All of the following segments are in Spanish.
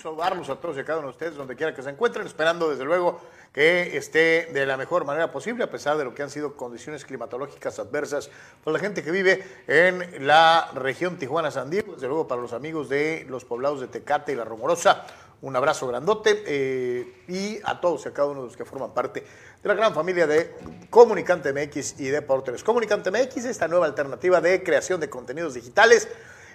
Saludarlos a todos y a cada uno de ustedes, donde quiera que se encuentren, esperando desde luego que esté de la mejor manera posible, a pesar de lo que han sido condiciones climatológicas adversas para la gente que vive en la región Tijuana-San Diego, desde luego para los amigos de los poblados de Tecate y La Romorosa. Un abrazo grandote eh, y a todos y a cada uno de los que forman parte de la gran familia de Comunicante MX y Deportes. Comunicante MX, esta nueva alternativa de creación de contenidos digitales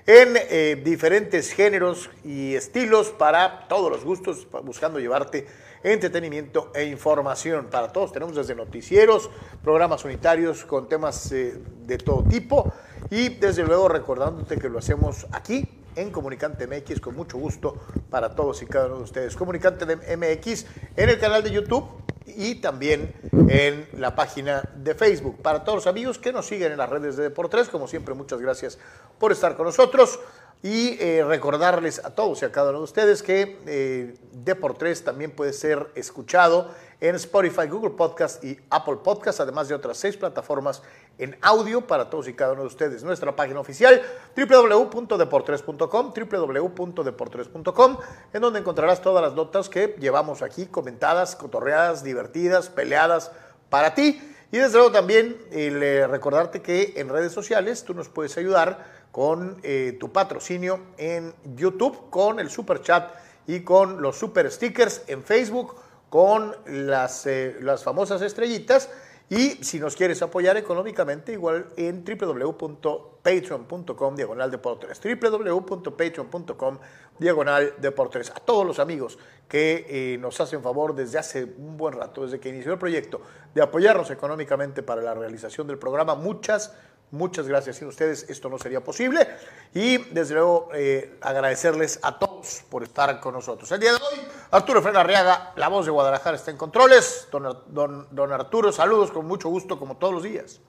en eh, diferentes géneros y estilos para todos los gustos, buscando llevarte entretenimiento e información para todos. Tenemos desde noticieros, programas unitarios con temas eh, de todo tipo y desde luego recordándote que lo hacemos aquí en Comunicante MX con mucho gusto para todos y cada uno de ustedes. Comunicante MX en el canal de YouTube y también en la página de Facebook. Para todos los amigos que nos siguen en las redes de Deportes, como siempre, muchas gracias por estar con nosotros y eh, recordarles a todos y a cada uno de ustedes que eh, Deportes también puede ser escuchado en Spotify, Google Podcast y Apple Podcast, además de otras seis plataformas en audio para todos y cada uno de ustedes. Nuestra página oficial www.deportres.com, www.deportres.com, en donde encontrarás todas las notas que llevamos aquí comentadas, cotorreadas, divertidas, peleadas para ti. Y desde luego también eh, recordarte que en redes sociales tú nos puedes ayudar con eh, tu patrocinio en YouTube, con el super chat y con los super stickers en Facebook con las, eh, las famosas estrellitas. Y si nos quieres apoyar económicamente, igual en www.patreon.com diagonal deportes. www.patreon.com diagonal deportes. A todos los amigos que eh, nos hacen favor desde hace un buen rato, desde que inició el proyecto, de apoyarnos económicamente para la realización del programa, muchas, Muchas gracias. Sin ustedes esto no sería posible. Y desde luego eh, agradecerles a todos por estar con nosotros. El día de hoy, Arturo Frena Arriaga, la voz de Guadalajara, está en controles. Don, don, Arturo, saludos con mucho gusto, como todos los días.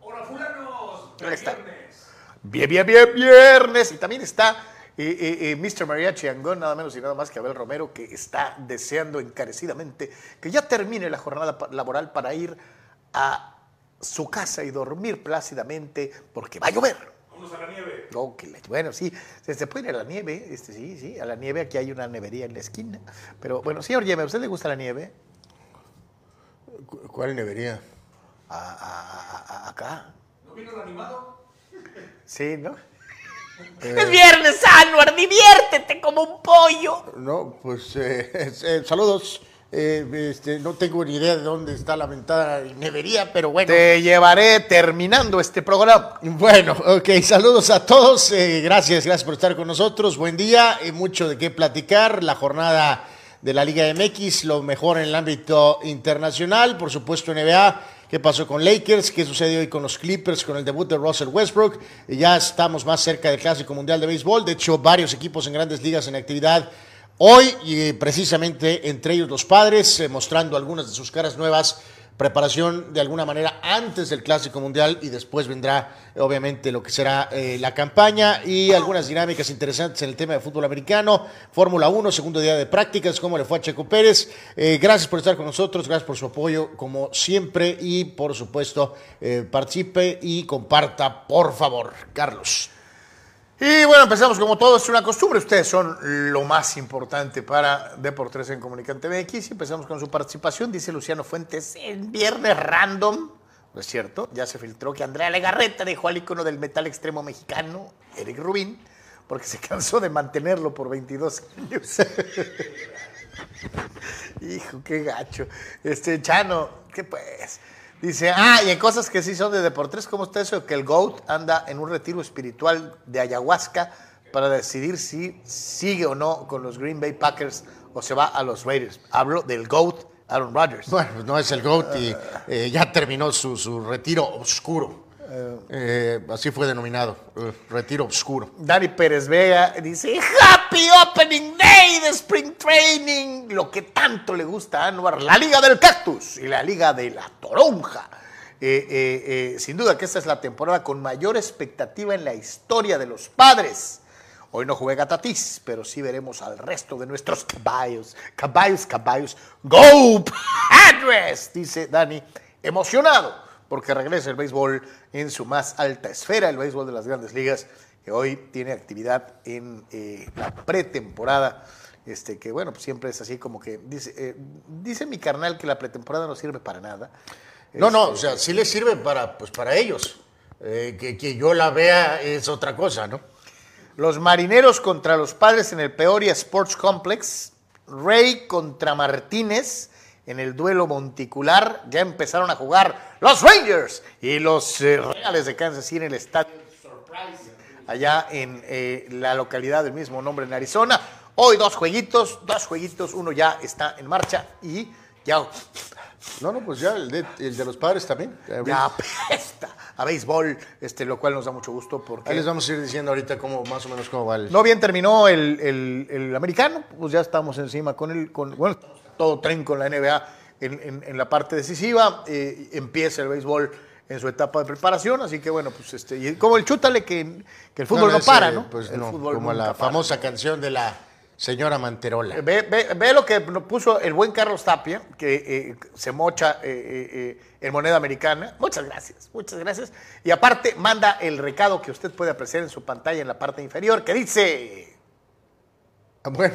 Hola, fulanos. Bien, bien, bien, viernes. Y también está eh, eh, eh Mr. Mariachi Angón, nada menos y nada más que Abel Romero, que está deseando encarecidamente que ya termine la jornada laboral para ir a su casa y dormir plácidamente porque va a llover. Vamos a la nieve. bueno, sí, se, puede ir a la nieve, este, sí, sí, a la nieve, aquí hay una nevería en la esquina. Pero bueno, señor Yeme, ¿a usted le gusta la nieve? ¿Cuál nevería? acá. ¿No vino el animado? Sí, ¿no? Eh, es viernes, Anuar, diviértete como un pollo. No, pues eh, eh, saludos. Eh, este, no tengo ni idea de dónde está la ventana nevería, pero bueno. Te llevaré terminando este programa. Bueno, ok, saludos a todos. Eh, gracias, gracias por estar con nosotros. Buen día, y mucho de qué platicar. La jornada de la Liga MX, lo mejor en el ámbito internacional, por supuesto NBA. ¿Qué pasó con Lakers? ¿Qué sucedió hoy con los Clippers, con el debut de Russell Westbrook? Ya estamos más cerca del Clásico Mundial de Béisbol. De hecho, varios equipos en grandes ligas en actividad Hoy, y precisamente entre ellos los padres, eh, mostrando algunas de sus caras nuevas, preparación de alguna manera antes del Clásico Mundial y después vendrá obviamente lo que será eh, la campaña y algunas dinámicas interesantes en el tema de fútbol americano, Fórmula 1, segundo día de prácticas, cómo le fue a Checo Pérez. Eh, gracias por estar con nosotros, gracias por su apoyo como siempre y por supuesto participe y comparta por favor. Carlos. Y bueno, empezamos como todo, es una costumbre. Ustedes son lo más importante para Deportes en Comunicante MX. Y empezamos con su participación. Dice Luciano Fuentes, en Viernes Random. ¿No es cierto? Ya se filtró que Andrea Legarreta dejó al icono del metal extremo mexicano, Eric Rubin, porque se cansó de mantenerlo por 22 años. Hijo, qué gacho. Este, Chano, ¿qué pues? Dice, ah, y en cosas que sí son de deportes, ¿cómo está eso? Que el GOAT anda en un retiro espiritual de ayahuasca para decidir si sigue o no con los Green Bay Packers o se va a los Raiders. Hablo del GOAT, Aaron Rodgers. Bueno, pues no es el GOAT y eh, ya terminó su, su retiro oscuro. Eh, así fue denominado, eh, retiro oscuro. Dani Pérez Vega dice, Happy Opening Day de Spring Training, lo que tanto le gusta a Anwar, la Liga del Cactus y la Liga de la Toronja. Eh, sin duda que esta es la temporada con mayor expectativa en la historia de los padres. Hoy no juega Tatis, pero sí veremos al resto de nuestros caballos. Caballos, caballos. ¡Go Padres! Dice Dani, emocionado porque regresa el béisbol en su más alta esfera, el béisbol de las grandes ligas, que hoy tiene actividad en eh, la pretemporada. Este, que bueno, pues siempre es así como que dice, eh, dice mi carnal que la pretemporada no sirve para nada. No, no, o Este, sea, sí le sirve para, pues, para ellos. Eh, que, que yo la vea es otra cosa, ¿no? Los marineros contra los padres en el Peoria Sports Complex. Rey contra Martínez en el duelo monticular. Ya empezaron a jugar los Rangers y los eh, Reales de Kansas City en el estadio Surprise, allá en eh, la localidad del mismo nombre en Arizona. Hoy dos jueguitos, dos jueguitos, uno ya está en marcha y ya, No, no, pues ya el de, el de los padres también. ya apesta a béisbol, este, lo cual nos da mucho gusto porque... Ahí les vamos a ir diciendo ahorita cómo, más o menos cómo va el... No bien terminó el, el- el americano, pues ya estamos encima con el, con, bueno, todo tren con la NBA en, en- en la parte decisiva, eh, empieza el béisbol en su etapa de preparación, así que bueno, pues este, y como el chútale que, que el fútbol no, ese, para, ¿no? Pues el no, fútbol como la para. famosa canción de la señora Manterola. Ve, ve- ve lo que puso el buen Carlos Tapia, que eh, se mocha eh, eh, en moneda americana. Muchas gracias, muchas gracias. Y aparte manda el recado que usted puede apreciar en su pantalla en la parte inferior, que dice... Bueno,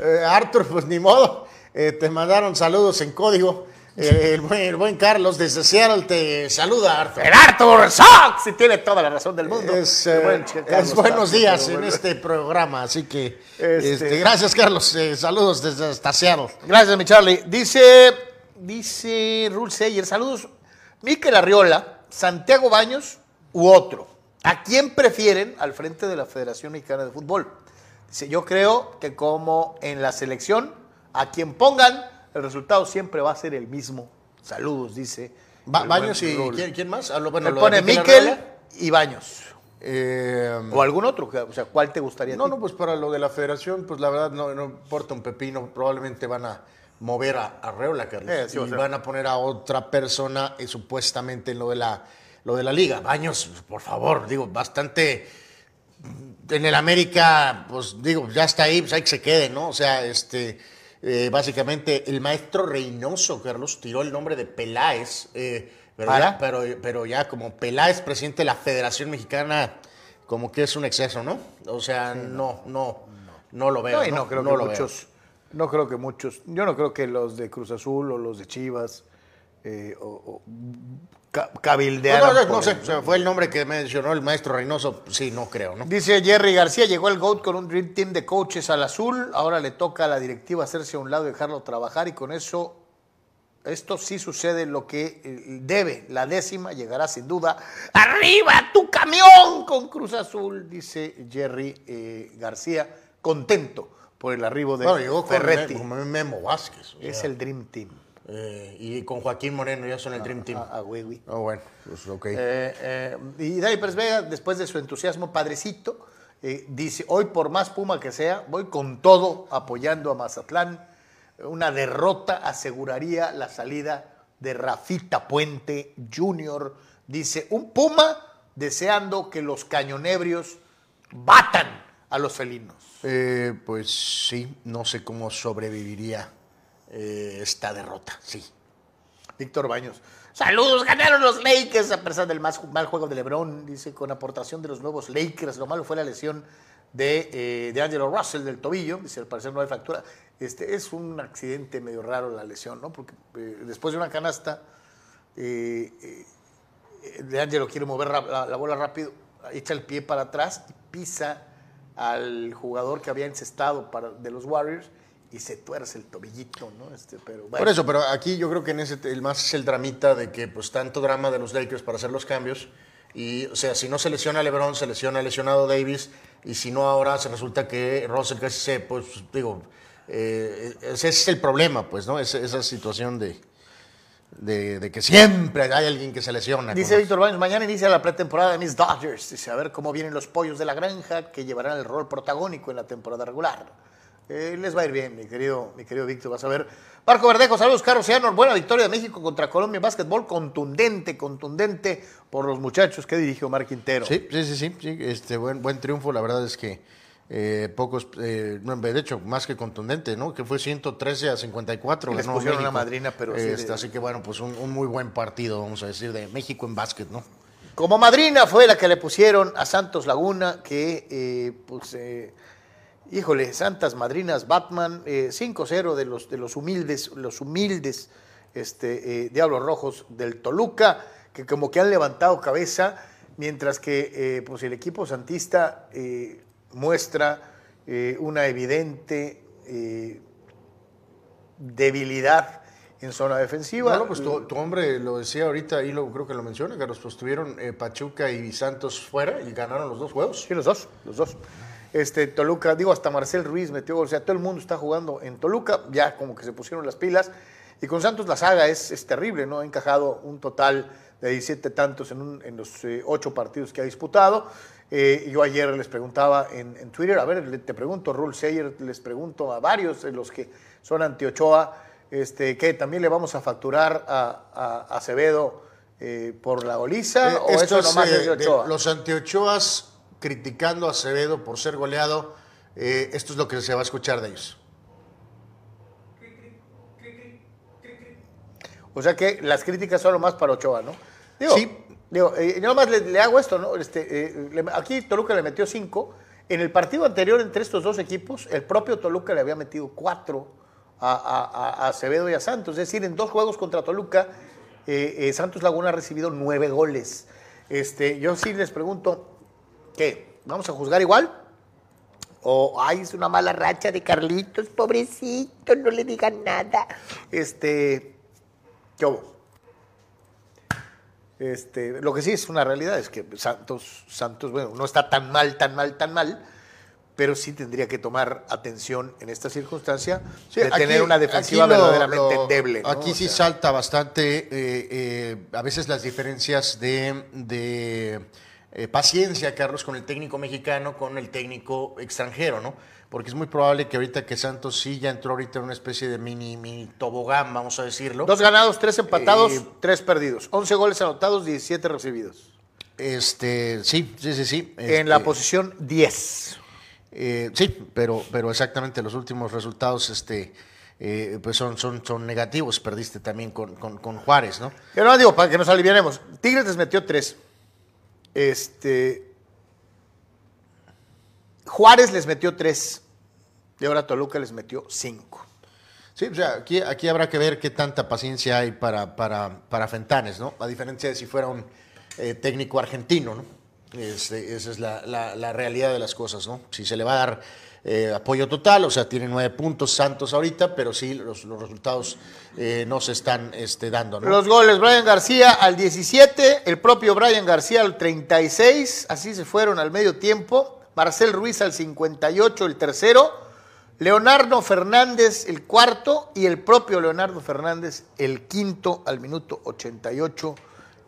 eh, Arthur, pues ni modo. Eh, te mandaron saludos en código. Eh, el, buen, el buen Carlos desde Seattle te saluda, Arthur. El Arthur Sox, y tiene toda la razón del mundo. Es, eh, buen es buenos días en bueno. este programa, así que Este- este, gracias Carlos, Eh, saludos desde hasta Seattle. Gracias, mi Charlie. Dice, dice Rule Seyer, saludos. Miquel Arriola, Santiago Baños u otro. ¿A quién prefieren al frente de la Federación Mexicana de Fútbol? Dice, yo creo que como en la selección, a quien pongan, el resultado siempre va a ser el mismo. Saludos, dice. Ba- Baños y. ¿quién, quién más? Ah, lo- bueno, lo pone Miquel y Baños. Eh, O algún otro, o sea, ¿cuál te gustaría? a No, no, pues para lo de la federación, pues la verdad no, no importa un pepino. Probablemente van a mover a Arreola, Carlos. Eh, sí a y van a poner a otra persona eh, supuestamente en lo de la lo de la liga. Baños, por favor, digo, bastante en el América, pues digo, ya está ahí, pues hay que se quede, ¿no? O sea, este, eh, básicamente el maestro Reynoso, Carlos, tiró el nombre de Peláez, eh, pero, ya, pero, pero ya como Peláez, presidente de la Federación Mexicana, como que es un exceso, ¿no? O sea, no, no, no, lo veo. No, y no, creo que veo. muchos, no creo que muchos, yo no creo que los de Cruz Azul o los de Chivas eh, o, o ca- No, no, sé, o sea, fue el nombre que mencionó el maestro Reynoso, sí, no creo, ¿no? Dice Jerry García, llegó el GOAT con un Dream Team de coaches al azul, ahora le toca a la directiva hacerse a un lado y dejarlo trabajar y con eso, esto sí sucede lo que eh, debe, la décima llegará sin duda, arriba tu camión con Cruz Azul, dice Jerry eh, García, contento por el arribo de Bueno, llegó con, Ferretti. Me- con Memo Vázquez. o Es el Dream Team. Eh, y con Joaquín Moreno ya son el Dream Team. Ah, ah, güey, güey. Ah, bueno, pues ok. Eh, eh, y Dani Pérez Vega, después de su entusiasmo padrecito, dice, hoy por más Puma que sea, voy con todo apoyando a Mazatlán. Una derrota aseguraría la salida de Rafita Puente Jr. Dice, un Puma deseando que los cañonebrios batan a los felinos. Eh, pues sí, no sé cómo sobreviviría eh, esta derrota, sí. Víctor Baños. Saludos, ganaron los Lakers a pesar del más, mal juego de LeBron, dice, con aportación de los nuevos Lakers. Lo malo fue la lesión de, eh, de Angelo Russell del tobillo, dice, al parecer no hay fractura. Este, es un accidente medio raro la lesión, ¿no? Porque eh, después de una canasta, eh, de Angelo quiere mover la bola rápido, echa el pie para atrás y pisa al jugador que había encestado para, de los Warriors y se tuerce el tobillito, ¿no? Este, pero Por eso, pero aquí yo creo que en ese el más es el dramita de que pues tanto drama de los Lakers para hacer los cambios y o sea, si no se lesiona LeBron, se lesiona lesionado Davis y si no ahora se resulta que Russell casi se pues digo, eh, ese es el problema, pues, ¿no? Esa, esa situación de, de, de que siempre hay alguien que se lesiona. Dice Víctor Baños, mañana inicia la pretemporada de mis Dodgers. Dice, a ver cómo vienen los pollos de la granja que llevarán el rol protagónico en la temporada regular. Eh, les va a ir bien, mi querido, mi querido Víctor, vas a ver. Marco Verdejo, saludos, Carlos Seanor. Buena victoria de México contra Colombia en básquetbol. Contundente, contundente por los muchachos que dirigió Omar Quintero. Sí, sí, sí, sí, sí, este buen, buen triunfo, la verdad es que eh, pocos, eh, no, de hecho, más que contundente, ¿no? Que fue 113 a 54. Y les ganó pusieron México. una madrina, pero sí Este, de- Así que bueno, pues un, un muy buen partido, vamos a decir, de México en básquet, ¿no? Como madrina fue la que le pusieron a Santos Laguna, que, eh, pues, eh, híjole, Santas Madrinas Batman, eh, 5-0 de los, de los humildes, los humildes este, eh, Diablos Rojos del Toluca, que como que han levantado cabeza, mientras que eh, pues el equipo santista eh, muestra una evidente debilidad en zona defensiva. Bueno, pues tu, tu hombre lo decía ahorita, y lo, creo que lo menciona, Carlos, pues tuvieron eh, Pachuca y Santos fuera y ganaron los dos juegos. Sí, los dos, los dos. Este, Toluca, digo, hasta Marcel Ruiz metió. O sea, todo el mundo está jugando en Toluca, ya como que se pusieron las pilas. Y con Santos la saga es, es terrible, ¿no? Ha encajado un total de 17 tantos en, un- en los eh, ocho partidos que ha disputado. Eh, yo ayer les preguntaba en, en Twitter, a ver, le- te pregunto, Rule Sayer, les pregunto a varios de los que son anti-Ochoa, este, que también le vamos a facturar a, a- a Acevedo eh, por la goliza, Eh, o esto eso es, nomás es de de Ochoa. los antiochoas criticando a Acevedo por ser goleado, eh, esto es lo que se va a escuchar de ellos. O sea que las críticas son lo más para Ochoa, ¿no? Digo, Sí. Digo, eh, yo nada más le, le hago esto, ¿no? Este, eh, le- aquí Toluca le metió cinco. En el partido anterior entre estos dos equipos, el propio Toluca le había metido cuatro a, a- Acevedo y a Santos. Es decir, en dos juegos contra Toluca, eh, Santos Laguna ha recibido nueve goles. Este, yo sí les pregunto, ¿qué? ¿Vamos a juzgar igual? O, ay, es una mala racha de Carlitos, pobrecito, no le digan nada. Este, ¿qué hubo? Este, lo que sí es una realidad es que Santos, Santos, bueno, no está tan mal, tan mal, tan mal, pero sí tendría que tomar atención en esta circunstancia Sí, de aquí- tener una defensiva lo- verdaderamente lo- endeble. ¿no? Aquí O sí sea, salta bastante, eh, eh, a veces las diferencias de, de, eh, paciencia, Carlos, con el técnico mexicano, con el técnico extranjero, ¿no? Porque es muy probable que ahorita que Santos sí ya entró ahorita en una especie de mini, mini tobogán, vamos a decirlo. Dos ganados, tres empatados, Eh, tres perdidos. 11 goles anotados, 17 recibidos. Este, sí, sí, sí, sí. en la Este, posición 10. Eh, sí, pero, pero exactamente los últimos resultados este, eh, pues son, son, son negativos. Perdiste también con, con, con Juárez, ¿no? Yo no digo, para que nos alivianemos. Tigres les metió tres. Este. Juárez les metió tres. Y ahora Toluca les metió cinco. Sí, o sea, aquí, aquí habrá que ver qué tanta paciencia hay para, para, para Fentanes, ¿no? A diferencia de si fuera un eh, técnico argentino, ¿no? Este, esa es la, la- la realidad de las cosas, ¿no? Si se le va a dar eh, apoyo total, o sea, tiene nueve puntos Santos ahorita, pero sí, los, los resultados eh, no se están este, dando. Los goles, Brian García al 17, el propio Brian García al 36, así se fueron al medio tiempo. Marcel Ruiz al 58, el tercero. Leonardo Fernández el cuarto y el propio Leonardo Fernández el quinto al minuto 88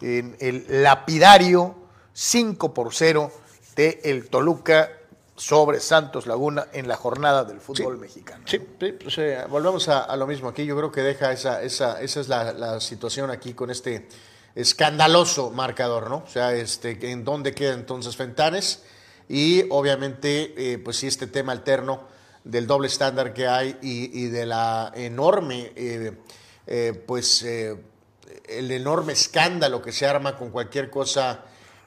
en el lapidario 5 por 0 de el Toluca sobre Santos Laguna en la jornada del fútbol mexicano. Sí, sí, o sea, volvemos a, a lo mismo aquí. Yo creo que deja esa, esa, esa es la, la situación aquí con este escandaloso marcador, ¿no? O sea, este, en dónde queda entonces Fentanes y obviamente, eh, pues sí, este tema alterno del doble estándar que hay y, y de la enorme, eh, eh, pues, eh, el enorme escándalo que se arma con cualquier cosa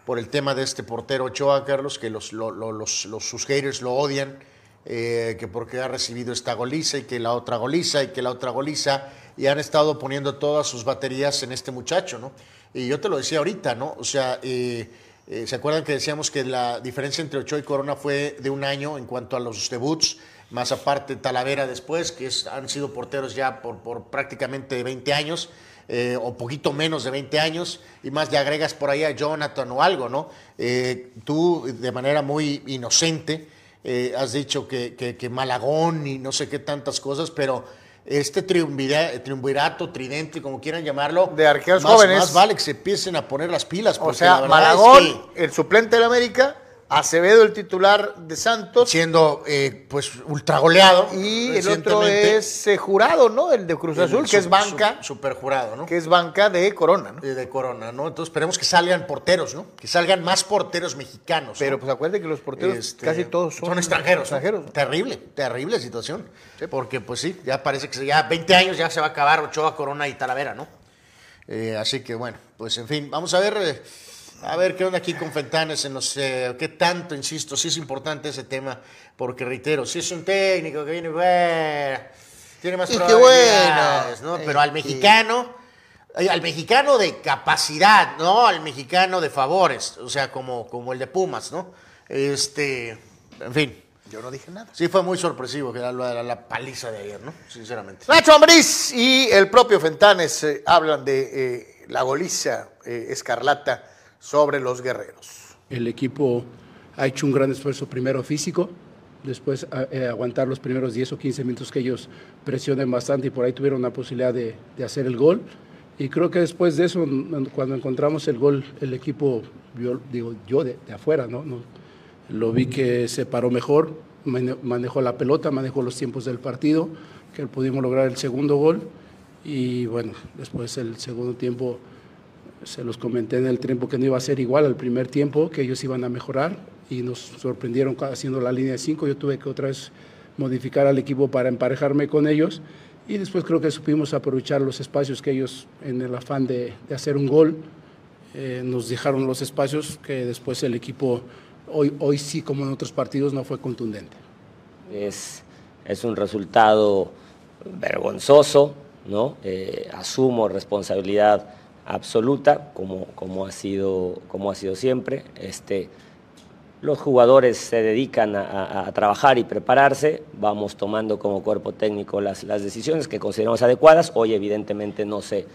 por el tema de este portero Ochoa, Carlos, que los, lo- lo- los, los- sus haters lo odian, eh, que porque ha recibido esta goliza y que la otra goliza y que la otra goliza, y han estado poniendo todas sus baterías en este muchacho, ¿no? Y yo te lo decía ahorita, ¿no? O sea, eh, eh, ¿se acuerdan que decíamos que la diferencia entre Ochoa y Corona fue de un año en cuanto a los debuts? más aparte Talavera después, que han sido porteros ya por, por prácticamente 20 años, eh, o poquito menos de 20 años, y más le agregas por ahí a Jonathan o algo, ¿no? Eh, tú, de manera muy inocente, eh, has dicho que, que- que Malagón y no sé qué tantas cosas, pero este triunvira- triunvirato, tridente, como quieran llamarlo, De arqueros más, jóvenes. más vale que se empiecen a poner las pilas. O porque sea, la verdad es Malagón, que- el suplente del América, Acevedo, el titular de Santos, siendo eh, pues ultragoleado. y el otro es eh, jurado, ¿no? El de Cruz el Azul, que es banca, su- superjurado, ¿no? que es banca de Corona, ¿no? De Corona, ¿no? Entonces esperemos que salgan porteros, ¿no? Que salgan más porteros mexicanos. ¿no? Pero pues acuérdate que los porteros Este, casi todos son, extranjeros. ¿no? extranjeros. Terrible, terrible situación. Porque pues sí, ya parece que ya 20 años ya se va a acabar Ochoa, Corona y Talavera, ¿no? Eh, así que bueno, pues en fin, vamos a ver, eh, a ver qué onda aquí con Fentanes, en los, eh, qué tanto, insisto, sí es importante ese tema, porque reitero, si es un técnico que viene, bueno, tiene más Y qué probabilidades, bueno. ¿no? Pero al mexicano, eh, al mexicano de capacidad, ¿no? Al mexicano de favores, o sea, como, como el de Pumas, ¿no? Este, en fin. Yo no dije nada. Sí, fue muy sorpresivo que era la, la paliza de ayer, ¿no? Sinceramente. Nacho Ambriz y el propio Fentanes eh, hablan de eh, la goliza eh, escarlata sobre los guerreros. El equipo ha hecho un gran esfuerzo primero físico, después a- eh, aguantar los primeros 10 o 15 minutos que ellos presionen bastante y por ahí tuvieron la posibilidad de, de hacer el gol. Y creo que después de eso, cuando encontramos el gol, el equipo, yo, digo yo de, de afuera, ¿no? No, Lo vi que se paró mejor, mane- manejó la pelota, manejó los tiempos del partido, que pudimos lograr el segundo gol. Y bueno, después el segundo tiempo se los comenté en el tiempo que no iba a ser igual al primer tiempo, que ellos iban a mejorar y nos sorprendieron haciendo la línea de 5. Yo tuve que otra vez modificar al equipo para emparejarme con ellos y después creo que supimos aprovechar los espacios que ellos, en el afán de, de hacer un gol, eh, nos dejaron los espacios que después el equipo, hoy, hoy sí como en otros partidos, no fue contundente. Es, es un resultado vergonzoso, ¿no? Eh, asumo responsabilidad absoluta, como, como, ha sido, como ha sido siempre. Este, los jugadores se dedican a, trabajar y prepararse, vamos tomando como cuerpo técnico las, las decisiones que consideramos adecuadas. Hoy evidentemente no se,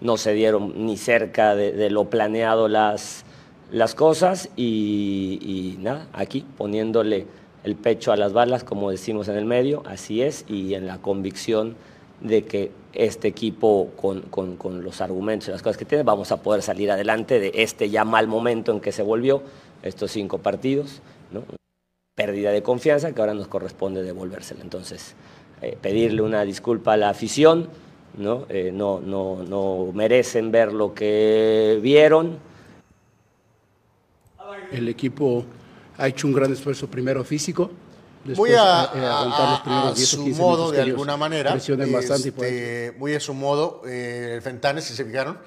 no se dieron ni cerca de, de lo planeado las, las cosas y, y nada, aquí poniéndole el pecho a las balas, como decimos en el medio, así es, y en la convicción de que este equipo, con, con- con los argumentos y las cosas que tiene, vamos a poder salir adelante de este ya mal momento en que se volvió estos cinco partidos, ¿no? pérdida de confianza que ahora nos corresponde devolvérsela. Entonces, eh, pedirle una disculpa a la afición, ¿no? Eh, no, no, no merecen ver lo que vieron, El equipo ha hecho un gran esfuerzo primero físico. Voy después, a, eh, aguantar los a- primeros a 10 o su 15 modo, de ellos alguna manera, este, muy a su modo, eh, el Fentanes, si se fijaron,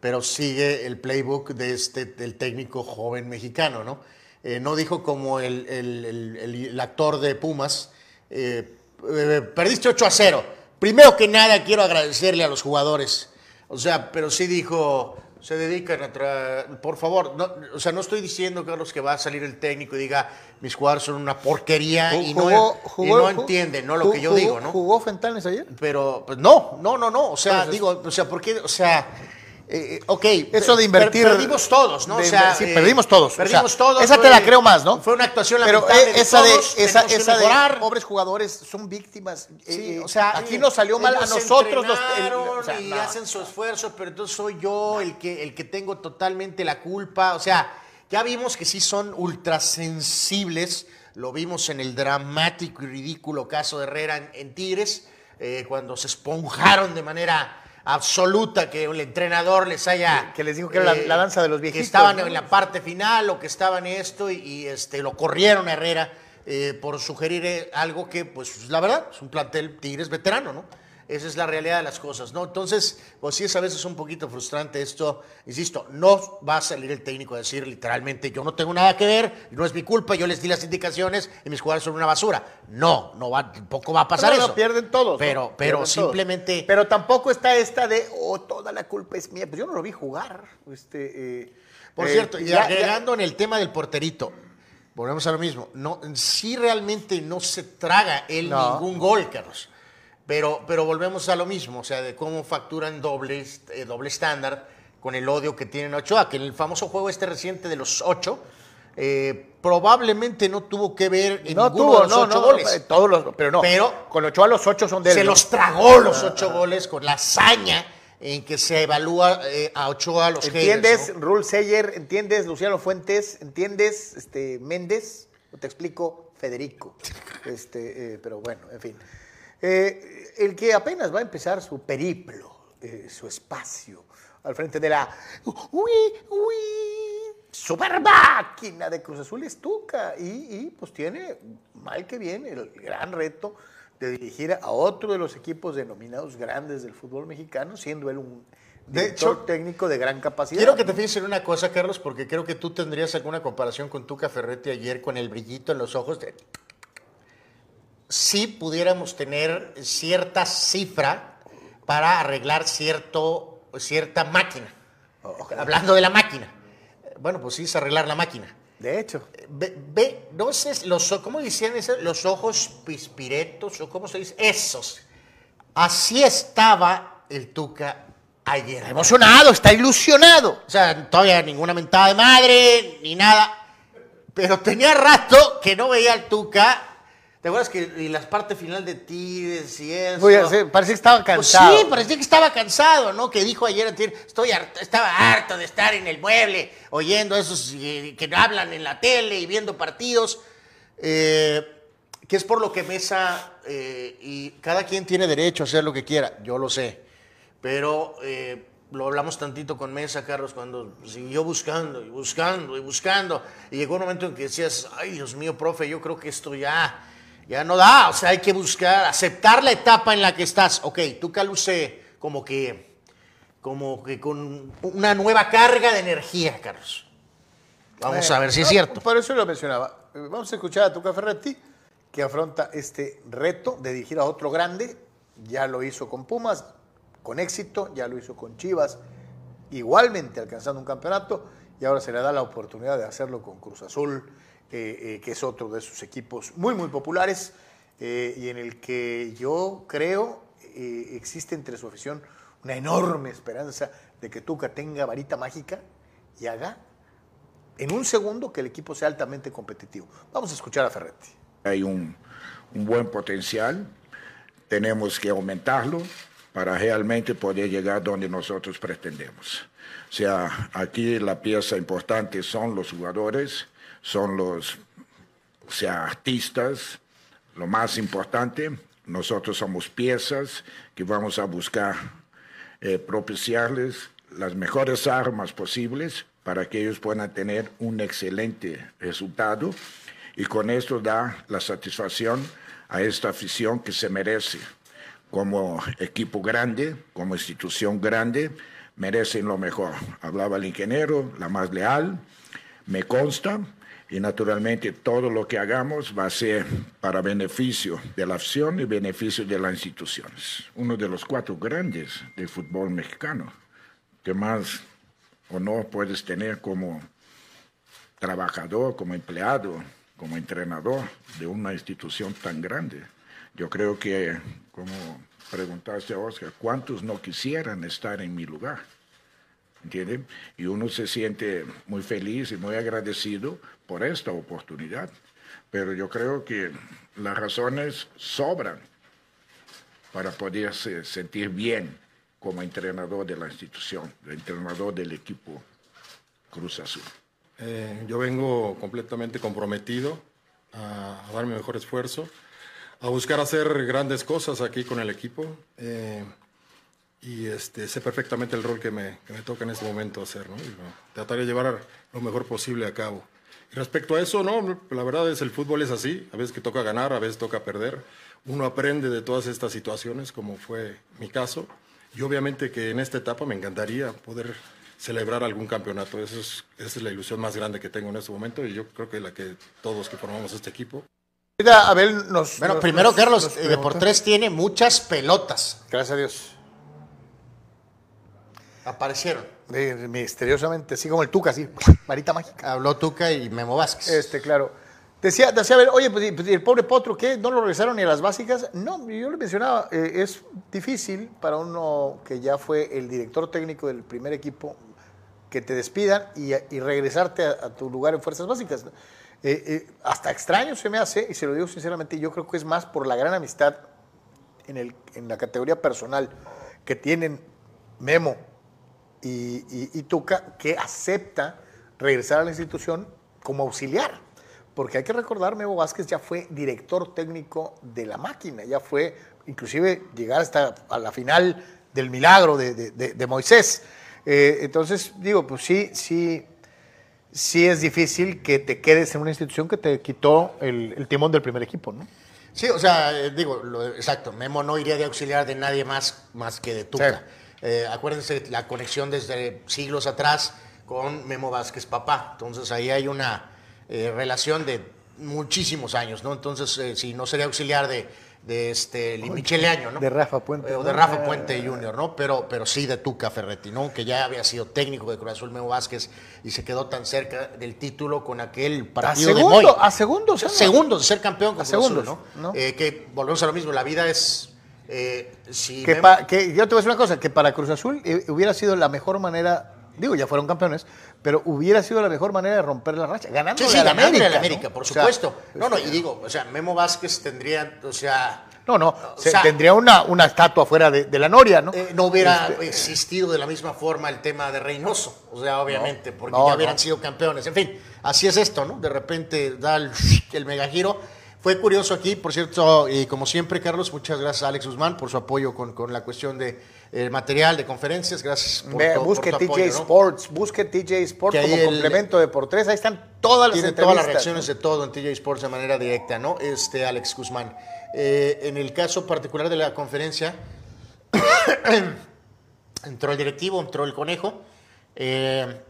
pero sigue el playbook de este, del técnico joven mexicano, ¿no? Eh, no dijo como el, el- el- actor de Pumas, eh, eh, perdiste 8 a 0. Primero que nada quiero agradecerle a los jugadores, o sea, pero sí dijo, se dedican a tra- por favor, no, o sea, no estoy diciendo, Carlos, que va a salir el técnico y diga, mis jugadores son una porquería y no, y no entienden, ¿no? Lo que yo digo, ¿no? ¿Jugó Fentanes ayer? Pero, pues no, no, no, no. O sea, Entonces- digo, o sea, ¿por qué? O sea, eh, ok. Eso de per- invertir- perdimos todos, ¿no? de o sea, sí, eh, perdimos todos, o Perdimos sea, todos. esa te la creo más, ¿no? Fue una actuación Pero lamentable eh, de esa, todos, de, esa, que esa de pobres jugadores son víctimas. eh, Sí, eh, o sea, aquí eh, nos salió mal a nosotros. Los, el- o sea, y no. hacen su esfuerzo, pero entonces soy yo el que, el que tengo totalmente la culpa. O sea, ya vimos que sí son ultrasensibles. Lo vimos en el dramático y ridículo caso de Herrera en, en Tigres, eh, cuando se esponjaron de manera absoluta que el entrenador les haya... eh, Que les dijo que era la- la danza de los Que viejitos, estaban ¿no? en la parte final o que estaban esto y, y, este, lo corrieron a Herrera eh, por sugerir eh, algo que, pues la verdad, es un plantel Tigres veterano, ¿no? Esa es la realidad de las cosas, ¿no? Entonces, pues sí es a veces un poquito frustrante esto. Insisto, no va a salir el técnico a decir literalmente, yo no tengo nada que ver, no es mi culpa, yo les di las indicaciones y mis jugadores son una basura. No, no va, tampoco va a pasar no, eso. pierden todos. Pero, pero todos. simplemente... Pero tampoco está esta de, oh, toda la culpa es mía. Pues yo no lo vi jugar. Este, eh, Por eh, cierto, y agregando en el tema del porterito, volvemos a lo mismo. No, sí realmente no se traga él No. ningún gol, Carlos. Pero, pero volvemos a lo mismo, o sea, de cómo facturan doble, eh, doble estándar con el odio que tienen a Ochoa, que en el famoso juego este reciente de los ocho, eh, probablemente no tuvo que ver en No ninguno tuvo, de los no, ocho no, goles. eh, todos los, pero no. Pero- con Ochoa los ocho son de se los tragó los ocho goles con la hazaña en que se evalúa eh, a Ochoa los ¿Entiendes, haters, ¿no? Rule Seyer? ¿Entiendes, Luciano Fuentes? ¿Entiendes, este, Méndez? ¿O te explico, Federico? Este, eh, pero bueno, en fin. Eh, el que apenas va a empezar su periplo, eh, su espacio, al frente de la uy, uy, super máquina de Cruz Azul es Tuca. Y, y, pues tiene, mal que bien, el gran reto de dirigir a otro de los equipos denominados grandes del fútbol mexicano, siendo él un De hecho, técnico de gran capacidad. Quiero que te fijes en una cosa, Carlos, porque creo que tú tendrías alguna comparación con Tuca Ferretti ayer con el brillito en los ojos. De... Si pudiéramos tener cierta cifra para arreglar cierto, cierta máquina. Hablando de la máquina. Bueno, pues sí es arreglar la máquina. De hecho, Ve, ve, no sé, los, ¿cómo decían eso? Los ojos pispiretos, o cómo se dice, esos. Así estaba el Tuca ayer. emocionado, está ilusionado. O sea, todavía ninguna mentada de madre, ni nada. Pero tenía rato que no veía al Tuca. ¿Te acuerdas que y las partes final de Tigres y eso? Voy a hacer- parece que estaba Pues cansado. sí, parecía que estaba cansado, ¿no? Que dijo ayer, estoy harto- estaba harto de estar en el mueble, oyendo esos eh, que hablan en la tele y viendo partidos. eh, que es por lo que Mesa, eh, y cada quien tiene derecho a hacer lo que quiera, yo lo sé. Pero eh, lo hablamos tantito con Mesa, Carlos, cuando siguió buscando y buscando y buscando. Y llegó un momento en que decías, ay, Dios mío, profe, yo creo que esto ya, ya no da. O sea, hay que buscar, aceptar la etapa en la que estás. Ok, tú luce como que, como que con una nueva carga de energía, Carlos. Vamos Bueno, a ver si es cierto. Por eso lo mencionaba. Vamos a escuchar a Tuca Ferretti, que afronta este reto de dirigir a otro grande. Ya lo hizo con Pumas, con éxito, ya lo hizo con Chivas, igualmente alcanzando un campeonato, y ahora se le da la oportunidad de hacerlo con Cruz Azul, eh, eh, que es otro de sus equipos muy, muy populares, eh, y en el que yo creo eh, existe entre su afición una enorme esperanza de que Tuca tenga varita mágica y haga en un segundo que el equipo sea altamente competitivo. Vamos a escuchar a Ferretti. Hay un, un buen potencial, tenemos que aumentarlo para realmente poder llegar donde nosotros pretendemos. O sea, aquí la pieza importante son los jugadores, son los sea, artistas, lo más importante, nosotros somos piezas que vamos a buscar eh, propiciarles las mejores armas posibles para que ellos puedan tener un excelente resultado y con esto dar la satisfacción a esta afición que se merece. Como equipo grande, como institución grande, merecen lo mejor. Hablaba el ingeniero, la más leal, me consta, y naturalmente todo lo que hagamos va a ser para beneficio de la afición y beneficio de las instituciones. Uno de los cuatro grandes del fútbol mexicano, que más honor puedes tener como trabajador, como empleado, como entrenador de una institución tan grande. Yo creo que, como preguntaste a Oscar, ¿cuántos no quisieran estar en mi lugar? ¿Entienden? Y uno se siente muy feliz y muy agradecido por esta oportunidad. Pero yo creo que las razones sobran para poderse sentir bien como entrenador de la institución, entrenador del equipo Cruz Azul. Eh, yo vengo completamente comprometido a, a dar mi mejor esfuerzo, a buscar hacer grandes cosas aquí con el equipo. eh, y este, sé perfectamente el rol que me, que me toca en este momento hacer, ¿no? Y de llevar lo mejor posible a cabo. Respecto a eso, no, la verdad es el fútbol es así, a veces que toca ganar, a veces toca perder. Uno aprende de todas estas situaciones, como fue mi caso. Y obviamente que en esta etapa me encantaría poder celebrar algún campeonato. Eso es, esa es la ilusión más grande que tengo en este momento y yo creo que la que todos que formamos este equipo Ahorita Abel nos. Bueno, nos- primero, nos- Carlos, nos eh. Deportes tiene muchas pelotas. Gracias a Dios. Aparecieron. Eh, misteriosamente, así como el Tuca, así, varita mágica. Habló Tuca y Memo Vázquez. Este, claro. Decía, decía, a ver, oye, pues, pues, el pobre Potro, ¿qué? ¿No lo regresaron ni a las básicas? No, yo le mencionaba, eh, es difícil para uno que ya fue el director técnico del primer equipo que te despidan y, y regresarte a, a tu lugar en fuerzas básicas. Eh, eh, hasta extraño se me hace, y se lo digo sinceramente, yo creo que es más por la gran amistad en, el, en la categoría personal que tienen Memo y, y- y Tuca, que acepta regresar a la institución como auxiliar. Porque hay que recordar, Memo Vázquez ya fue director técnico de la máquina, ya fue inclusive llegar hasta a la final del milagro de, de- de- de Moisés. Eh, entonces, digo, pues sí, sí, sí es difícil que te quedes en una institución que te quitó el, el timón del primer equipo, ¿no? Sí, o sea, eh, digo, lo- exacto, Memo no iría de auxiliar de nadie más, más que de Tuca. Sí. Eh, acuérdense la conexión desde siglos atrás con Memo Vázquez papá. Entonces ahí hay una eh, relación de muchísimos años, ¿no? Entonces, eh, si no sería auxiliar de, de este Michele Año, ¿no? De Rafa Puente, o de Rafa Ah. Puente Jr., ¿no? Pero, pero sí de Tuca Ferretti, ¿no? Que ya había sido técnico de Cruz Azul Memo Vázquez y se quedó tan cerca del título con aquel A partido de segundo, Moy. a segundos. Segundos de ser campeón con A Cruz Azul, segundos, ¿no? ¿no? Eh, que volvemos a lo mismo, la vida es... eh, si Que, Memo- pa- que yo te voy a decir una cosa, que para Cruz Azul eh, hubiera sido la mejor manera, digo, ya fueron campeones, pero hubiera sido la mejor manera de romper la racha, ganando Sí, sí, la América. por O sea, supuesto. no, no, y digo, o sea, Memo Vázquez tendría, o sea... No, no, O se- sea, tendría una, una estatua fuera de, de la Noria, ¿no? eh, no hubiera Este, existido de la misma forma el tema de Reynoso, o sea, obviamente, porque no, ya hubieran sido campeones. En fin, así es esto, ¿no? De repente da el, el megagiro. Fue curioso aquí, por cierto, y como siempre, Carlos, muchas gracias a Alex Guzmán por su apoyo con, con la cuestión de eh, material, de conferencias. Gracias por, ve, por busque tu TJ apoyo, ¿no? Sports, busque TJ Sports como el- complemento de por tres, ahí están todas las Tiene entrevistas. todas las reacciones de todo en TJ Sports de manera directa, ¿no? Este Alex Guzmán. Eh, en el caso particular de la conferencia, entró el directivo, entró el conejo, eh,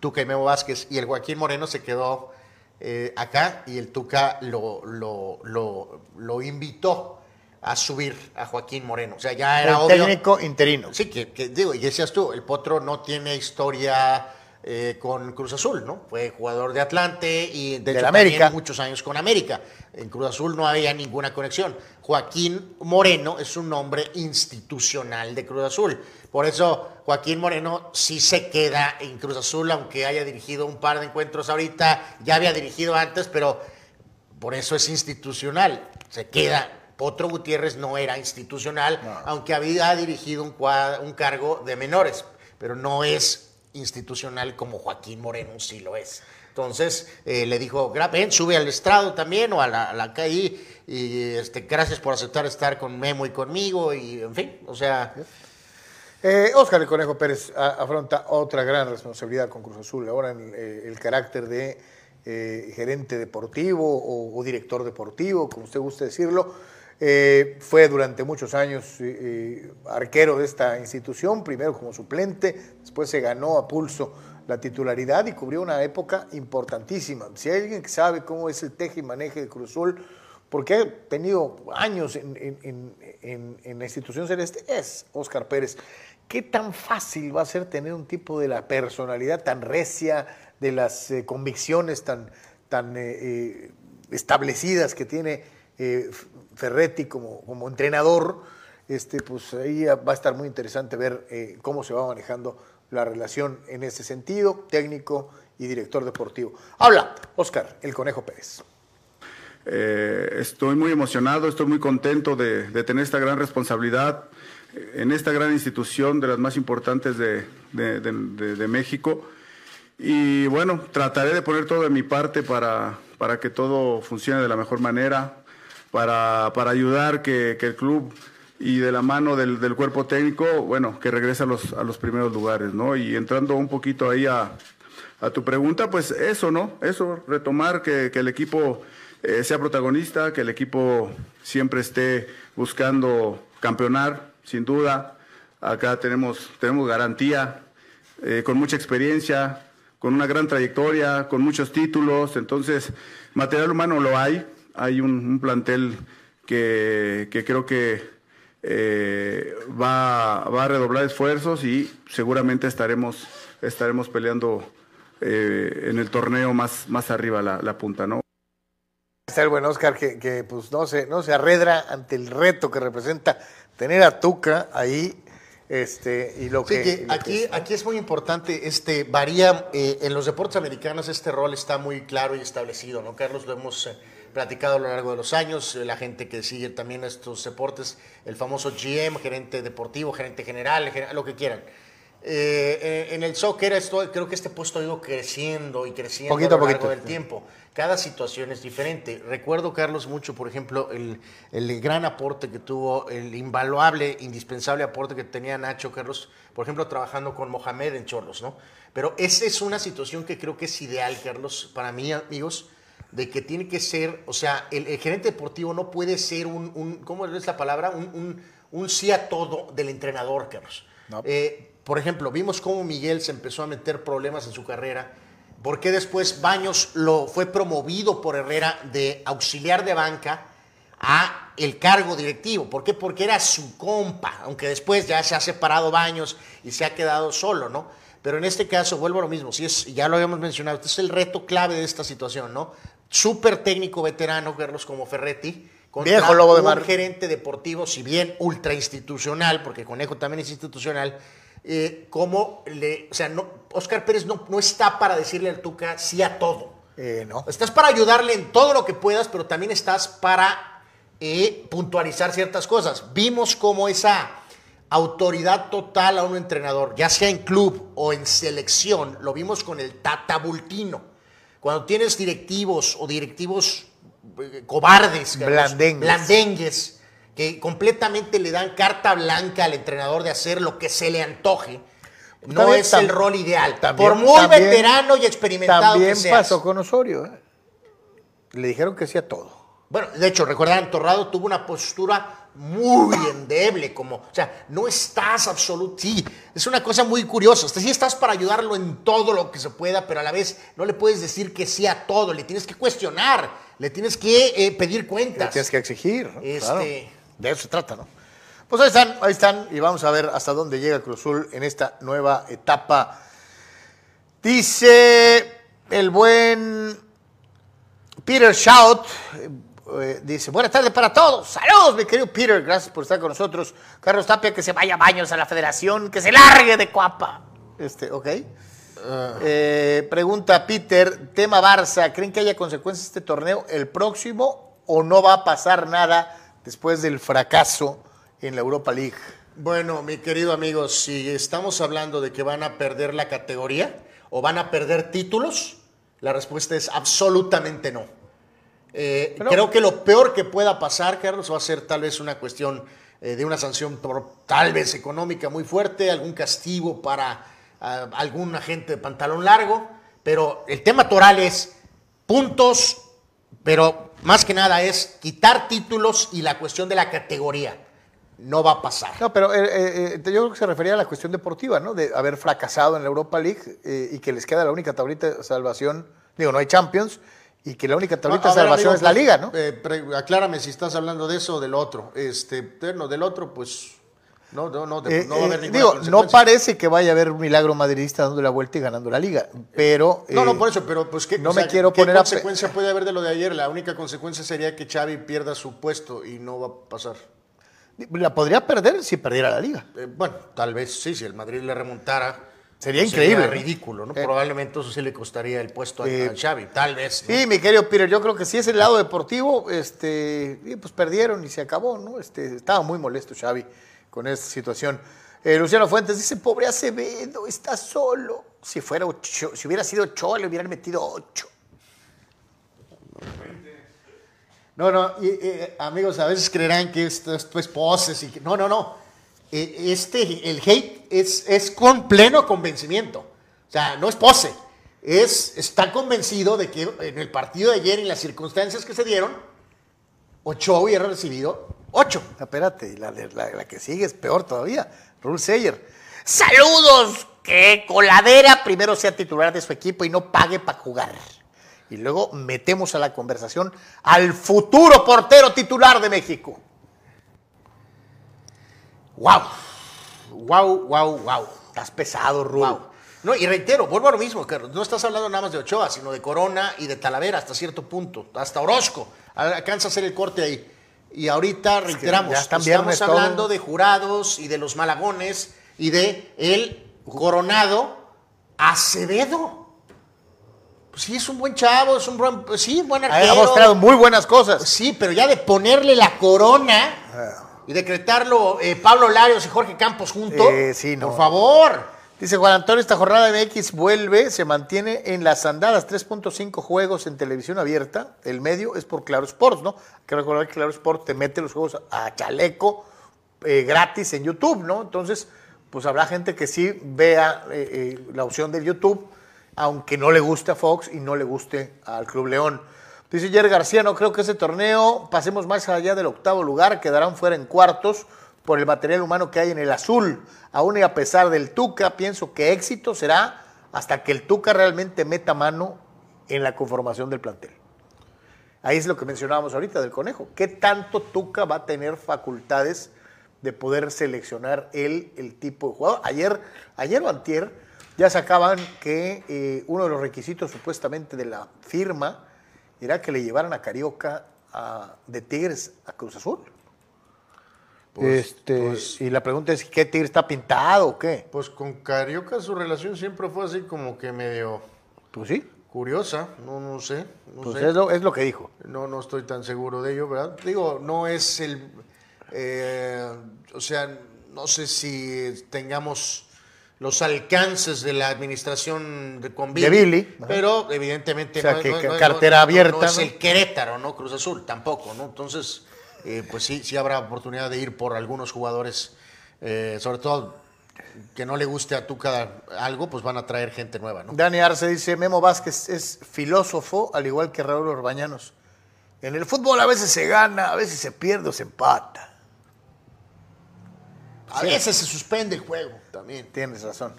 Tuca y Memo Vázquez, y el Joaquín Moreno se quedó eh, acá y el Tuca lo, lo, lo, lo invitó a subir a Joaquín Moreno. O sea, ya era El obvio. técnico interino. Sí, que, que digo, y decías tú, el Potro no tiene historia eh, con Cruz Azul, ¿no? Fue jugador de Atlante y de Del hecho, América. muchos años con América. En Cruz Azul no había ninguna conexión. Joaquín Moreno es un nombre institucional de Cruz Azul. Por eso Joaquín Moreno sí se queda en Cruz Azul, aunque haya dirigido un par de encuentros ahorita, ya había dirigido antes, pero por eso es institucional. Se queda. Potro Gutiérrez no era institucional, aunque había dirigido un, cargo de menores, pero no es institucional como Joaquín Moreno sí lo es. Entonces eh, le dijo, "Gra- ven, sube al estrado también o a la, a calle y este, gracias por aceptar estar con Memo y conmigo y en fin, o sea, Eh, Óscar el Conejo Pérez afronta otra gran responsabilidad con Cruz Azul, ahora en el carácter de eh, gerente deportivo o, o director deportivo, como usted guste decirlo. Eh, fue durante muchos años arquero de esta institución, primero como suplente, después se ganó a pulso la titularidad y cubrió una época importantísima. Si hay alguien que sabe cómo es el teje y maneje de Cruz Azul, porque ha tenido años en, en- en- la institución celeste, es Oscar Pérez. ¿Qué tan fácil va a ser tener un tipo de la personalidad tan recia, de las eh, convicciones tan, tan eh, eh, establecidas que tiene Ferretti como, como entrenador? Este, pues ahí va a estar muy interesante ver cómo se va manejando la relación en ese sentido, técnico y director deportivo. Habla Oscar, el Conejo Pérez. Eh, estoy muy emocionado, estoy muy contento de, tener esta gran responsabilidad en esta gran institución de las más importantes de- de- de México. Y bueno, trataré de poner todo de mi parte para, para que todo funcione de la mejor manera, para, para ayudar que, que el club y de la mano del, del cuerpo técnico, bueno, que regrese a los, a los primeros lugares, ¿no? Y entrando un poquito ahí a, a tu pregunta, pues eso, ¿no? Eso, retomar que, que el equipo eh, sea protagonista, que el equipo siempre esté buscando campeonar, sin duda. Acá tenemos, tenemos garantía, eh, con mucha experiencia, con una gran trayectoria, con muchos títulos. Entonces, material humano lo hay. Hay un, un plantel que, que creo que eh, va, va a redoblar esfuerzos y seguramente estaremos, estaremos peleando eh, en el torneo más, más arriba la, la punta, ¿no? está el buen Oscar que, que, pues no se, no se arredra ante el reto que representa tener a Tuca ahí. Este, y lo Sí, que, que y lo aquí, que- aquí es muy importante, este, varía, eh, en los deportes americanos este rol está muy claro y establecido, ¿no? Carlos, lo hemos eh, platicado a lo largo de los años, eh, la gente que sigue también estos deportes, el famoso GM, gerente deportivo, gerente general, gener- lo que quieran. Eh, en el soccer esto, creo que este puesto ha ido creciendo y creciendo Poquito a lo largo poquito. del tiempo. Cada situación es diferente. Recuerdo, Carlos, mucho, por ejemplo, el, el gran aporte que tuvo, el invaluable, indispensable aporte que tenía Nacho, Carlos, por ejemplo, trabajando con Mohamed en Cholos, ¿no? Pero esa es una situación que creo que es ideal, Carlos, para mí, amigos, de que tiene que ser, o sea, el, el gerente deportivo no puede ser un, un- ¿cómo es la palabra? Un, un, un sí a todo del entrenador, Carlos. Eh, por ejemplo, vimos cómo Miguel se empezó a meter problemas en su carrera. ¿Por qué después Baños lo fue promovido por Herrera de auxiliar de banca a el cargo directivo? ¿Por qué? Porque era su compa, aunque después ya se ha separado Baños y se ha quedado solo, ¿no? Pero en este caso, vuelvo a lo mismo, si es, ya lo habíamos mencionado, este es el reto clave de esta situación, ¿no? Súper técnico veterano, Carlos, como Ferretti, contra Viejo lobo de un mar. gerente deportivo, si bien ultra institucional, porque Conejo también es institucional, eh, como le, o sea, no, Oscar Pérez no, no está para decirle al Tuca sí a todo. Eh, no. Estás para ayudarle en todo lo que puedas, pero también estás para eh, puntualizar ciertas cosas. Vimos como esa autoridad total a un entrenador, ya sea en club o en selección, lo vimos con el Tata Bultino. Cuando tienes directivos o directivos eh, cobardes, Blandengues. blandengues, que completamente le dan carta blanca al entrenador de hacer lo que se le antoje, no También es el rol ideal. también- Por muy también- veterano y experimentado También que seas. pasó con Osorio. ¿eh? Le dijeron que sí a todo. Bueno, de hecho, recordarán, Torrado tuvo una postura muy endeble, como, o sea, no estás absoluto, sí, es una cosa muy curiosa, o sea, sí estás para ayudarlo en todo lo que se pueda, pero a la vez no le puedes decir que sí a todo, le tienes que cuestionar, le tienes que eh, pedir Le cuentas. tienes que exigir. ¿no? Este- Claro. De eso se trata, ¿no? Pues ahí están, ahí están, y vamos a ver hasta dónde llega Cruz Azul en esta nueva etapa. Dice el buen Peter Shout, eh, dice, buenas tardes para todos. Saludos, mi querido Peter, gracias por estar con nosotros. Carlos Tapia, que se vaya a baños a la federación, que se largue de Cuapa. Este, ok. Eh, pregunta Peter, tema Barça, ¿creen que haya consecuencias este torneo el próximo o no va a pasar nada después del fracaso en la Europa League? Bueno, mi querido amigo, si estamos hablando de que van a perder la categoría o van a perder títulos, la respuesta es absolutamente no. Eh, Pero- creo que lo peor que pueda pasar, Carlos, va a ser tal vez una cuestión eh, de una sanción por- tal vez económica muy fuerte, algún castigo para ah, algún agente de pantalón largo, pero el tema toral es puntos, pero más que nada es quitar títulos y la cuestión de la categoría. No va a pasar. No, pero eh, eh, eh, yo creo que se refería a la cuestión deportiva, ¿no? De haber fracasado en la Europa League eh, y que les queda la única tablita de salvación. Digo, no hay Champions y que la única tablita de salvación es la pues, Liga, ¿no? eh, pre- aclárame si estás hablando de eso o del otro. Este, no, del otro, pues no, no, no, de- Eh, no va a haber eh, ninguna digo, no parece que vaya a haber un milagro madridista dando la vuelta y ganando la Liga, pero... No, no, por eso, pero pues ¿qué, no o sea, me quiero ¿qué poner a consecuencia puede haber de lo de ayer? La única consecuencia sería que Xavi pierda su puesto y no va a pasar. La podría perder si perdiera la Liga. Eh, bueno, tal vez sí, si el Madrid le remontara. Sería increíble, ridículo, ¿no? Eh. Probablemente eso sí le costaría el puesto a, Eh, a Xavi, tal vez. ¿no? Sí, mi querido Peter, yo creo que si es el lado deportivo, este, pues perdieron y se acabó, ¿no? Este, estaba muy molesto Xavi con esta situación. Eh, Luciano Fuentes dice, pobre Acevedo, está solo. Si fuera ocho, si hubiera sido ocho, le hubieran metido ocho. No, no, y, eh, amigos, a veces creerán que esto, esto es poses y que, no, no, no. Eh, Este, el hate es, es con pleno convencimiento. O sea, no es pose. Es, está convencido de que en el partido de ayer, en las circunstancias que se dieron, Ochoa hubiera recibido ocho. Espérate, la, la- la que sigue es peor todavía. Rule Sayer. Saludos. Que Coladera primero sea titular de su equipo y no pague para jugar. Y luego metemos a la conversación al futuro portero titular de México. ¡Wow! ¡Wow, wow, wow! Estás pesado. Wow. No, y reitero, vuelvo a lo mismo, Carlos. No estás hablando nada más de Ochoa, sino de Corona y de Talavera hasta cierto punto, hasta Orozco, alcanza a hacer el corte ahí. Y ahorita reiteramos, están estamos hablando todo. de jurados y de los malagones y de el coronado Acevedo. Pues sí, es un buen chavo, es un buen, sí, buen Ha arquero. mostrado muy buenas cosas. Sí, pero ya de ponerle la corona y decretarlo eh, Pablo Larios y Jorge Campos juntos. Eh, sí, no. Por favor. Dice Juan Antonio, esta jornada MX vuelve, se mantiene en las andadas, 3.5 juegos en televisión abierta. El medio es por Claro Sports, ¿no? Hay que recordar que Claro Sports te mete los juegos a chaleco eh, gratis en YouTube, ¿no? Entonces, pues habrá gente que sí vea eh, eh, la opción del YouTube, aunque no le guste a Fox y no le guste al Club León. Dice Jerry García, no creo que ese torneo pasemos más allá del octavo lugar, quedarán fuera en cuartos por el material humano que hay en el azul. Aún y a pesar del Tuca, pienso que éxito será hasta que el Tuca realmente meta mano en la conformación del plantel. Ahí es lo que mencionábamos ahorita del conejo. ¿Qué tanto Tuca va a tener facultades de poder seleccionar él el tipo de jugador? Ayer, ayer o antier ya sacaban que eh, uno de los requisitos supuestamente de la firma era que le llevaran a Carioca a- de Tigres a Cruz Azul. este, y la pregunta es, ¿qué Tigre está pintado o qué? Pues con Carioca su relación siempre fue así como que medio Pues sí, curiosa, no, no sé. No pues sé. es, lo, es lo que dijo. No, no estoy tan seguro de ello, ¿verdad? Digo, no es el... eh, o sea, no sé si tengamos los alcances de la administración de con De Billy, ajá. pero evidentemente O sea, no, que- no- que no- cartera no- abierta, no es el Querétaro, ¿no? Cruz Azul, tampoco, ¿no? Entonces, eh, pues sí, sí habrá oportunidad de ir por algunos jugadores, eh, sobre todo que no le guste a Tuca algo, pues van a traer gente nueva, ¿no? Dani Arce dice, Memo Vázquez es filósofo, al igual que Raúl Orbañanos. En el fútbol a veces se gana, a veces se pierde o se empata. A veces se suspende el juego también. Tienes razón.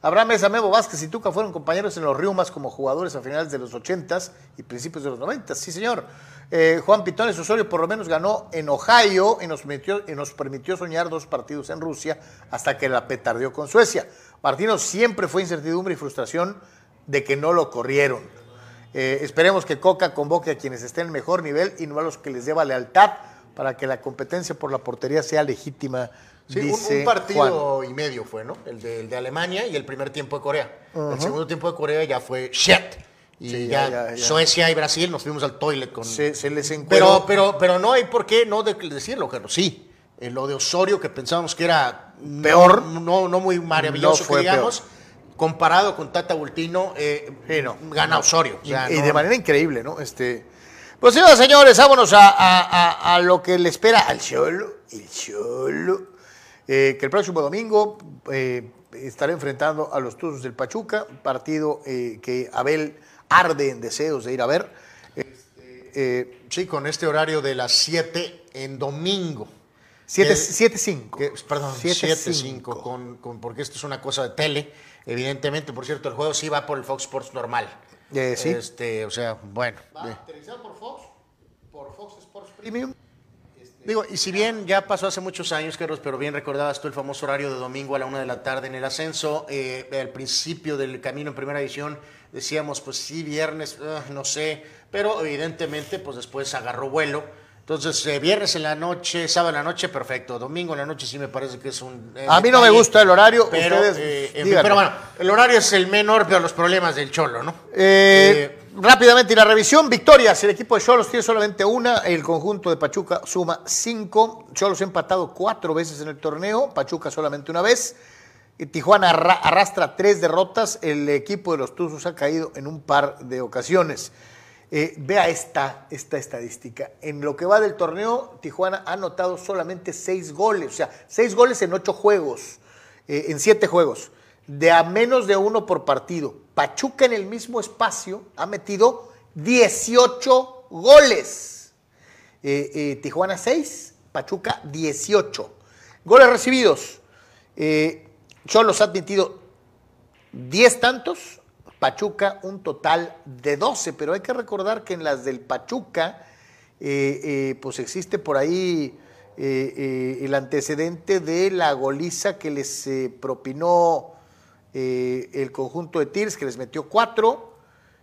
Abraham Mesa, Memo Vázquez y Tuca fueron compañeros en los Riumas como jugadores a finales de los 80s y principios de los 90 Sí, señor. Eh, Juan Pitones Osorio por lo menos ganó en Ohio y nos, permitió, y nos permitió soñar dos partidos en Rusia hasta que la petardeó con Suecia. Martino siempre fue incertidumbre y frustración de que no lo corrieron. Eh, esperemos que Coca convoque a quienes estén en mejor nivel y no a los que les deba lealtad para que la competencia por la portería sea legítima. Sí, un- dice un, partido Juan. y medio fue, ¿no? El de, el de Alemania y el primer tiempo de Corea. El segundo tiempo de Corea ya fue shit. Y Sí, ya, ya, ya, ya. Suecia y Brasil nos fuimos al toilet con... Se, se les encueró. pero, pero, pero no hay por qué no de- decirlo, Carlos. Sí, eh, lo de Osorio que pensábamos que era Peor. no, no muy maravilloso, No fue que digamos, comparado con Tata Bultino, eh, Sí, no. gana Osorio. O sea, y no- de manera increíble, ¿no? Este, pues señoras y señores, vámonos a, a- a- a lo que le espera al Cholo, el Cholo, eh, que el próximo domingo eh, estará enfrentando a los Tuzos del Pachuca, partido eh, que Abel arde en deseos de ir a ver. eh, sí, con este horario de las 7 en domingo. 7 Que- 7-5. que- perdón, 7-5. 7-5, con, con- porque esto es una cosa de tele. Evidentemente, por cierto, el juego sí va por el Fox Sports normal. Eh, sí. Este, o sea, bueno. eh. televisado por Fox? ¿Por Fox Sports Premium? Digo, y si bien ya pasó hace muchos años, Carlos, pero bien recordabas tú el famoso horario de domingo a la una de la tarde en el ascenso, eh, al principio del camino en primera división, decíamos, pues sí, viernes, ah, no sé, pero evidentemente, pues después agarró vuelo. Entonces, eh, viernes en la noche, sábado en la noche, perfecto. Domingo en la noche sí me parece que es un... eh, A mí no me gusta el horario, Pero, ustedes eh, pero bueno, el horario es el menor de los problemas del Cholo, ¿no? Rápidamente, y la revisión, victorias. El equipo de Cholos tiene solamente una, el conjunto de Pachuca suma cinco. Cholos ha empatado cuatro veces en el torneo, Pachuca solamente una vez. Y Tijuana arra- arrastra tres derrotas, el equipo de los Tuzos ha caído en un par de ocasiones. Eh, vea esta, esta estadística. En lo que va del torneo, Tijuana ha anotado solamente seis goles, o sea, seis goles en ocho juegos, eh, en siete juegos, de a menos de uno por partido. Pachuca en el mismo espacio ha metido 18 goles. Eh, eh, Tijuana 6, Pachuca 18. Goles recibidos. Eh, Cholos ha admitido 10 tantos, Pachuca un total de 12, pero hay que recordar que en las del Pachuca, eh, pues existe por ahí el antecedente de la goliza que les propinó eh, el conjunto de Tirs, que les metió 4.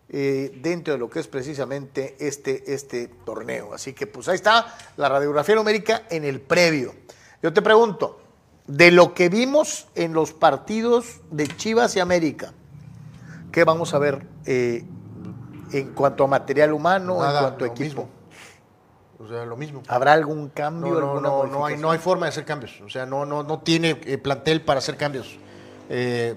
eh, dentro de lo que es precisamente este, este torneo. Así que pues ahí está la radiografía numérica en el previo. Yo te pregunto, de lo que vimos en los partidos de Chivas y América, ¿qué vamos a ver eh, en cuanto a material humano, Nada, en cuanto a equipo? mismo. O sea, lo mismo. ¿Habrá algún cambio? No, no, no, no hay, no hay forma de hacer cambios. O sea, no, no, no tiene plantel para hacer cambios. Eh,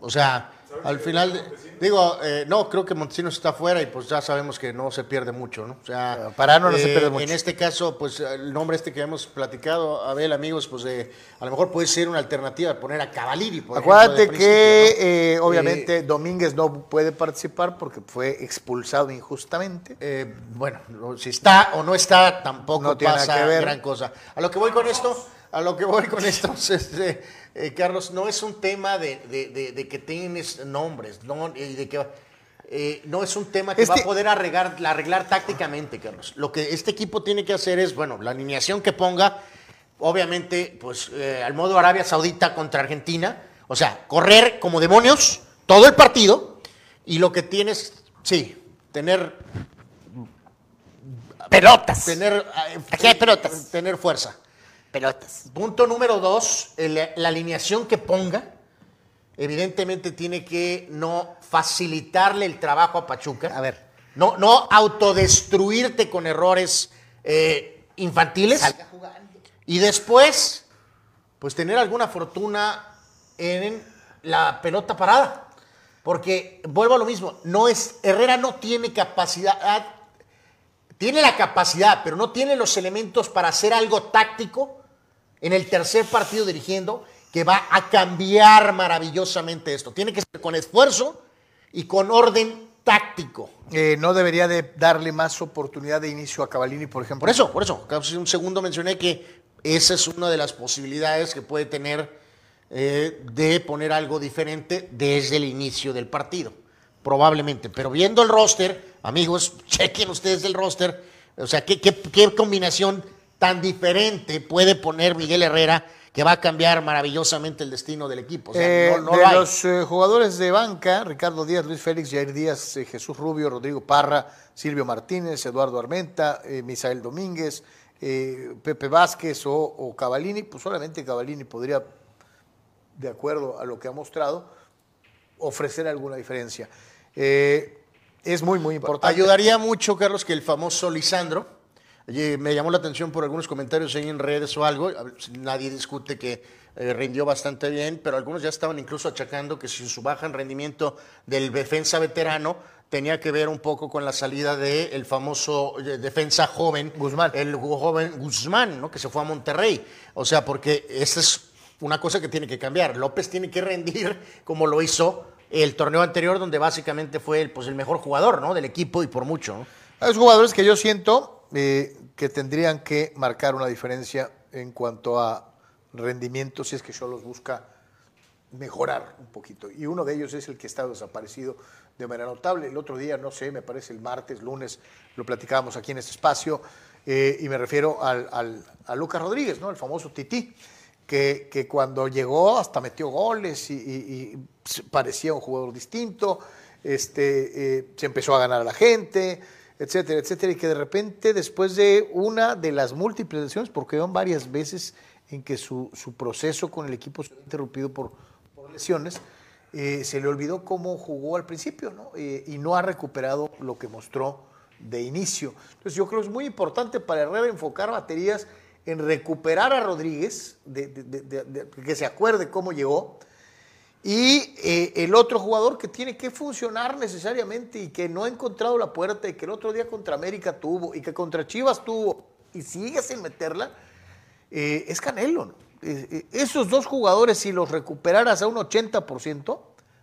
o sea, al final, de- digo, eh, no, creo que Montesinos está afuera y pues ya sabemos que no se pierde mucho, ¿no? O sea, para no, no se eh, pierde mucho. En este caso, pues el nombre este que hemos platicado, Abel, amigos, pues eh, a lo mejor puede ser una alternativa de poner a Cavalini. por Acuérdate ejemplo, que eh, obviamente Domínguez no puede participar porque fue expulsado injustamente. Eh, bueno, no, si está o no está, tampoco No tiene pasa que ver. gran cosa. A lo que voy con esto, a lo que voy con esto, este, eh, Carlos, no es un tema de, de- de- de que tienes nombres, no, y de que eh, no es un tema que va Este- a poder arreglar, arreglar tácticamente, Carlos. Lo que este equipo tiene que hacer es, bueno, la alineación que ponga, obviamente, pues eh, al modo Arabia Saudita contra Argentina, o sea, correr como demonios todo el partido y lo que tienes, sí, tener Pelotas. tener eh, Aquí hay pelotas. tener fuerza. Pelotas. Punto número dos, la alineación que ponga, evidentemente tiene que no facilitarle el trabajo a Pachuca. A ver. No, no autodestruirte con errores eh, infantiles. Y después, pues tener alguna fortuna en la pelota parada. Porque vuelvo a lo mismo, no es, Herrera no tiene capacidad, tiene la capacidad, pero no tiene los elementos para hacer algo táctico en el tercer partido dirigiendo que va a cambiar maravillosamente esto. Tiene que ser con esfuerzo y con orden táctico. Eh, no debería de darle más oportunidad de inicio a Cavalini, por ejemplo. Por eso, por eso, un segundo mencioné que esa es una de las posibilidades que puede tener eh, de poner algo diferente desde el inicio del partido, probablemente. Pero viendo el roster, amigos, chequen ustedes el roster, o sea, ¿qué, qué, qué combinación tan diferente puede poner Miguel Herrera que va a cambiar maravillosamente el destino del equipo? O sea, Eh, no, no de lo hay. los eh, jugadores de banca, Ricardo Díaz, Luis Félix, Jair Díaz, eh, Jesús Rubio, Rodrigo Parra, Silvio Martínez, Eduardo Armenta, Misael Domínguez, Pepe Vázquez o, o Cavalini, pues solamente Cavalini podría, de acuerdo a lo que ha mostrado, ofrecer alguna diferencia. Es muy, muy importante. Ayudaría mucho, Carlos, que el famoso Lisandro, me llamó la atención por algunos comentarios ahí en redes o algo, nadie discute que eh, rindió bastante bien, pero algunos ya estaban incluso achacando que si su baja en rendimiento del defensa veterano tenía que ver un poco con la salida del famoso eh, defensa joven, Guzmán. el joven Guzmán, ¿no? que se fue a Monterrey. O sea, porque esa es una cosa que tiene que cambiar. López tiene que rendir como lo hizo el torneo anterior, donde básicamente fue el, pues, el mejor jugador ¿no? del equipo y por mucho. ¿no? Hay jugadores que yo siento eh, que tendrían que marcar una diferencia en cuanto a rendimiento si es que Cholos busca mejorar un poquito. Y uno de ellos es el que está desaparecido de manera notable. El otro día, no sé, me parece el martes, lunes, lo platicábamos aquí en este espacio, eh, y me refiero al, al- a Lucas Rodríguez, ¿no? el famoso Tití, que, que cuando llegó hasta metió goles y, y- y parecía un jugador distinto, este, eh, se empezó a ganar a la gente, etcétera, etcétera, y que de repente después de una de las múltiples lesiones, porque van varias veces en que su, su proceso con el equipo se ha interrumpido por, lesiones, eh, se le olvidó cómo jugó al principio, ¿no? Eh, y no ha recuperado lo que mostró de inicio. Entonces yo creo que es muy importante para Herrera enfocar baterías en recuperar a Rodríguez, de- que se acuerde cómo llegó, y eh, el otro jugador que tiene que funcionar necesariamente y que no ha encontrado la puerta y que el otro día contra América tuvo y que contra Chivas tuvo y sigue sin meterla, eh, es Canelo. Eh, eh, esos dos jugadores, si los recuperaras a un 80%,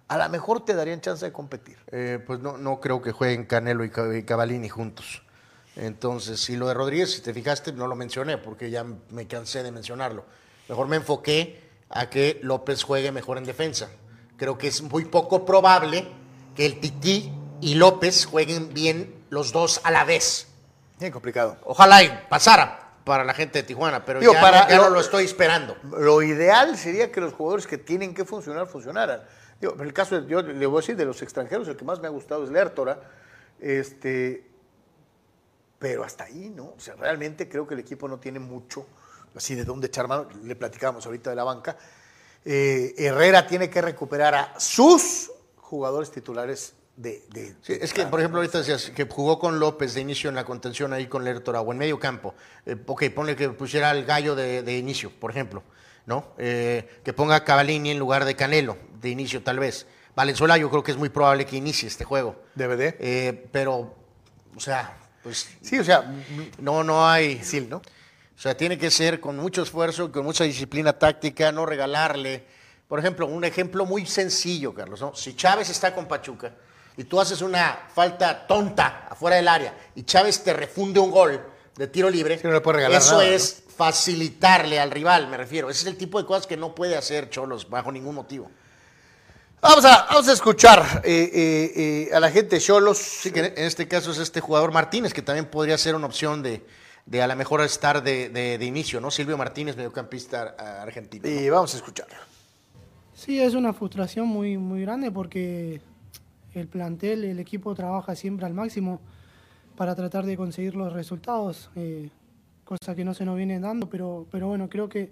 a lo mejor te darían chance de competir. Eh, pues no, no creo que jueguen Canelo y Ca- y Cavallini juntos. Entonces, y lo de Rodríguez, si te fijaste, no lo mencioné porque ya me cansé de mencionarlo. Mejor me enfoqué a que López juegue mejor en defensa. Creo que es muy poco probable que el Tití y López jueguen bien los dos a la vez. Bien complicado. Ojalá y pasara para la gente de Tijuana, pero Digo, ya, para no- ya lo- no lo estoy esperando. Lo ideal sería que los jugadores que tienen que funcionar, funcionaran. Digo, en el caso, de, yo le voy a decir, de los extranjeros, el que más me ha gustado es Lertora. Este, pero hasta ahí, ¿no? O sea, realmente creo que el equipo no tiene mucho así de dónde echar mano. Le platicábamos ahorita de la banca. Eh, Herrera tiene que recuperar a sus jugadores titulares de... de- Sí, es que, por ejemplo, ahorita decías que jugó con López de inicio en la contención ahí con Lertora o en medio campo. Eh, ok, ponle que pusiera al gallo de, de inicio, por ejemplo, ¿no? Eh, que ponga a Cavallini en lugar de Canelo, de inicio tal vez. Valenzuela yo creo que es muy probable que inicie este juego. DVD. Eh, pero, o sea, pues Sí, o sea, no, no hay... sí, ¿no? O sea, tiene que ser con mucho esfuerzo, con mucha disciplina táctica, no regalarle. Por ejemplo, un ejemplo muy sencillo, Carlos. ¿no? Si Chávez está con Pachuca y tú haces una falta tonta afuera del área y Chávez te refunde un gol de tiro libre, Sí, no le puede regalar eso nada, ¿no? es facilitarle al rival, me refiero. Ese es el tipo de cosas que no puede hacer Cholos bajo ningún motivo. Vamos a, vamos a escuchar eh, eh, eh, a la gente de Cholos. Sí, que en este caso es este jugador Martínez, que también podría ser una opción de, de a lo mejor estar de, de- de inicio, ¿no? Silvio Martínez, mediocampista argentino. Y vamos a escuchar. Sí, es una frustración muy, muy grande porque el plantel, el equipo trabaja siempre al máximo para tratar de conseguir los resultados, eh, cosa que no se nos viene dando, pero, pero bueno, creo que,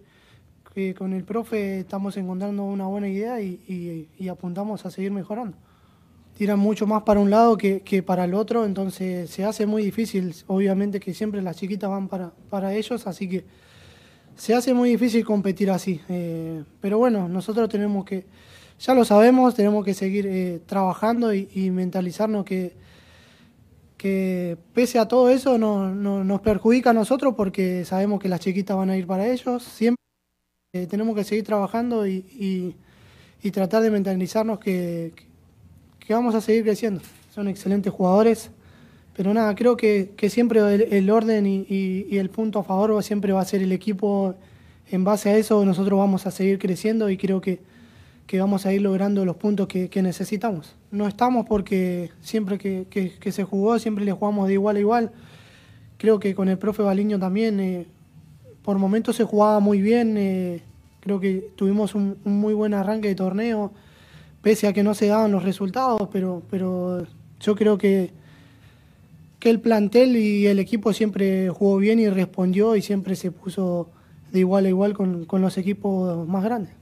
que con el profe estamos encontrando una buena idea y, y- y apuntamos a seguir mejorando. Tiran mucho más para un lado que, que para el otro, entonces se hace muy difícil. Obviamente que siempre las chiquitas van para, para ellos, así que se hace muy difícil competir así. eh, pero bueno, nosotros tenemos que, ya lo sabemos, tenemos que seguir eh, trabajando y, mentalizarnos que, que pese a todo eso no, no- nos perjudica a nosotros porque sabemos que las chiquitas van a ir para ellos. Siempre eh, tenemos que seguir trabajando y, y- tratar de mentalizarnos que vamos a seguir creciendo. Son excelentes jugadores. Pero nada, creo que, que siempre el, orden y, el punto a favor siempre va a ser el equipo. En base a eso nosotros vamos a seguir creciendo y creo que, que vamos a ir logrando los puntos que, que necesitamos. No estamos porque siempre que, que- que se jugó, siempre le jugamos de igual a igual. Creo que con el profe Baliño también, eh, por momentos se jugaba muy bien. eh, creo que tuvimos un muy buen arranque de torneo, pese a que no se daban los resultados, pero, pero yo creo que que el plantel y el equipo siempre jugó bien y respondió y siempre se puso de igual a igual con, con los equipos más grandes.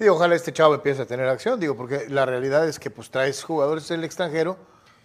Y ojalá este chavo empiece a tener acción, digo, porque la realidad es que pues traes jugadores del extranjero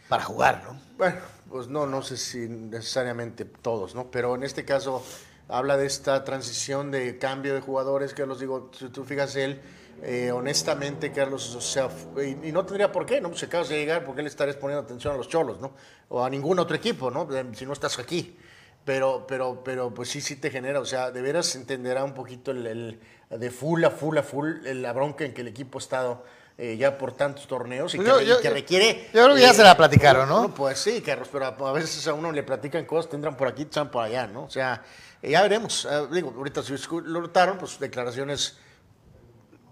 para jugar, ¿no? Bueno, pues no, no sé si necesariamente todos, ¿no? Pero en este caso habla de esta transición de cambio de jugadores, que los digo, si tú fijas él, eh, honestamente, Carlos, o sea, y, y no tendría por qué, ¿no? Si acabas de llegar, ¿por qué le estarías poniendo atención a los cholos, ¿no? O a ningún otro equipo, ¿no? Eh, Si no estás aquí. Pero, pero, pero, pues sí, sí te genera, o sea, de veras entenderá un poquito el, el- de full a full a full la bronca en que el equipo ha estado eh, ya por tantos torneos y que, Yo- y que requiere... yo creo que ya eh, se la platicaron, ¿no? no, pues sí, Carlos, pero a a veces a uno le platican cosas, tendrán por aquí, tendrán por allá, ¿no? O sea, eh, ya veremos. Digo, ahorita si lo notaron, pues declaraciones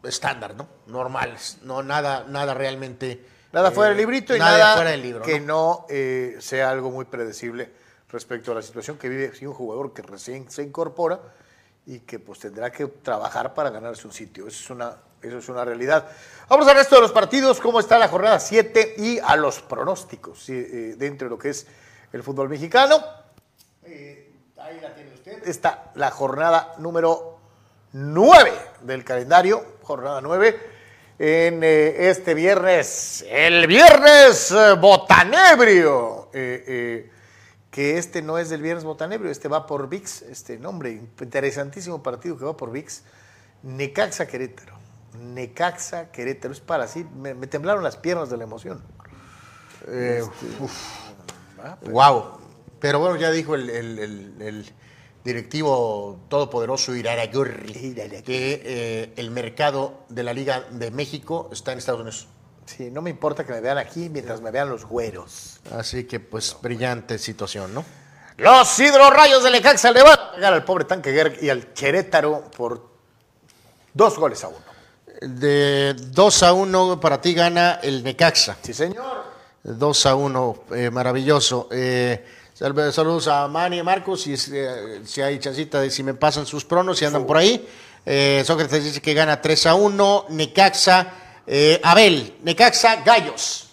estándar, ¿no? Normales, no nada, nada realmente. Nada eh, fuera del librito y nada nada, fuera del libro. que ¿no? no, eh, sea algo muy predecible respecto a la situación que vive un jugador que recién se incorpora y que pues tendrá que trabajar para ganarse un sitio. Eso es una, eso es una realidad. Vamos al resto de los partidos, cómo está la jornada 7 y a los pronósticos eh, dentro de lo que es el fútbol mexicano. Eh, ahí la tiene usted. Está la jornada número 9 del calendario, jornada 9, en eh, este viernes, el viernes eh, botanebrio, eh, que este no es del viernes botanebrio, este va por VIX, este nombre, interesantísimo partido que va por VIX, Necaxa Querétaro, Necaxa Querétaro, es para así, me, me temblaron las piernas de la emoción. Eh, wow. Pero bueno, ya dijo el, el- el- el directivo todopoderoso Iraragorri que eh, el mercado de la Liga de México está en Estados Unidos. Sí, no me importa que me vean aquí mientras me vean los güeros. Así que, pues, brillante situación, ¿no? Los hidrorrayos de Necaxa le van a pegar al pobre Tanque y al Querétaro por dos goles a uno. De 2 a 1 para ti gana el Necaxa. Sí, señor. 2 a 1, eh, maravilloso. Eh, saludos a Manny y Marcos, y eh, si hay chancita de si me pasan sus pronos, si andan por ahí. Eh, Sócrates dice que gana 3 a 1, Necaxa Eh, Abel, Necaxa, Gallos.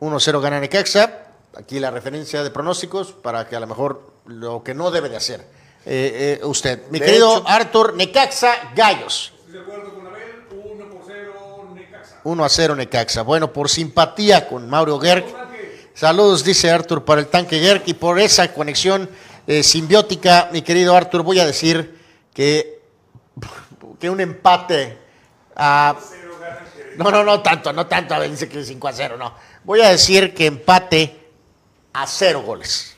1-0 gana Necaxa. Aquí la referencia de pronósticos para que a lo mejor lo que no debe de hacer eh, eh, usted. Mi De querido hecho- Arthur, Necaxa, Gallos. Estoy de acuerdo con Abel, 1 por 0 Necaxa. 1 a 0 Necaxa. Bueno, por simpatía con Mauro Gerg. Saludos, dice Arthur, para el tanque Gerg y por esa conexión eh, simbiótica, mi querido Arthur, voy a decir que, que un empate a... No, no, no tanto, no tanto, a ver, dice que 5 a 0, no. Voy a decir que empate a cero goles.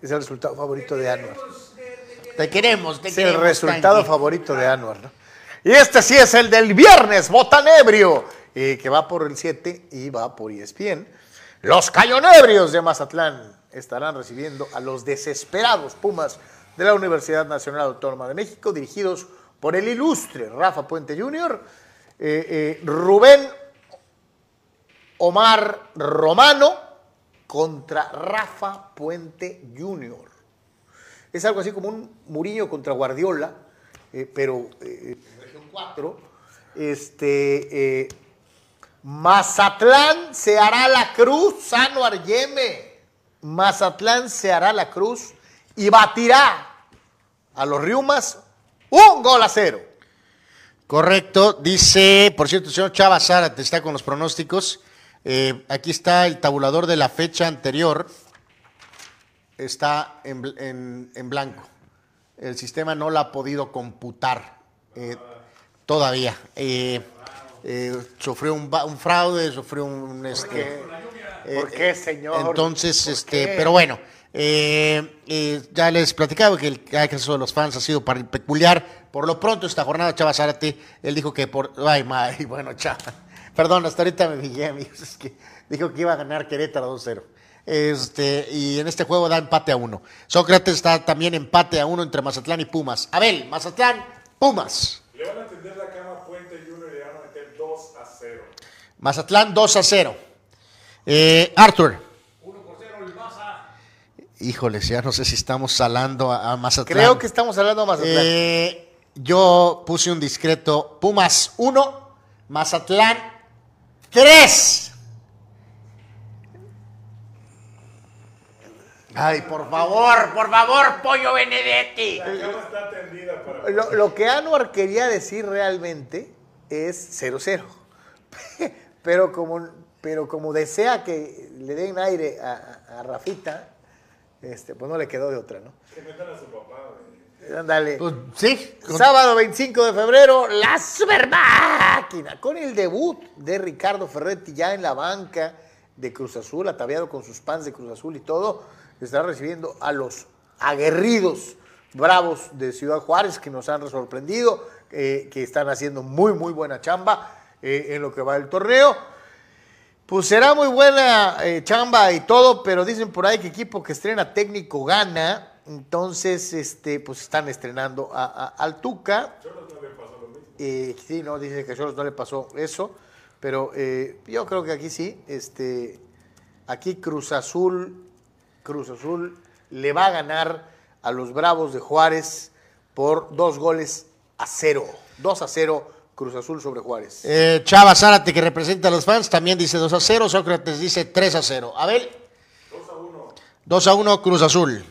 Es el resultado favorito de Anuar. Te queremos, te Es el queremos. resultado Tanque. favorito de Anuar, ¿no? Y este sí es el del viernes, Botanebrio, eh, que va por el 7 y va por ESPN. Los Cayonebrios de Mazatlán estarán recibiendo a los desesperados Pumas de la Universidad Nacional Autónoma de México, dirigidos por el ilustre Rafa Puente Jr., eh, eh, Rubén Omar Romano contra Rafa Puente Jr. Es algo así como un Muriño contra Guardiola, eh, pero en región 4. Este, Mazatlán se hará la cruz, Sano Yeme. Mazatlán se hará la cruz y batirá a los Riumas un gol a cero. Correcto, dice, por cierto, el señor Chava Zárate está con los pronósticos. Eh, aquí está el tabulador de la fecha anterior. Está en, en- en blanco. El sistema no la ha podido computar eh, todavía. Eh, eh, sufrió un, fraude, sufrió un... Este, ¿Por qué, señor? entonces, ¿Por este, qué? pero bueno, eh, eh, ya les platicaba que el caso de los fans ha sido peculiar. Por lo pronto, esta jornada, Chava Zárate, él dijo que por. Ay, madre, bueno, Chava. Perdón, hasta ahorita me fijé, amigos. Es que dijo que iba a ganar Querétaro 2-0. Este, y en este juego da empate a uno. Sócrates está también empate a uno entre Mazatlán y Pumas. Abel, Mazatlán, Pumas. Le van a tender la cama a Puente Junior y le van a meter 2 a 0. Mazatlán 2 a 0. Eh, Arthur. 1 por 0 el Maza. Híjoles, ya no sé si estamos salando a, a Mazatlán. Creo que estamos hablando de Mazatlán. Eh, yo puse un discreto Pumas 1, Mazatlán 3. Ay, por favor, por favor, Pollo Benedetti. La cama está tendida para. Lo, lo que Anuar quería decir realmente es 0-0. Pero como, pero como desea que le den aire a, a- a Rafita, este, pues no le quedó de otra, ¿no? Que metan a su papá, güey. Ándale. Pues, sí. con- Sábado 25 de febrero, la super máquina, con el debut de Ricardo Ferretti ya en la banca de Cruz Azul, ataviado con sus pants de Cruz Azul y todo, estará recibiendo a los aguerridos bravos de Ciudad Juárez que nos han sorprendido, eh, que están haciendo muy, muy buena chamba eh, en lo que va del torneo. Pues será muy buena eh, chamba y todo, pero dicen por ahí que equipo que estrena técnico gana. Entonces, este, pues están estrenando a, a- al Tuca. Eh, sí, no, dice que a Cholos no le pasó eso, pero eh, yo creo que aquí sí. Este, aquí Cruz Azul, Cruz Azul le va a ganar a los Bravos de Juárez por dos goles a cero. Dos a cero Cruz Azul sobre Juárez. Eh, Chava Zárate, que representa a los fans, también dice 2 a 0. Sócrates dice 3 a 0. Abel. 2 a 1. 2 a 1, Cruz Azul.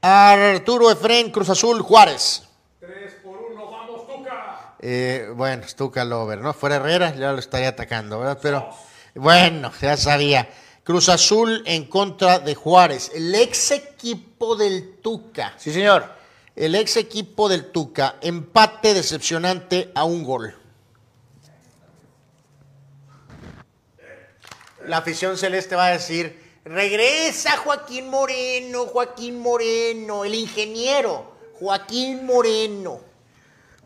Arturo Efren, Cruz Azul, Juárez. 3 por 1, vamos, Tuca. Eh, bueno, Stuka Lover, ¿no? Fuera Herrera, ya lo estaría atacando, ¿verdad? Pero bueno, ya sabía. Cruz Azul en contra de Juárez, el ex equipo del Tuca. Sí, señor. El ex equipo del Tuca, empate decepcionante a un gol. La afición celeste va a decir, regresa Joaquín Moreno, Joaquín Moreno, el ingeniero, Joaquín Moreno.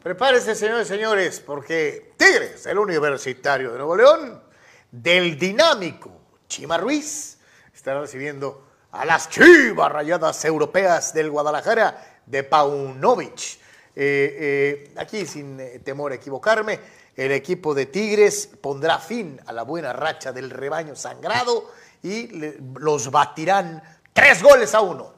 Prepárense, señores y señores, porque Tigres, el universitario de Nuevo León, del dinámico Chima Ruiz, estará recibiendo a las chivas rayadas europeas del Guadalajara de Paunovic. Eh, eh, aquí, sin eh, temor a equivocarme, el equipo de Tigres pondrá fin a la buena racha del rebaño sangrado y le- los batirán tres goles a uno.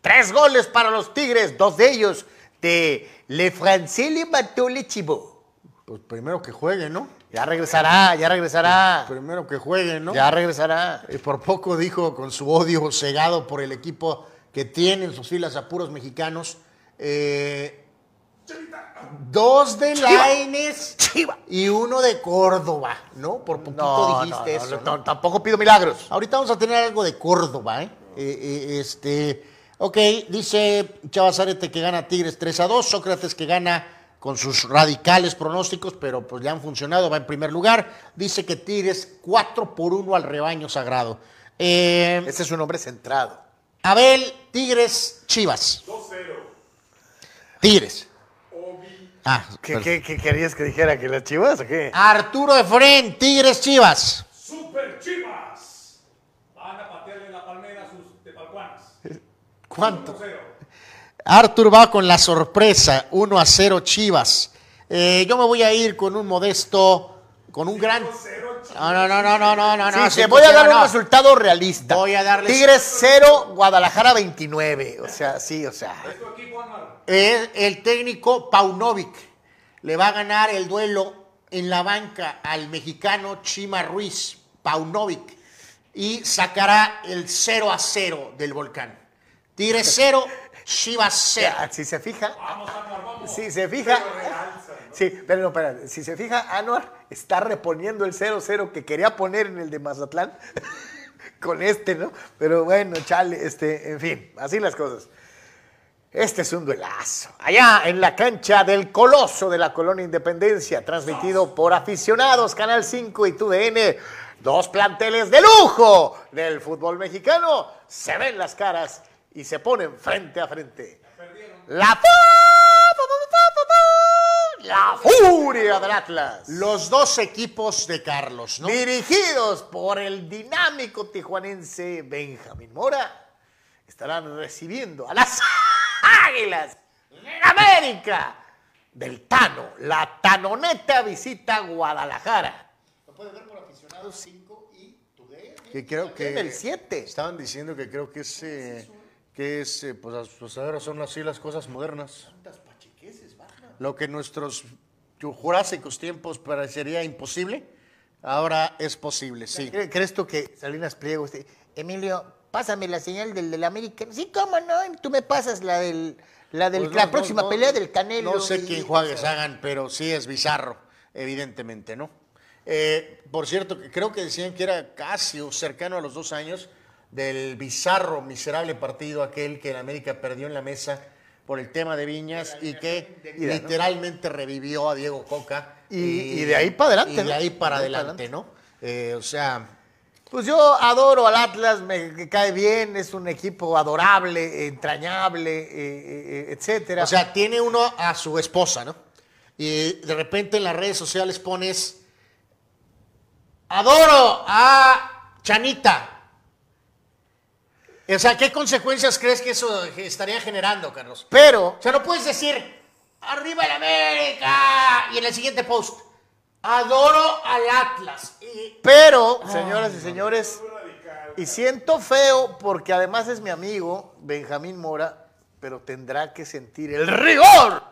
Tres goles para los Tigres, dos de ellos de Le Francais le chivó. Pues primero que juegue, ¿no? Ya regresará, ya regresará. Primero que juegue, ¿no? Ya regresará. Y por poco dijo con su odio cegado por el equipo que tiene en sus filas a puros mexicanos. eh, dos de Laines y uno de Córdoba, ¿no? Por poquito No, dijiste no, no, eso. tampoco pido milagros. Ahorita vamos a tener algo de Córdoba, ¿eh? Eh, eh, este, ok, dice Chavazarete que gana Tigres 3 a 2, Sócrates que gana con sus radicales pronósticos, pero pues le han funcionado, va en primer lugar. Dice que Tigres 4 por 1 al rebaño sagrado. Eh, Ese es un hombre centrado. Abel, Tigres, Chivas. 2-0. Tigres. Ah, ¿Qué, qué- qué querías que dijera? ¿Que las chivas o qué? Arturo Efren, Tigres, Chivas. Super Chivas. Van a patearle la palmera a sus tepalcuanas. ¿Cuánto? 1-0. Arthur va con la sorpresa, 1 a 0 Chivas. Eh, yo me voy a ir con un modesto, con un gran... No, no, no, no, no, no, no. Sí, no, te voy a dar no. un resultado realista. Voy a darles- Tigres 0, Guadalajara 29. O sea, sí, o sea. Eh, el técnico Paunovic le va a ganar el duelo en la banca al mexicano Chima Ruiz, Paunovic, y sacará el 0 a 0 del volcán. Tigres 0, Chivas 0. Ya, Si se fija. Si se fija. Sí, pero no, espera. Si se fija, Anuar está reponiendo el 0-0 que quería poner en el de Mazatlán. con este, ¿no? Pero bueno, chale, este, en fin, así las cosas. Este es un duelazo. Allá en la cancha del Coloso de la Colonia Independencia, transmitido por aficionados, Canal 5 y TUDN. Dos planteles de lujo del fútbol mexicano. Se ven las caras y se ponen frente a frente. La, fu- la furia del Atlas. Los dos equipos de Carlos, ¿no? Dirigidos por el dinámico tijuanense Benjamín Mora, estarán recibiendo a las Águilas en América del Tano. La Tanoneta visita Guadalajara. Lo puede ver por aficionados 5 y Today. Que creo que En el 7. Estaban diciendo que creo que es, eh, que es, eh, pues, pues ahora son así las cosas modernas. Lo que en nuestros jurásicos tiempos parecería imposible, ahora es posible, sí. ¿Crees tú que Salinas Pliego, Emilio, pásame la señal del, del América? Sí, cómo no, tú me pasas la del la, del, Pues la próxima no, pelea no, del Canelo. No sé y- quién juegues hagan, pero sí es bizarro, evidentemente, ¿no? Eh, por cierto, creo que decían que era casi o cercano a los dos años del bizarro, miserable partido aquel que el América perdió en la mesa por el tema de Viñas y que vida, ¿no? literalmente revivió a Diego Coca. Y- y de ahí para adelante, Y de ¿no? ahí para De ahí para adelante, ¿no? Eh, o sea, Pues yo adoro al Atlas, me cae bien, es un equipo adorable, entrañable, eh, eh, etcétera. O sea, tiene uno a su esposa, ¿no? Y de repente en las redes sociales pones, adoro a Chanita. O sea, ¿qué consecuencias crees que eso estaría generando, Carlos? pero O sea, no puedes decir, arriba el América, y en el siguiente post, adoro al Atlas. Y, Pero, señoras y señores, y siento feo porque además es mi amigo Benjamín Mora, pero tendrá que sentir el rigor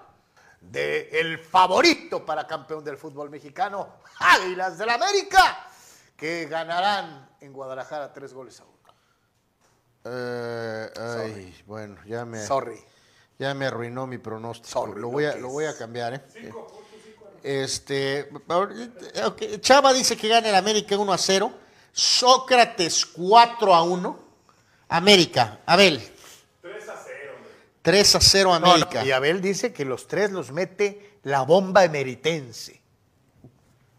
de el favorito para campeón del fútbol mexicano, Águilas del América, que ganarán en Guadalajara tres goles a uno. Eh, ay, bueno, ya me, Sorry. ya me arruinó mi pronóstico. Sorry, lo, voy a, lo voy a cambiar, ¿eh? Este, ahorita- ok, Chava dice que gana el América 1 a 0. Sócrates 4 a 1. América, Abel. 3 a 0, hombre. 3 a 0 No, no, América. y Abel dice que los tres los mete la bomba emeritense.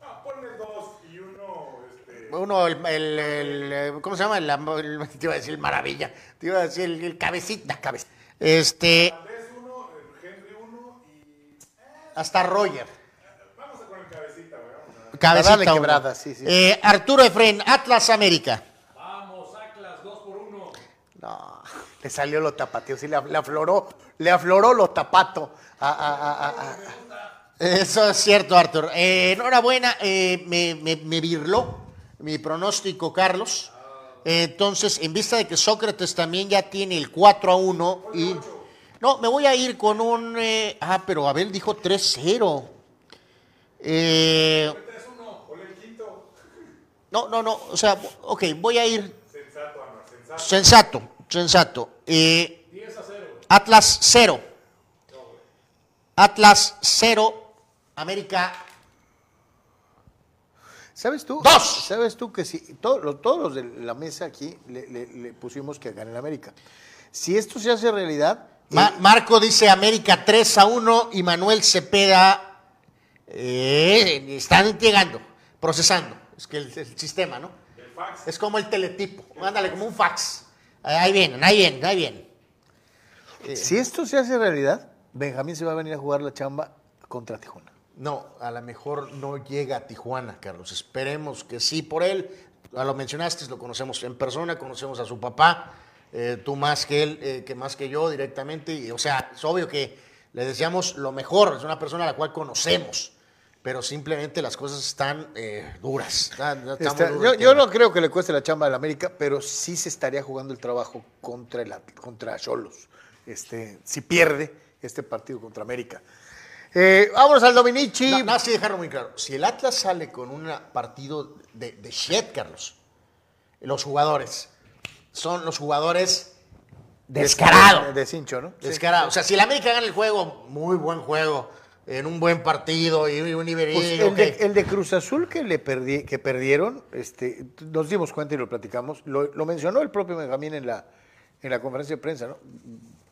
Ah, ponme 2 y 1. Este, Uno, el, el- el, eh, ¿cómo se llama? El, el- te iba a decir el maravilla. Te iba a decir el, el cabecita. cabecita. Este, Andrés 1, Henry 1 y. hasta Roger. Vamos a con el cabecita, a Cabecita uno. quebrada, sí, sí. Eh, Arturo Efren, Atlas América. Vamos, Atlas 2 por 1. No, le salió lo tapateo, sí, le, le afloró, le afloró lo tapato. a- a- a- a- a- Eso es cierto, Arthur. Eh, enhorabuena, eh, me, me, me birló mi pronóstico, Carlos. Entonces, en vista de que Sócrates también ya tiene el 4 a 1 y No, me voy a ir con un... eh, ah, pero Abel dijo 3-0. Eh, no, no, no. O sea, ok, voy a ir... Sensato, sensato. Eh, Atlas 0. Atlas 0. América ¿Sabes tú? Dos. ¿Sabes tú que si todos los, todos los de la mesa aquí le, le- le pusimos que gane el América? Si esto se hace realidad, Ma- Marco dice América 3 a 1 y Manuel Cepeda eh, están llegando, procesando. Es que el, el sistema, ¿no? Es como el teletipo. Mándale como un fax. Ahí vienen, ahí vienen, ahí vienen. si esto se hace realidad, Benjamín se va a venir a jugar la chamba contra Tijuana. No, a lo mejor no llega a Tijuana, Carlos. Esperemos que sí por él. Lo mencionaste, lo conocemos en persona, conocemos a su papá. eh, tú más que él, eh, que más que yo directamente. Y, o sea, es obvio que le deseamos lo mejor. Es una persona a la cual conocemos. Pero simplemente las cosas están eh, duras. Está- yo, yo no creo que le cueste la chamba al América, pero sí se estaría jugando el trabajo contra el contra Cholos. Este, si pierde este partido contra América. Eh, vámonos al Dominici. Nada, sí dejarlo muy claro. Si el Atlas sale con un partido de, de shit, Carlos, los jugadores son los jugadores descarados. De, de cincho, ¿no? Sí. Descarado. O sea, si el América gana el juego, muy buen juego, en un buen partido y un nivel. Pues el, de, el de Cruz Azul que le que perdieron, este, nos dimos cuenta y lo platicamos, lo, lo mencionó el propio Benjamín en la, en la conferencia de prensa, ¿no?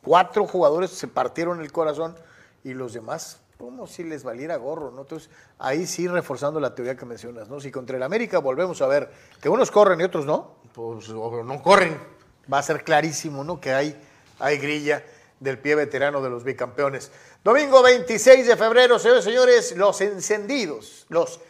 Cuatro jugadores se partieron el corazón y los demás, como si les valiera gorro, ¿no? Entonces, ahí sí reforzando la teoría que mencionas, ¿no? Si contra el América volvemos a ver que unos corren y otros no, Pues no corren. va a ser clarísimo, ¿no? Que hay, hay grilla del pie veterano de los bicampeones. Domingo 26 de febrero, señores señores, los encendidos, los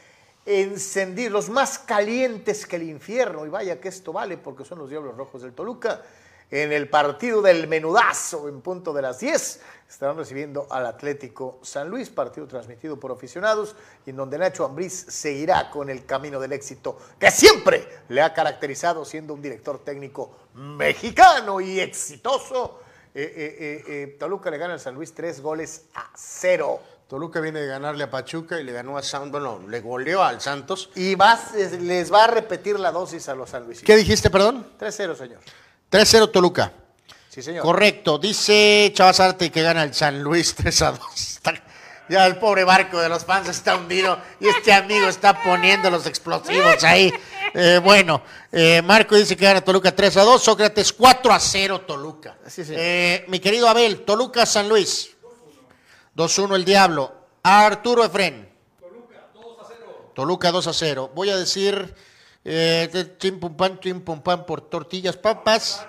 encendidos, los más calientes que el infierno, y vaya que esto vale porque son los Diablos Rojos del Toluca, en el partido del menudazo en punto de las 10, estarán recibiendo al Atlético San Luis, partido transmitido por aficionados, y en donde Nacho Ambriz seguirá con el camino del éxito que siempre le ha caracterizado siendo un director técnico mexicano y exitoso. Eh, eh, eh, Toluca le gana al San Luis tres goles a cero. Toluca viene de ganarle a Pachuca y le ganó a Santos, bueno, le goleó al Santos. Y vas- les va a repetir la dosis a los San Luis. ¿Qué dijiste, perdón? 3-0, señor. 3-0 Toluca. Sí, señor. Correcto, dice Chavas Arte que gana el San Luis 3 a 2. Está- ya el pobre barco de los fans está hundido y este amigo está poniendo los explosivos ahí. Eh, bueno, eh, Marco dice que gana Toluca 3 a 2, Sócrates 4 a 0 Toluca. Sí, sí. Eh, mi querido Abel, Toluca San Luis 2-1 el Diablo. Arturo Efren. Toluca 2 a 0. Voy a decir eh, chim pum pan, chim pum pan por tortillas papas.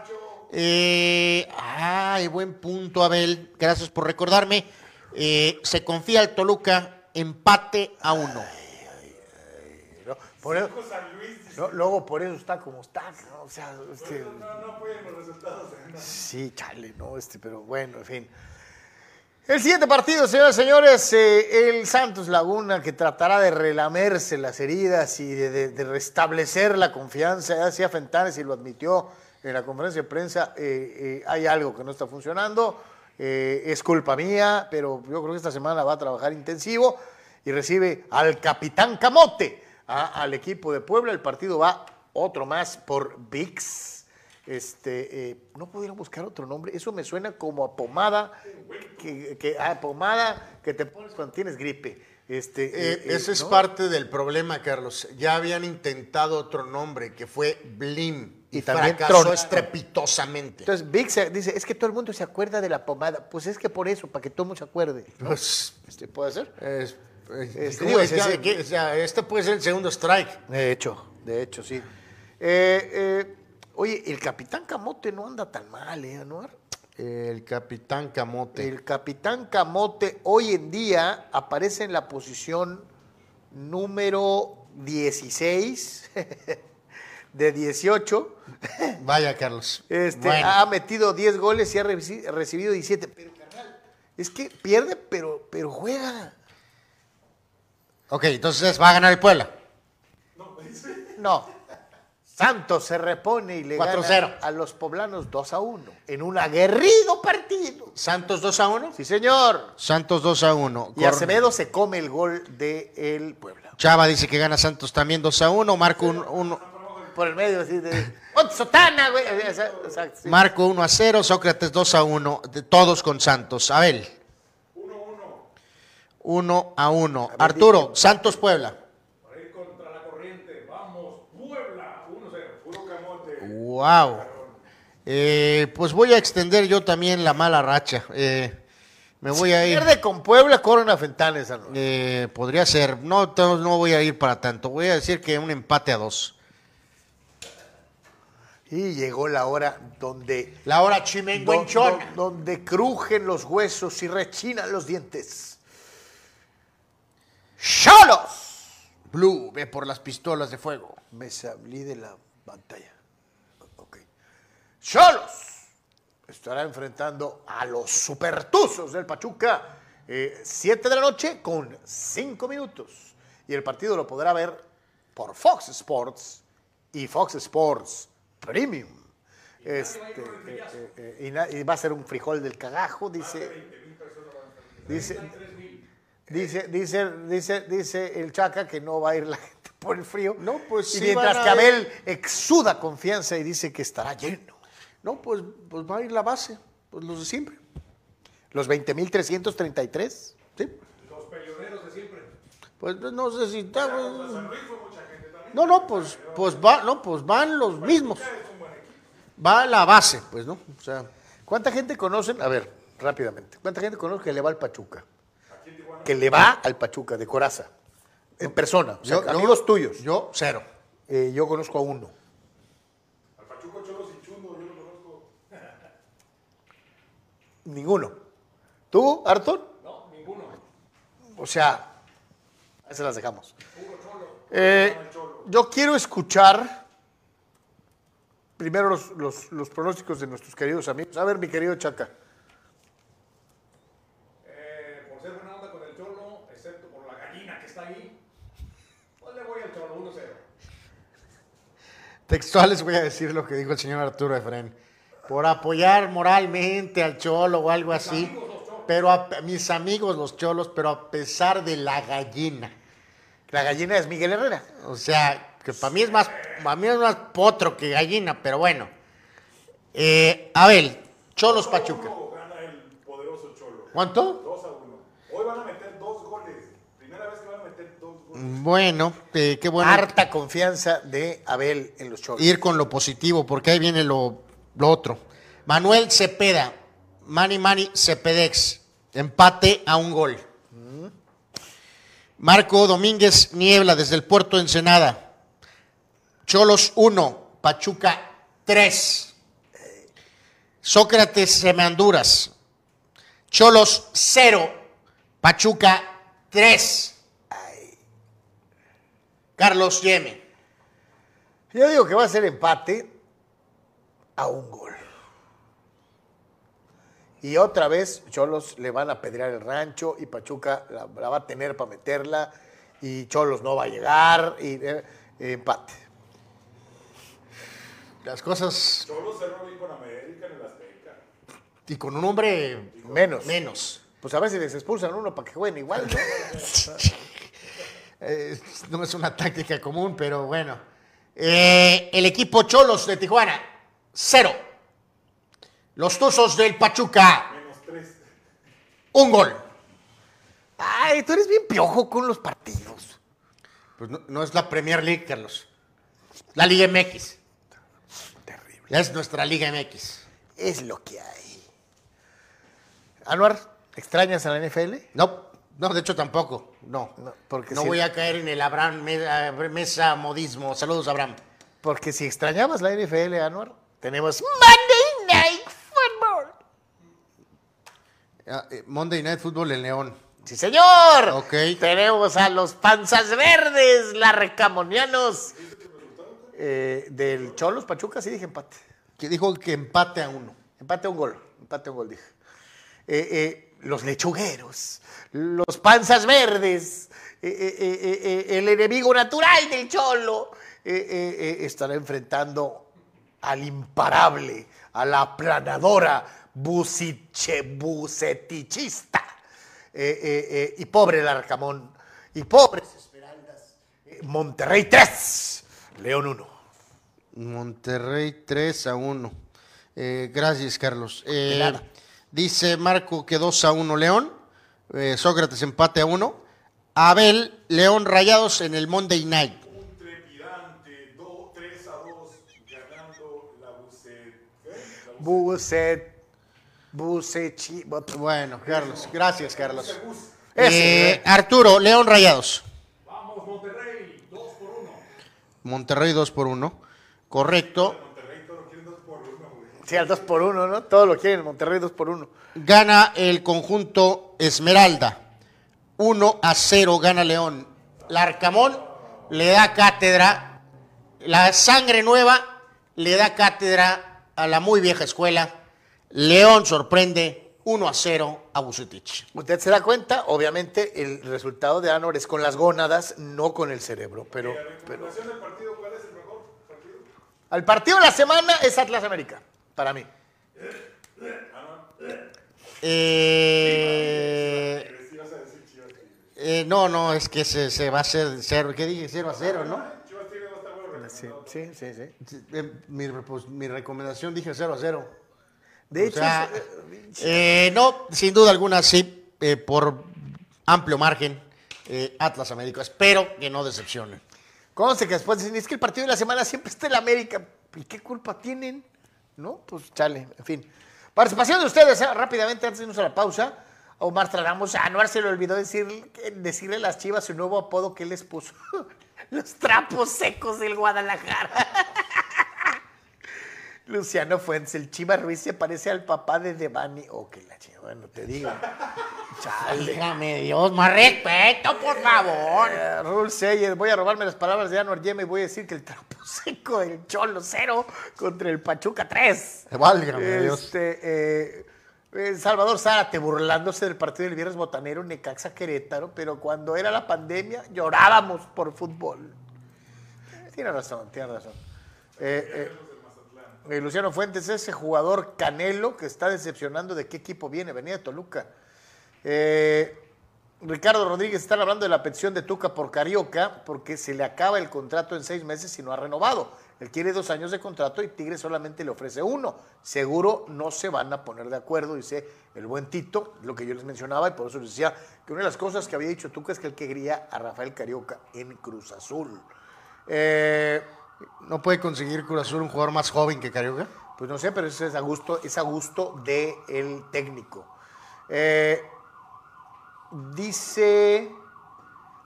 Eh, ay, buen punto, Abel. Gracias por recordarme. Eh, se confía el Toluca, empate a uno. ¿no? Por eso- no, luego por eso está como está, ¿no? O sea, este, Sí, chale, no, este, pero bueno, en fin. El siguiente partido, señoras y señores, eh, el Santos Laguna, que tratará de relamerse las heridas y de, restablecer la confianza. Ya decía Fentanes y lo admitió en la conferencia de prensa, eh, eh, hay algo que no está funcionando, es culpa mía, pero yo creo que esta semana va a trabajar intensivo y recibe al capitán Camote, al equipo de Puebla. El partido va otro más por VIX. Este, eh, no pudieron buscar otro nombre. Eso me suena como a pomada que, que- ah, pomada que te pones cuando tienes gripe. Este, Eh, eh, ese es parte del problema, Carlos. Ya habían intentado otro nombre, que fue Blim, y, Y también fracasó estrepitosamente. Entonces Vic se- dice, es que todo el mundo se acuerda de la pomada. Pues es que por eso, para que todo el mundo se acuerde. Pues, Este, ¿Puede ser? es- es- Este, ¿cómo digo, es este puede ser el segundo strike. De hecho, de hecho, sí. Eh, oye, el capitán Camote no anda tan mal, ¿eh, Anuar? El capitán Camote. El capitán Camote hoy en día aparece en la posición número 16 de 18. Vaya, Carlos. Este, Bueno. Ha metido 10 goles y ha reci- recibido 17. Pero, carnal, es que pierde, pero, pero juega. Ok, entonces va a ganar el Puebla. No. Santos se repone y le 4-0. gana a los poblanos 2 a 1 en un aguerrido partido. Santos 2 a 1. Sí, señor. Santos 2 a 1. Y Acevedo se come el gol de el Puebla. Chava dice que gana Santos también 2 a 1. Marco 1 Por el medio, así de. ¡Oh, sotana, güey! Exacto, sí. Marco 1 a 0, Sócrates 2 a 1, de todos con Santos. Abel. 1 a 1. 1 a 1. Arturo, Santos Puebla. Para ir contra la corriente, vamos, Puebla, 1-0, puro camote. Wow. Eh, pues voy a extender yo también la mala racha. Eh, me voy a ir. Pierde con Puebla, corren a Fentanes. Eh, podría ser. No, no voy a ir para tanto. Voy a decir que un empate a dos. Y llegó la hora donde. La hora chimenguenchona. don- donde crujen los huesos y rechinan los dientes. ¡Cholos! Blue, ve por las pistolas de fuego. Me salí de la pantalla. ¡Cholos! Estará enfrentando a los supertuzos del Pachuca. 7 de la noche con 5 minutos. Y el partido lo podrá ver por Fox Sports y Fox Sports Premium. Este, eh, eh, eh, y, na- y va a ser un frijol del cagajo, dice. Dice, dice, dice, dice, dice el Chaca que no va a ir la gente por el frío. No, pues y sí mientras que. Abel exuda confianza y dice que estará lleno. No, pues, pues va a ir la base. Pues los de siempre. Los 20.333. Sí. Los peleoneros de siempre. Pues no sé si estamos. No, no, pues, pues va, no, pues van los mismos. Va la base, pues, ¿no? O sea, ¿Cuánta gente conocen? A ver, rápidamente. ¿Cuánta gente conoce que le va al Pachuca? Que le va al Pachuca, de coraza. En persona. O sea, Yo- yo- amigos tuyos. yo cero. Eh, yo conozco a uno. Al Pachuco Cholos y Chundo, yo lo conozco. Ninguno. ¿Tú, Artur? No, ninguno. O sea, ahí se las dejamos. Eh, yo quiero escuchar primero los, los- los pronósticos de nuestros queridos amigos. A ver, mi querido Chaca. Eh, por ser buena onda con el Cholo, excepto por la gallina que está ahí, pues le voy al Cholo, 1-0. textuales voy a decir lo que dijo el señor Arturo Efren. Por apoyar moralmente al cholo o algo así. Pero a, mis amigos los cholos, pero a pesar de la gallina. La gallina es Miguel Herrera. O sea, que para mí es más, para mí es más potro que gallina, pero bueno. Eh, Abel, Cholos Pachuca. Gana el poderoso Cholo. ¿Cuánto? 2 a 1. Hoy van a meter dos goles. Primera vez que van a meter dos goles. Bueno, eh, qué bueno Harta confianza de Abel en los cholos. ir con lo positivo, porque ahí viene lo, lo otro. Manuel Cepeda, Mani Mani Cepedex, empate a un gol. Marco Domínguez Niebla desde el puerto Ensenada. Cholos 1, Pachuca 3. Sócrates Semanduras. Cholos 0, Pachuca 3. Carlos Yeme. Yo digo que va a ser empate a un gol. Y otra vez Cholos le van a pedrear el rancho y Pachuca la, la va a tener para meterla y Cholos no va a llegar y eh, empate. Las cosas Cholo cerró bien con América en el Azteca. y con un hombre Menos. menos. Pues a ver si les expulsan uno para que jueguen igual. ¿no? Eh, no es una táctica común, pero bueno. Eh, el equipo Cholos de Tijuana, cero. Los Tuzos del Pachuca, Menos 3. un gol. Ay, tú eres bien piojo con los partidos. Pues no, no es la Premier League, Carlos. La Liga MX. Terrible. Es nuestra Liga MX. Es lo que hay. Anuar, ¿extrañas a la NFL? No, no, de hecho tampoco. No, No, porque no si- voy a caer en el Abraham Mesa, Mesa modismo. Saludos, Abraham. Porque si extrañabas la NFL, Anuar, tenemos Monday Night Football. Ah, eh, Monday Night Football en León. Sí, señor. Ok. Tenemos a los panzas verdes, la recamonianos. Eh, del Cholos Pachuca, sí dije empate. Que dijo que empate a uno. Empate a un gol. Empate a un gol, dije. Eh, eh, los lechugueros, los panzas verdes, eh, eh, eh, eh, eh, el enemigo natural del Cholo, eh, eh, eh, estará enfrentando al imparable, a la planadora busiche, bucetichista. Eh, eh, eh, y pobre el Arcamón. Y pobres Esmeraldas. Eh, Monterrey 3, León 1. Monterrey 3 a 1. Eh, gracias, Carlos. Eh, dice Marco que 2 a 1 León. Sócrates empate a 1. Abel, León Rayados en el Monday Night. Un trepidante 3 a 2 ganando la Bucet. Bucet. Bucechi. Bueno, Carlos, gracias, Carlos. Ese, Eh, Arturo, León Rayados. Vamos, Monterrey, 2 por 1. Monterrey 2 por 1. Correcto. Sí, al 2 por 1, ¿no? Todo lo quieren, Monterrey 2 por 1. Gana el conjunto Esmeralda. 1 a 0 gana León. Larcamón le da cátedra. La sangre nueva le da cátedra a la muy vieja escuela. León sorprende 1 a 0 a Bucetich. Usted se da cuenta, obviamente, el resultado de Anor es con las gónadas, no con el cerebro. Pero, pero... Al partido de la semana es Atlas América, para mí. Eh, eh, no, no, es que se, se va a hacer 0. ¿Qué dije? 0 a 0, ¿no? Sí, sí, sí. sí. Eh, Mi, pues, mi recomendación dije 0 a 0. De O hecho, sea, es- eh, no, sin duda alguna sí, eh, por amplio margen, eh, Atlas América. Espero que no decepcionen. Conste que después dicen, es que el partido de la semana siempre está el América. ¿Y qué culpa tienen? ¿No? Pues chale, en fin. Participación de ustedes, ¿eh? rápidamente, antes de irnos a la pausa. Omar Ramos, a Anuar se le olvidó decir, decirle a las chivas su nuevo apodo que él les puso. Los trapos secos del Guadalajara. Luciano Fuentes, el Chiva Ruiz se parece al papá de Devani. Oh, que la chiva, bueno, te digo. Chale. Déjame Dios, más respeto, por favor. Eh, voy a robarme las palabras de Anuar Yeme y voy a decir que el trapo seco del Cholo 0 contra el Pachuca 3. Válgame Dios. Este, eh, eh, Salvador Zárate burlándose del partido del viernes botanero Necaxa Querétaro, pero cuando era la pandemia llorábamos por fútbol. Tiene razón, tiene razón. Eh, eh, eh, Luciano Fuentes, ese jugador Canelo que está decepcionando de qué equipo viene, venía de Toluca. Eh, Ricardo Rodríguez están hablando de la petición de Tuca por Carioca porque se le acaba el contrato en seis meses y no ha renovado. Él quiere dos años de contrato y Tigre solamente le ofrece uno. Seguro no se van a poner de acuerdo, dice el buen Tito, lo que yo les mencionaba y por eso les decía que una de las cosas que había dicho Tuca es que él quería a Rafael Carioca en Cruz Azul. Eh, ¿No puede conseguir Cruz Azul un jugador más joven que Carioca? pues no sé, pero eso es a gusto, es a gusto del técnico. Eh, dice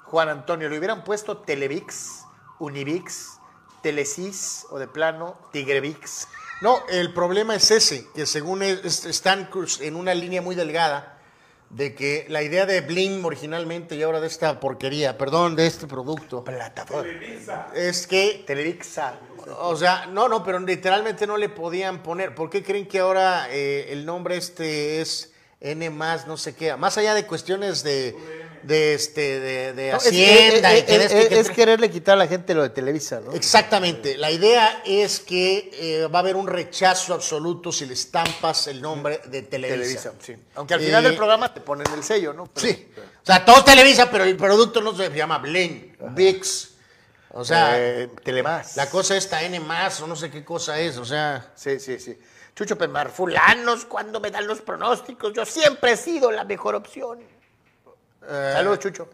Juan Antonio, le hubieran puesto Televix, Univix, Telesis o de plano Tigrevix. No, el problema es ese, que según es- están en una línea muy delgada de que la idea de Blim originalmente y ahora de esta porquería, perdón, de este producto, Plataforma. es que, Televixa. o sea, no, no, pero literalmente no le podían poner. ¿Por qué creen que ahora eh, el nombre este es N más, no sé qué? Más allá de cuestiones de, de este, de, de es- Hacienda es, y que de es- esto y que es de- quererle quitar a la gente lo de Televisa, ¿no? Exactamente. La idea es que eh, va a haber un rechazo absoluto si le estampas el nombre de Televisa. Televisa, sí. Aunque al final Eh, del programa te ponen el sello, ¿no? Pero- Sí. O sea, todo es Televisa, pero el producto no se llama Blen, VIX. O sea, Eh, Telemás. la cosa esta N más o no sé qué cosa es. O sea, Sí, sí, sí. Chucho Pemar, fulanos, cuando me dan los pronósticos, yo siempre he sido la mejor opción. Eh, Saludos, Chucho.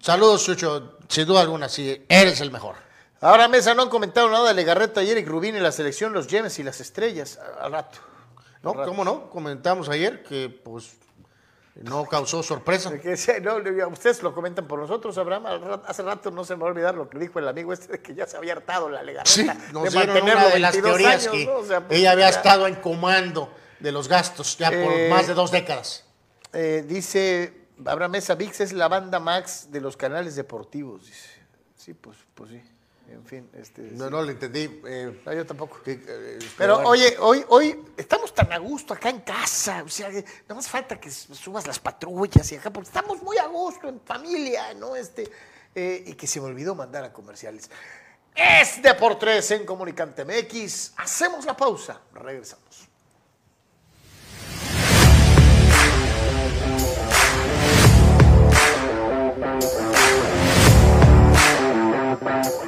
saludos, Chucho. Sin duda alguna, sí, eres el mejor. Ahora Mesa no han comentado nada de Legarreta y Eric Rubín en la selección, los Gems y las estrellas. Al rato. ¿No? Al rato. ¿Cómo no? Comentamos ayer que, pues, no causó sorpresa. De que no, ustedes lo comentan por nosotros, Abraham. Hace rato no se me va a olvidar lo que dijo el amigo este de que ya se había hartado la Legarreta. Sí, de nos dieron mantenerlo una de las 22 teorías años, que ¿no? O sea, pues, ella había ya. estado en comando de los gastos ya por Eh, más de dos décadas. Eh, dice Abraham Mesa, VIX es la banda Max de los canales deportivos. Dice. Sí, pues, pues sí. En fin, este. No, sí. no le entendí. eh, No, yo tampoco. que, eh, Pero bueno. oye, hoy, hoy estamos tan a gusto acá en casa, o sea, no más falta que subas las patrullas y acá, porque estamos muy a gusto en familia, ¿no? Este, eh, y que se me olvidó mandar a comerciales. Es de por tres en Comunicante MX. Hacemos la pausa. Regresamos. Bye.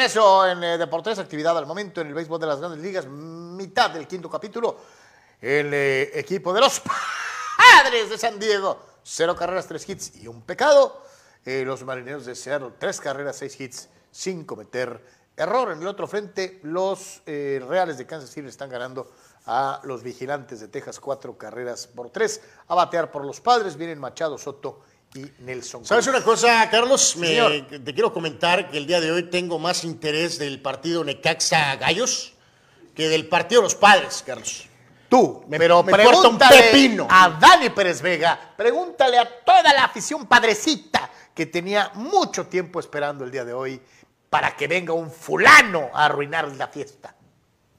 Regreso en eh, Deportes, actividad al momento en el béisbol de las grandes ligas, mitad del quinto capítulo. El eh, equipo de los padres de San Diego, cero carreras, tres hits y un pecado. Eh, los marineros de Seattle, tres carreras, seis hits, sin cometer error. En el otro frente, los Reales de Kansas City están ganando a los Vigilantes de Texas, cuatro carreras por tres. A batear por los padres vienen Machado, Soto y Nelson. ¿Sabes una cosa, Carlos? Me- Señor. te quiero comentar que el día de hoy tengo más interés del partido Necaxa Gallos que del partido Los Padres, Carlos. Tú, Me- pero me importa un pepino. a Dani Pérez Vega, pregúntale a toda la afición padrecita que tenía mucho tiempo esperando el día de hoy para que venga un fulano a arruinar la fiesta.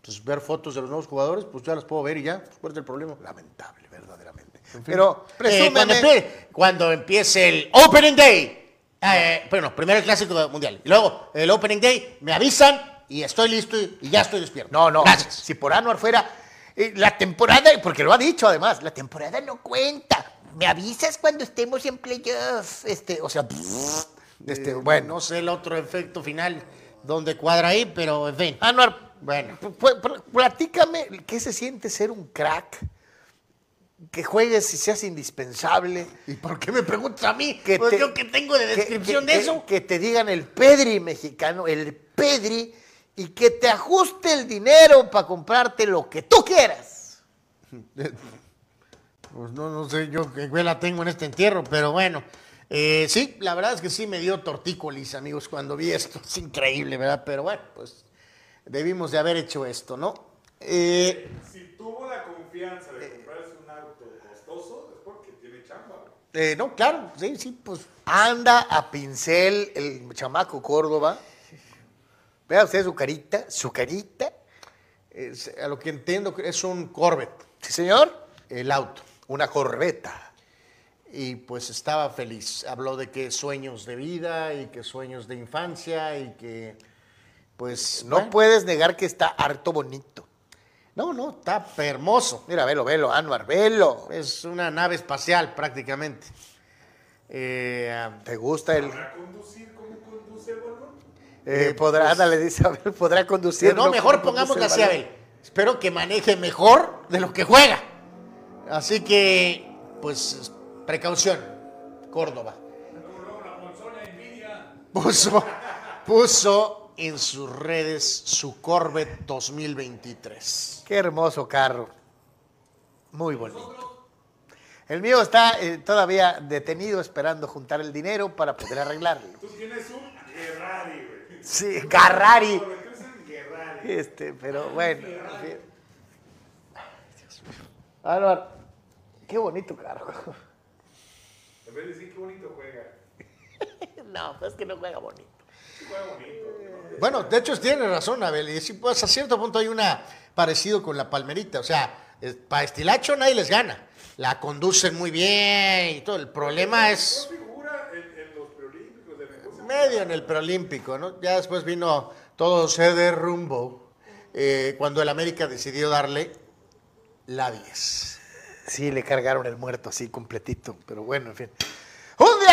Pues ver fotos de los nuevos jugadores, pues ya las puedo ver y ya. Pues, ¿Cuál es el problema? Lamentable, verdaderamente. En fin. Pero Eh, presúmeme. cuando, empie- cuando empiece el Opening Day, eh, bueno, primero el Clásico Mundial, y luego el Opening Day, me avisan y estoy listo y, y ya estoy despierto. No, no. Gracias. Si por Anuar fuera eh, la temporada, porque lo ha dicho además, la temporada no cuenta. Me avisas cuando estemos en playoff. Este, o sea, este, bueno. No sé el otro efecto final donde cuadra ahí, pero en fin. Anuar, Bueno, pu- platícame qué se siente ser un crack, que juegues y seas indispensable. ¿y por qué me preguntas a mí? Que Pues te- yo que tengo de que- descripción que- de que- eso. Que te digan el Pedri mexicano, el Pedri, y que te ajuste el dinero para comprarte lo que tú quieras. Pues no, no sé yo qué la tengo en este entierro, pero bueno. Eh, sí, la verdad es que sí me dio tortícolis, amigos, cuando vi esto. Es increíble, ¿verdad? Pero bueno, pues debimos de haber hecho esto, ¿no? Eh, Si tuvo la confianza de comprarse un auto costoso, es porque tiene chamba. Eh, no, claro, sí, sí, pues Anda a pincel el chamaco Córdoba. Vea usted su carita, su carita. es- a lo que entiendo que es un Corvette, Sí, señor. el auto. Una corbeta. Y pues estaba feliz. Habló de que sueños de vida y que sueños de infancia y que, pues, No bueno, puedes negar que está harto bonito. No, no, está hermoso. Mira, velo, velo, Anuar, velo. Es una nave espacial prácticamente. Eh, ¿Te gusta el...? ¿Para conducir cómo conduce el balón? eh, podrá, ándale, dice, a ver, podrá conducir. no, mejor como pongámosla conduce así. Abel. Espero que maneje mejor de lo que juega. Así que, pues, precaución, Córdoba. Pues, puso en sus redes su Corvette 2023. Qué hermoso carro. Muy bonito. El mío está eh, todavía detenido esperando juntar el dinero para poder arreglarlo. Tú tienes un Ferrari, güey. Sí, Garrari. Este, pero bueno. Álvaro, qué bonito carro. En vez de decir qué bonito juega. No, pues es que no juega bonito. Bueno, de hecho tiene razón, Abel. Y sí, pues a cierto punto hay una parecido con la palmerita. O sea, para estilacho nadie les gana. La conducen muy bien y todo. El problema es Figura en, en los preolímpicos de medio en el preolímpico, ¿no? Ya después vino todo se derrumbó eh, cuando el América decidió darle la 10. Sí, le cargaron el muerto así completito, pero bueno, en fin.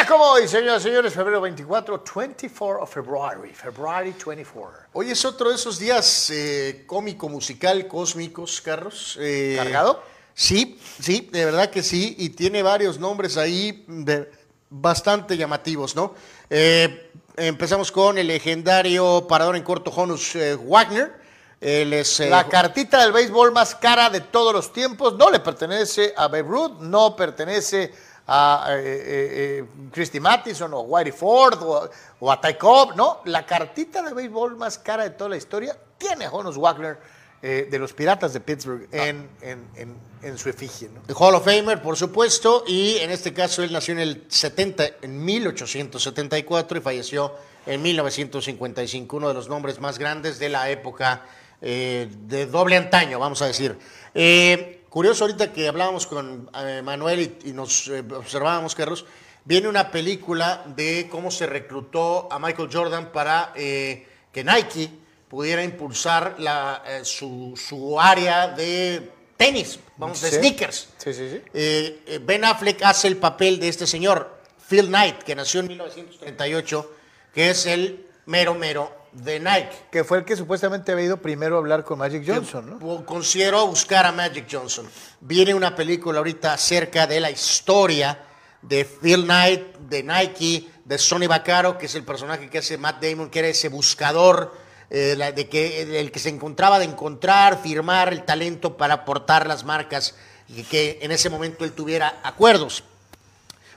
Como hoy, señoras y señores, febrero 24, 24 of February, February 24. Hoy es otro de esos días eh, cómico, musical, cósmicos, Carlos. eh, ¿Cargado? Sí, sí, de verdad que sí, y tiene varios nombres ahí de- bastante llamativos, ¿no? Eh, empezamos con el legendario parador en corto Honus Wagner. Él es, eh, La cartita del béisbol más cara de todos los tiempos no le pertenece a Babe Ruth, no pertenece a eh, eh, eh, Christy Mattison o Whitey Ford o, o a Ty Cobb, no. La cartita de béisbol más cara de toda la historia tiene a Honus Wagner eh, de los Piratas de Pittsburgh en, en- en- en su efigie, ¿no? Hall of Famer, por supuesto, y en este caso él nació en el 70, en 1874 y falleció en 1955, uno de los nombres más grandes de la época eh, de doble antaño, vamos a decir. Eh, curioso ahorita que hablábamos con eh, Manuel y, y nos eh, observábamos, Carlos, viene una película de cómo se reclutó a Michael Jordan para eh, que Nike pudiera impulsar la, su, su área de tenis, vamos, de Sí. sneakers. Sí, sí, sí. Ben Affleck hace el papel de este señor, Phil Knight, que nació en 1938, que es el mero mero de Nike. Que fue el que supuestamente había ido primero a hablar con Magic Johnson, ¿no? O Considero buscar a Magic Johnson. Viene una película ahorita acerca de la historia de Phil Knight, de Nike, de Sonny Vaccaro, que es el personaje que hace Matt Damon, que era ese buscador, eh, la- de que, el que se encontraba de encontrar, firmar el talento para aportar las marcas y que en ese momento él tuviera acuerdos.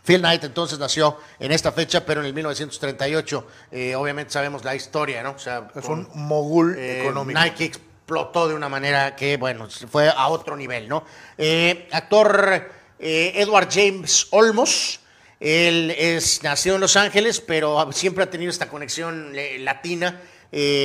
Phil Knight entonces nació en esta fecha, pero en el 1938, eh, obviamente sabemos la historia, ¿no? O sea, con- un mogul eh, económico. Nike explotó de una manera que, bueno, fue a otro nivel, ¿no? Eh, actor Edward James Olmos, él es, nació en Los Ángeles, pero siempre ha tenido esta conexión latina.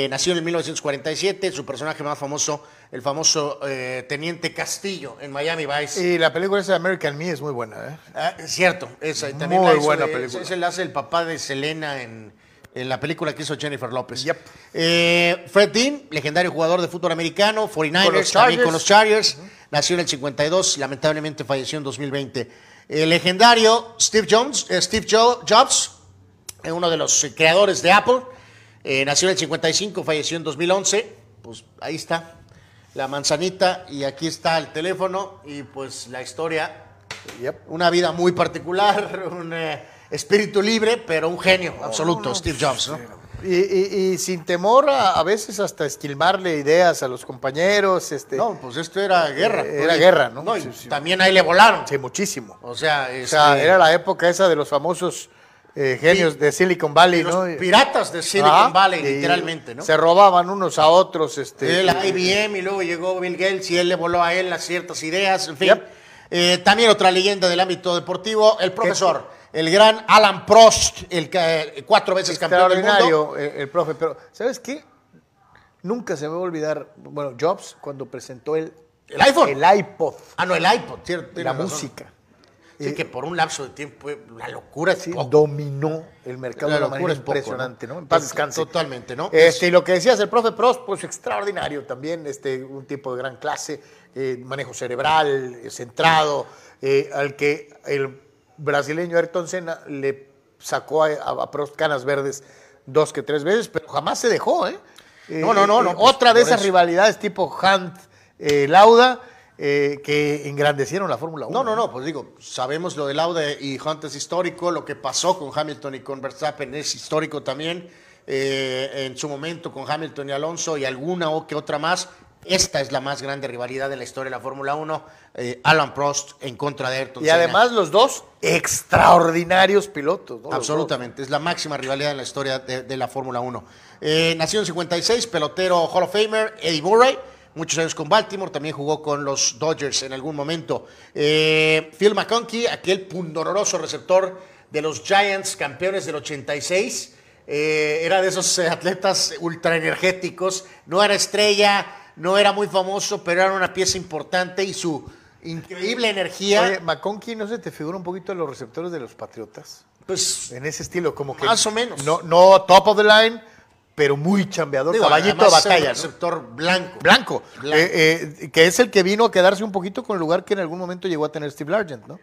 Nació en el 1947, su personaje más famoso, el famoso eh, Teniente Castillo en Miami Vice. Y la película esa de American Me es muy buena, ¿eh? Ah, es cierto, esa. También Muy la buena de- película. Es el hace el papá de Selena en, en la película que hizo Jennifer López. Eh, Fred Dean, legendario jugador de fútbol americano, 49ers, Con los también Chargers. con los Chargers. Nació en el 52, lamentablemente falleció en 2020. El legendario Steve, Jones, eh, Steve Jo- Jobs, uno de los creadores de Apple. nació en el 55, falleció en 2011. Pues ahí está la manzanita y aquí está el teléfono y pues la historia. Una vida muy particular, un eh, espíritu libre, pero un genio absoluto, Steve Jobs, ¿no? Y, y- y sin temor a, a veces hasta esquilmarle ideas a los compañeros. Este, No, pues esto era guerra. Eh, Era guerra, ¿no? no, y Sí, sí. También ahí le volaron. Sí, muchísimo. O sea, O sea, este, era la época esa de los famosos eh, genios de Silicon Valley, los ¿no? Y- piratas de Silicon Valley, literalmente, ¿no? Se robaban unos a otros. Este, el IBM y luego llegó Bill Gates y él le voló a él las ciertas ideas, en fin. Eh, también otra leyenda del ámbito deportivo, el profesor, el gran Alan Prost, el que, eh, cuatro veces campeón del mundo. el, el profe, pero ¿sabes qué? Nunca se me va a olvidar, bueno, Jobs cuando presentó el, ¿El iPhone? El iPod. Ah, no, el iPod, cierto. La razón. música. Sí, que por un lapso de tiempo, fue la locura poco. Dominó el mercado La de una manera es poco, impresionante, ¿no? ¿no? En paz To- descanse. totalmente, ¿no? Este, y lo que decías, el profe Prost, pues extraordinario también, este, un tipo de gran clase, eh, manejo cerebral, eh, centrado, eh, al que el brasileño Ayrton Senna le sacó a, Prost canas verdes dos que tres veces, pero jamás se dejó, ¿eh? No, no, no, Eh, no, pues, Otra de esas eso. rivalidades tipo Hunt, eh, que engrandecieron la Fórmula 1. No, no, no, pues digo, sabemos lo de Lauda y Hunt es histórico, lo que pasó con Hamilton y con Verstappen es histórico también, eh, en su momento con Hamilton y Alonso y alguna o que otra más. Esta es la más grande rivalidad en la historia de la Fórmula 1. eh, Alan Prost en contra de Ayrton Y Senna. además los dos extraordinarios pilotos. Absolutamente, es la máxima rivalidad en la historia de, de la Fórmula 1. Eh, nació en 56, pelotero Hall of Famer, Eddie Murray, muchos años con Baltimore, también jugó con los Dodgers en algún momento. Eh, Phil McConkey, aquel pundonoroso receptor de los Giants, campeones del 86, eh, era de esos eh, atletas ultra energéticos, no era estrella, no era muy famoso, pero era una pieza importante y su increíble energía. Oye, McConkey, ¿no se te figura un poquito los receptores de los Patriotas? Pues en ese estilo, como que más o menos. no, no top of the line, pero muy chambeador, Digo, caballito de batalla. el ¿no? receptor blanco. Blanco, Blanco. eh, eh, que es el que vino a quedarse un poquito con el lugar que en algún momento llegó a tener Steve Largent, ¿no?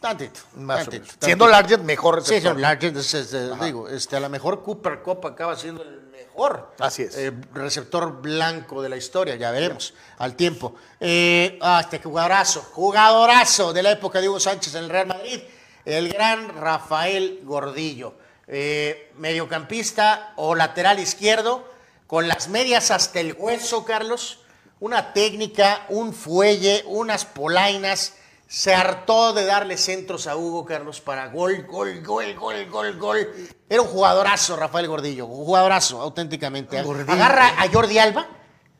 Tantito. Más o tantito, menos. tantito. Siendo Largent mejor Sí, receptor. son Largent, es- es, eh, digo, este, a lo mejor Cooper Cup acaba siendo el mejor Así es. eh, receptor blanco de la historia, ya veremos al tiempo. Eh, ah, este jugadorazo, jugadorazo de la época de Hugo Sánchez en el Real Madrid, el gran Rafael Gordillo, eh, mediocampista o lateral izquierdo, con las medias hasta el hueso, Carlos, una técnica, un fuelle, unas polainas. Se hartó de darle centros a Hugo Carlos para gol, gol, gol, gol, gol, gol. Era un jugadorazo, Rafael Gordillo, un jugadorazo, auténticamente. Gordillo. Agarra a Jordi Alba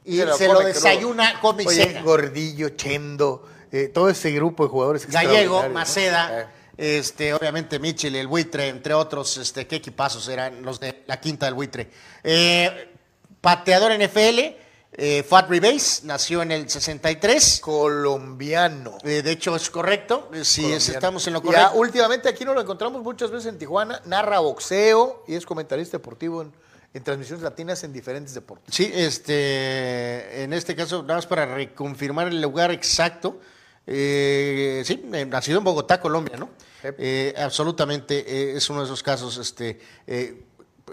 y se lo, desayuna, Oye, cena. Gordillo, Chendo, eh, todo ese grupo de jugadores Gallego. Maceda, Eh. Este, obviamente Mitchell, el buitre, entre otros, este, qué equipazos eran los de la quinta del buitre. Eh, pateador NFL, eh, Fat Rebase, nació en el 63. Colombiano. Eh, de hecho, es correcto. eh, Si es- estamos en lo Ya correcto. últimamente aquí nos lo encontramos muchas veces en Tijuana, narra boxeo y es comentarista deportivo en, en transmisiones latinas en diferentes deportes. Sí, este, en este caso, nada más para reconfirmar el lugar exacto. Eh, sí, eh, nacido en Bogotá, Colombia, ¿no? Eh, absolutamente, eh, es uno de esos casos, este,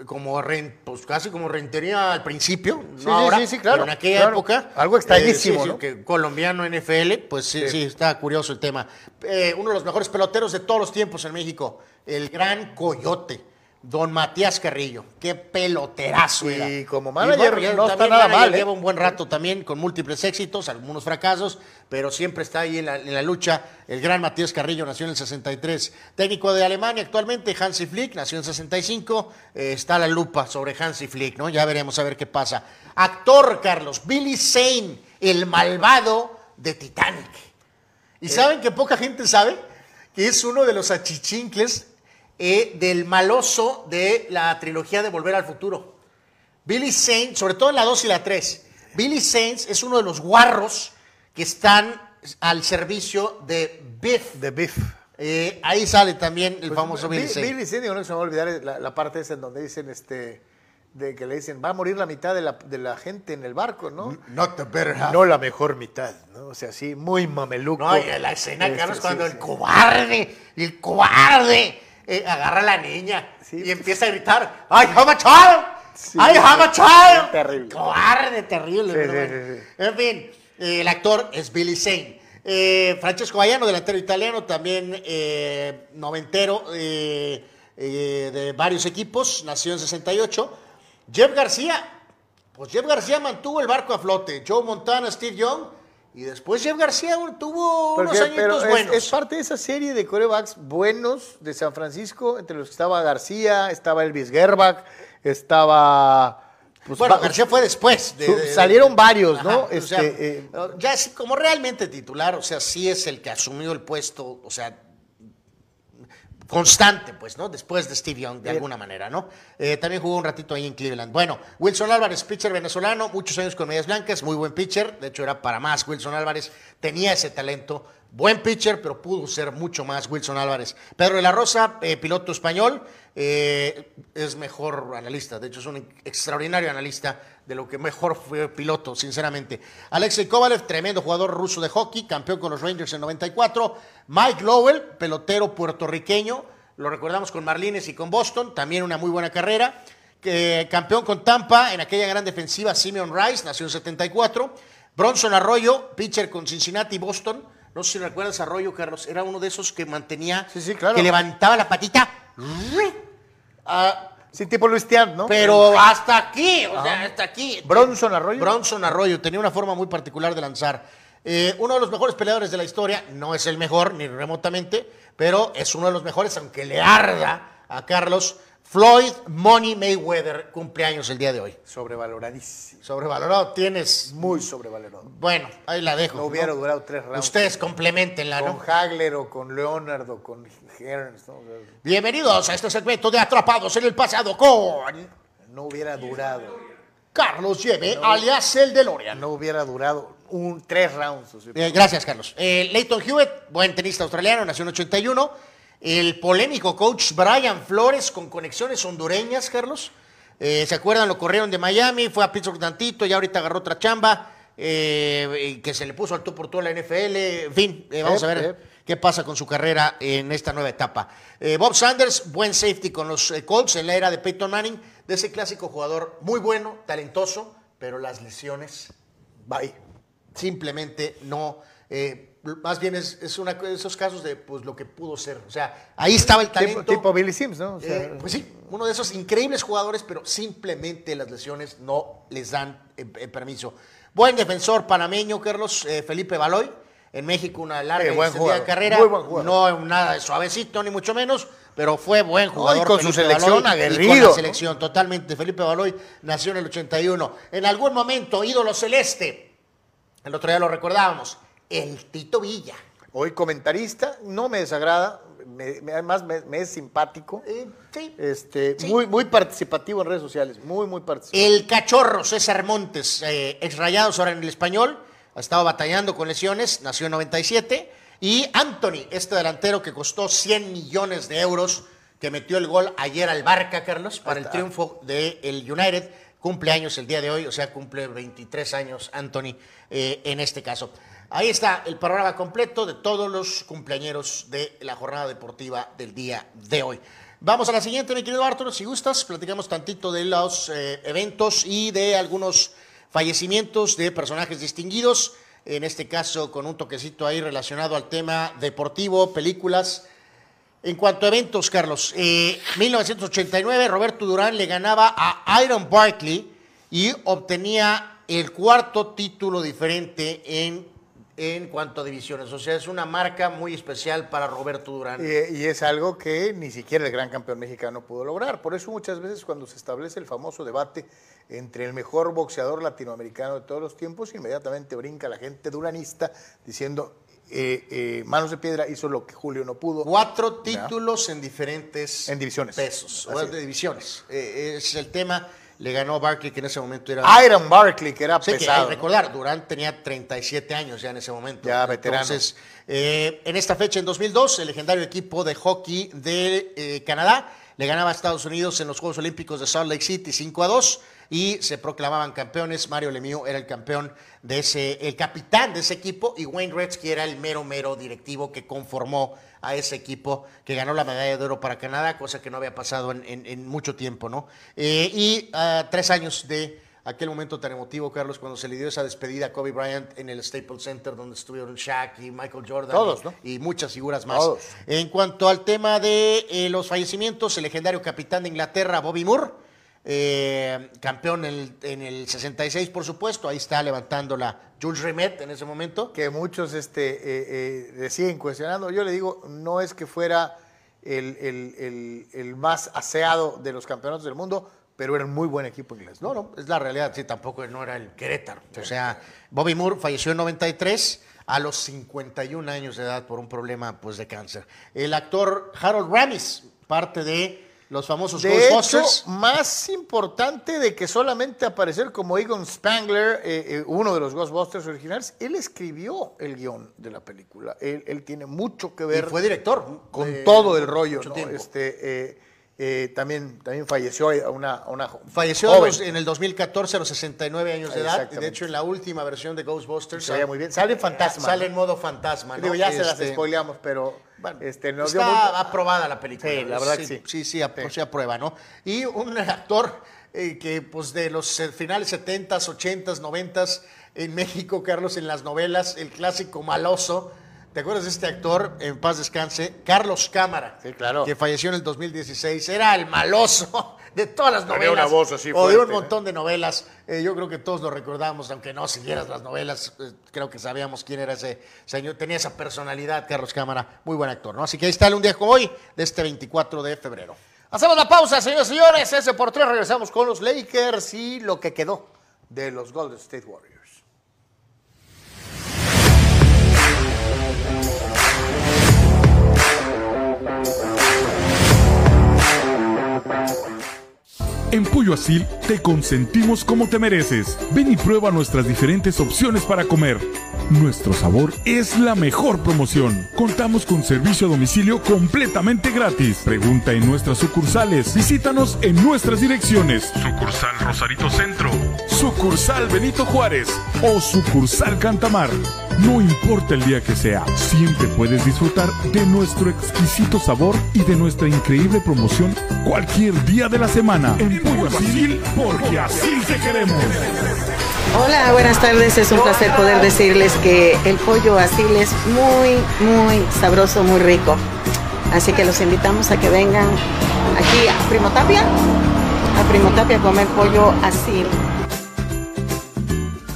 como ren- pues casi como rentería al principio, Sí, no sí, ahora, sí, claro, pero en aquella claro. época. Algo extrañísimo, que colombiano NFL, pues sí, sí, está curioso el tema. Uno de los mejores peloteros de todos los tiempos en México, el gran Coyote. Don Matías Carrillo, qué peloterazo Y era. como manager ya no está nada mal, ¿eh? Lleva un buen rato también con múltiples éxitos, algunos fracasos, pero siempre está ahí en la, en la lucha. El gran Matías Carrillo nació en el 63. Técnico de Alemania actualmente, Hansi Flick, nació en 65. Eh, está la lupa sobre Hansi Flick, ¿no? Ya veremos a ver qué pasa. Actor, Carlos, Billy Zane, el malvado de Titanic. ¿Y saben que poca gente sabe? Que es uno de los achichincles eh, del maloso de la trilogía de Volver al Futuro. Billy Sainz, sobre todo en la 2 y la 3, Billy Sainz es uno de los guarros que están al servicio de Biff. De Biff. Eh, ahí sale también el Pues, famoso Billy Bi- Sainz. Billy Zane, digo, no se me va a olvidar la, la parte esa en donde dicen este de que le dicen va a morir la mitad de la, de la gente en el barco, ¿no? Not the better half. No la mejor mitad, ¿no? O sea, sí, muy mameluco. No, y la escena, Este, Carlos, cuando sí. el cobarde, el cobarde, eh, agarra a la niña y empieza a gritar, ¡I have a child! ¡I have a child! Terrible. Cobarde, terrible. En fin, eh, el actor es Billy Zane. Eh, Francesco Baiano, delantero italiano, también eh, noventero eh, de varios equipos, nació en 68. Jeff García, pues Jeff García mantuvo el barco a flote. Joe Montana, Steve Young. Y después Jeff García tuvo unos añitos es, buenos. es parte de esa serie de corebacks buenos de San Francisco, entre los que estaba García, estaba Elvis Gerbach, estaba... pues, bueno, García fue después. de- salieron varios, ¿no? O Este, sea, eh, ya sí, como realmente titular, o sea, sí es el que asumió el puesto, o sea, constante, pues, ¿no? Después de Steve Young, de Bien. alguna manera, ¿no? Eh, también jugó un ratito ahí en Cleveland. Bueno, Wilson Álvarez, pitcher venezolano, muchos años con medias blancas, muy buen pitcher, de hecho era para más Wilson Álvarez, tenía ese talento, buen pitcher, pero pudo ser mucho más Wilson Álvarez. Pedro de la Rosa, eh, piloto español, eh, es mejor analista, de hecho es un extraordinario analista de lo que mejor fue piloto, sinceramente. Alexei Kovalev, tremendo jugador ruso de hockey, campeón con los Rangers en 94. Mike Lowell, pelotero puertorriqueño, lo recordamos con Marlines y con Boston, también una muy buena carrera. Campeón con Tampa en aquella gran defensiva, Simeon Rice, nació en 74. Bronson Arroyo, pitcher con Cincinnati y Boston. No sé si recuerdas Arroyo, Carlos, era uno de esos que mantenía, claro. que levantaba la patita. Ah, Sí, tipo Luis Tiant, ¿no? Pero hasta aquí, o sea, hasta aquí. Bronson Arroyo. Bronson Arroyo tenía una forma muy particular de lanzar. Eh, uno de los mejores peleadores de la historia, no es el mejor ni remotamente, pero es uno de los mejores, aunque le arda a Carlos. Floyd Money Mayweather cumpleaños el día de hoy. Sobrevaloradísimo. Sobrevalorado, tienes. Muy sobrevalorado. Bueno, ahí la dejo. No hubiera durado tres rounds. Ustedes complementenla, Con ¿no? Hagler o con Leonard o con Hearns. ¿no? O sea, Bienvenidos a este segmento de Atrapados en el pasado con no hubiera durado. Carlos Lleve, alias el DeLorean. No hubiera durado un tres rounds. o sea. Eh, gracias, Carlos. Eh, Leighton Hewitt, buen tenista australiano, nació en 81. El polémico coach Brian Flores con conexiones hondureñas, Carlos. Eh, ¿Se acuerdan? Lo corrieron de Miami, fue a Pittsburgh tantito y ahorita agarró otra chamba eh, que se le puso al tú por tú a la NFL. En fin, vamos a ver. Qué pasa con su carrera en esta nueva etapa. Eh, Bob Sanders, buen safety con los eh, Colts en la era de Peyton Manning, de ese clásico jugador muy bueno, talentoso, pero las lesiones, bye. Simplemente no. eh, más bien es, es una de esos casos de pues lo que pudo ser. O sea, ahí estaba el talento. Tipo, tipo Billy Sims, ¿no? O sea, Eh, pues sí, uno de esos increíbles jugadores, pero simplemente las lesiones no les dan eh, permiso. Buen defensor panameño, Carlos Felipe Baloy. En México una larga extendida jugador, carrera. muy buen jugador. No nada de suavecito, ni mucho menos, pero fue buen jugador. con su selección, Baloy, y aguerrido, con la ¿no? selección, totalmente. Felipe Baloy nació en el 81. En algún momento, ídolo celeste. El otro día lo recordábamos. El Tito Villa. Hoy comentarista, no me desagrada, me- me- además me, me es simpático. Eh, sí. Este, Muy, muy participativo en redes sociales, muy, muy participativo. El cachorro César Montes, eh, ex Rayados ahora en el español, ha estado batallando con lesiones, nació en 97. Y Anthony, este delantero que costó 100 millones de euros, que metió el gol ayer al Barca, Carlos, para el triunfo del United, cumple años el día de hoy, o sea, cumple 23 años Anthony eh, en este caso. Ahí está el panorama completo de todos los cumpleañeros de la jornada deportiva del día de hoy. Vamos a la siguiente, mi querido Arturo, si gustas, platicamos tantito de los eh, eventos y de algunos fallecimientos de personajes distinguidos, en este caso con un toquecito ahí relacionado al tema deportivo, películas. En cuanto a eventos, Carlos, eh, 1989 Roberto Durán le ganaba a Iron Barkley y obtenía el cuarto título diferente en, en cuanto a divisiones. O sea, es una marca muy especial para Roberto Durán. Y, y es algo que ni siquiera el gran campeón mexicano pudo lograr. Por eso muchas veces cuando se establece el famoso debate entre el mejor boxeador latinoamericano de todos los tiempos, inmediatamente brinca la gente duranista diciendo, eh, eh, Manos de Piedra hizo lo que Julio no pudo. Cuatro títulos en diferentes En divisiones. pesos, o de es. divisiones. Eh, es el tema. Le ganó Barkley, que en ese momento era. Iron Barkley, que era Sí, pesado. que recordar, Durán tenía 37 años ya en ese momento. Ya, veterano. Entonces, eh, en esta fecha, en 2002, el legendario equipo de hockey de eh, Canadá le ganaba a Estados Unidos en los Juegos Olímpicos de Salt Lake City 5 a 2 y se proclamaban campeones. Mario Lemieux era el campeón de ese, el capitán de ese equipo y Wayne Gretzky era el mero, mero directivo que conformó a ese equipo que ganó la medalla de oro para Canadá, cosa que no había pasado en, en- en mucho tiempo, ¿no? Eh, y ah, tres años de aquel momento tan emotivo, Carlos, cuando se le dio esa despedida a Kobe Bryant en el Staples Center, donde estuvieron Shaq y Michael Jordan Todos, y, ¿no? y muchas figuras más. Todos. En cuanto al tema de eh, los fallecimientos, el legendario capitán de Inglaterra, Bobby Moore, eh, campeón en el, en el 66, por supuesto, ahí está levantando la Jules Rimet en ese momento. que muchos este, eh, eh, deciden cuestionando. Yo le digo, no es que fuera el, el- el- el más aseado de los campeonatos del mundo, pero era un muy buen equipo inglés. No, no, es la realidad, sí, tampoco no era el Querétaro. O sea, Bobby Moore falleció en 93 a los 51 años de edad por un problema pues, de cáncer. El actor Harold Ramis, parte de los famosos De hecho, Ghostbusters. más importante de que solamente aparecer como Egon Spangler, eh, eh, uno de los Ghostbusters originales, él escribió el guion de la película. Él, él tiene mucho que ver Y fue director. con eh, todo el rollo. mucho ¿no? tiempo. Este, eh, eh, también, también falleció a una, a una jo- Falleció joven. en el 2014 a los 69 años de edad. Exactamente. De hecho, en la última versión de Ghostbusters. Veía muy bien. Sale en fantasma, Sale en modo fantasma. ¿no? Digo, ya se las Este, spoileamos, pero este, nos dio Está aprobada la película. Sí, la verdad que sí. Sí, sí, se aprueba, ¿no? Y un actor eh, que, pues, de los eh, finales 70s, 80s, 90s, en México, Carlos, en las novelas, el clásico maloso, ¿Te acuerdas de este actor, en paz descanse, Carlos Cámara? Sí, claro. Que falleció en el 2016. Era el maloso de todas las novelas. una voz así O de un fuerte, montón de novelas. Eh, yo creo que todos lo recordamos, aunque no siguieras las novelas. eh, creo que sabíamos quién era ese señor. Tenía esa personalidad, Carlos Cámara. Muy buen actor, ¿no? Así que ahí está el un día como hoy, de este 24 de febrero. Hacemos la pausa, señores y señores. Ese por tres. Regresamos con los Lakers y lo que quedó de los Golden State Warriors. Bye. En Pollo Asil te consentimos como te mereces. Ven y prueba nuestras diferentes opciones para comer. Nuestro sabor es la mejor promoción. Contamos con servicio a domicilio completamente gratis. Pregunta en nuestras sucursales. Visítanos en nuestras direcciones. Sucursal Rosarito Centro. Sucursal Benito Juárez. O sucursal Cantamar. No importa el día que sea, siempre puedes disfrutar de nuestro exquisito sabor y de nuestra increíble promoción cualquier día de la semana. Pollo Asil, porque así te queremos. Hola, buenas tardes. Es un placer poder decirles que el pollo asil es muy, muy sabroso, muy rico. Así que los invitamos a que vengan aquí a Primo Tapia, a Primo Tapia a comer pollo asil.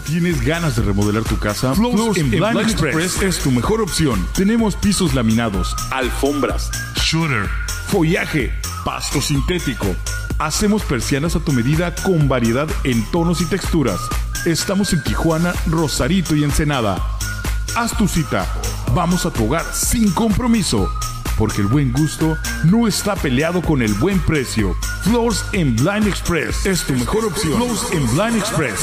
¿Tienes ganas de remodelar tu casa? Flows en Blind Express es tu mejor opción. Tenemos pisos laminados, alfombras, shooter, follaje, pasto sintético. Hacemos persianas a tu medida con variedad en tonos y texturas. Estamos en Tijuana, Rosarito y Ensenada. Haz tu cita. Vamos a tu hogar sin compromiso. Porque el buen gusto no está peleado con el buen precio. Floors en Blind Express es tu mejor opción. Floors en Blind Express.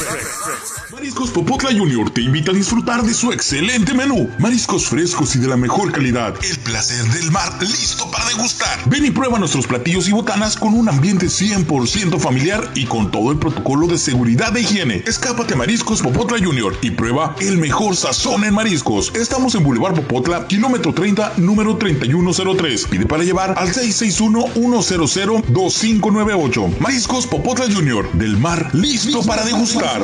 Mariscos Popotla Junior te invita a disfrutar de su excelente menú. Mariscos frescos y de la mejor calidad. El placer del mar listo para degustar. Ven y prueba nuestros platillos y botanas con un ambiente 100% familiar y con todo el protocolo de seguridad de higiene. Escápate a Mariscos Popotla Junior y prueba el mejor sazón en mariscos. Estamos en Boulevard Popotla, kilómetro 30, número 3103. Pide para llevar al 661-100-2598. Mariscos Popotla Junior, del mar listo para degustar.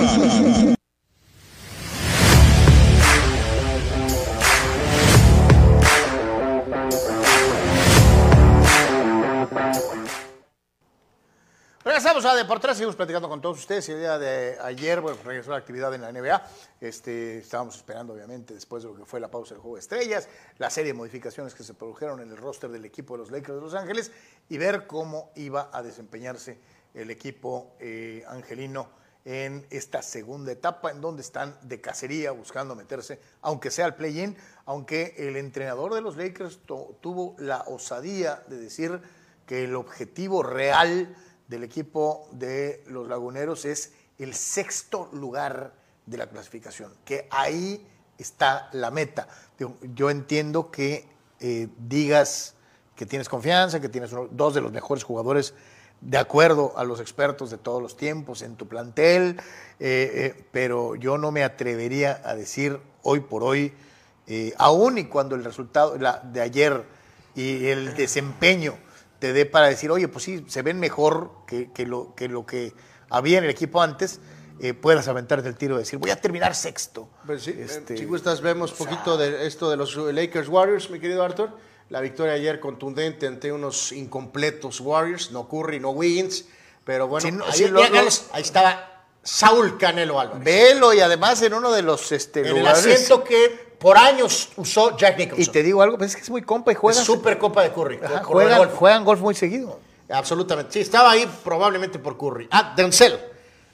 Regresamos a Deportes, seguimos platicando con todos ustedes. El día de ayer bueno, regresó la actividad en la NBA. Este, estábamos esperando, obviamente, después de lo que fue la pausa del Juego de Estrellas, la serie de modificaciones que se produjeron en el roster del equipo de los Lakers de Los Ángeles y ver cómo iba a desempeñarse el equipo eh, angelino en esta segunda etapa, en donde están de cacería buscando meterse, aunque sea al play-in, aunque el entrenador de los Lakers tuvo la osadía de decir que el objetivo real del equipo de los laguneros es el sexto lugar de la clasificación, que ahí está la meta. Yo entiendo que eh, digas que tienes confianza, que tienes dos de los mejores jugadores de acuerdo a los expertos de todos los tiempos en tu plantel, eh, eh, pero yo no me atrevería a decir hoy por hoy, aún y cuando el resultado de ayer y el desempeño te dé para decir, oye, pues sí, se ven mejor que, que lo, que lo que había en el equipo antes, eh, puedas aventarte el tiro y decir, voy a terminar sexto. Pues sí, Este, si gustas, vemos poquito de esto de los Lakers Warriors, mi querido Arthur. La victoria ayer contundente ante unos incompletos Warriors, no Curry, no Wiggins, pero bueno, no, ahí, sí, lo- ya- lo- ahí estaba Saúl Canelo Álvarez. Velo y además en uno de los este, en el lugares- asiento que por años usó Jack Y Nicholson. te digo algo, pues es que es muy compa y juega. Super Copa de Curry. Ajá, juegan, golf. juegan golf muy seguido. Absolutamente. Sí, estaba ahí probablemente por Curry. Ah, Denzel.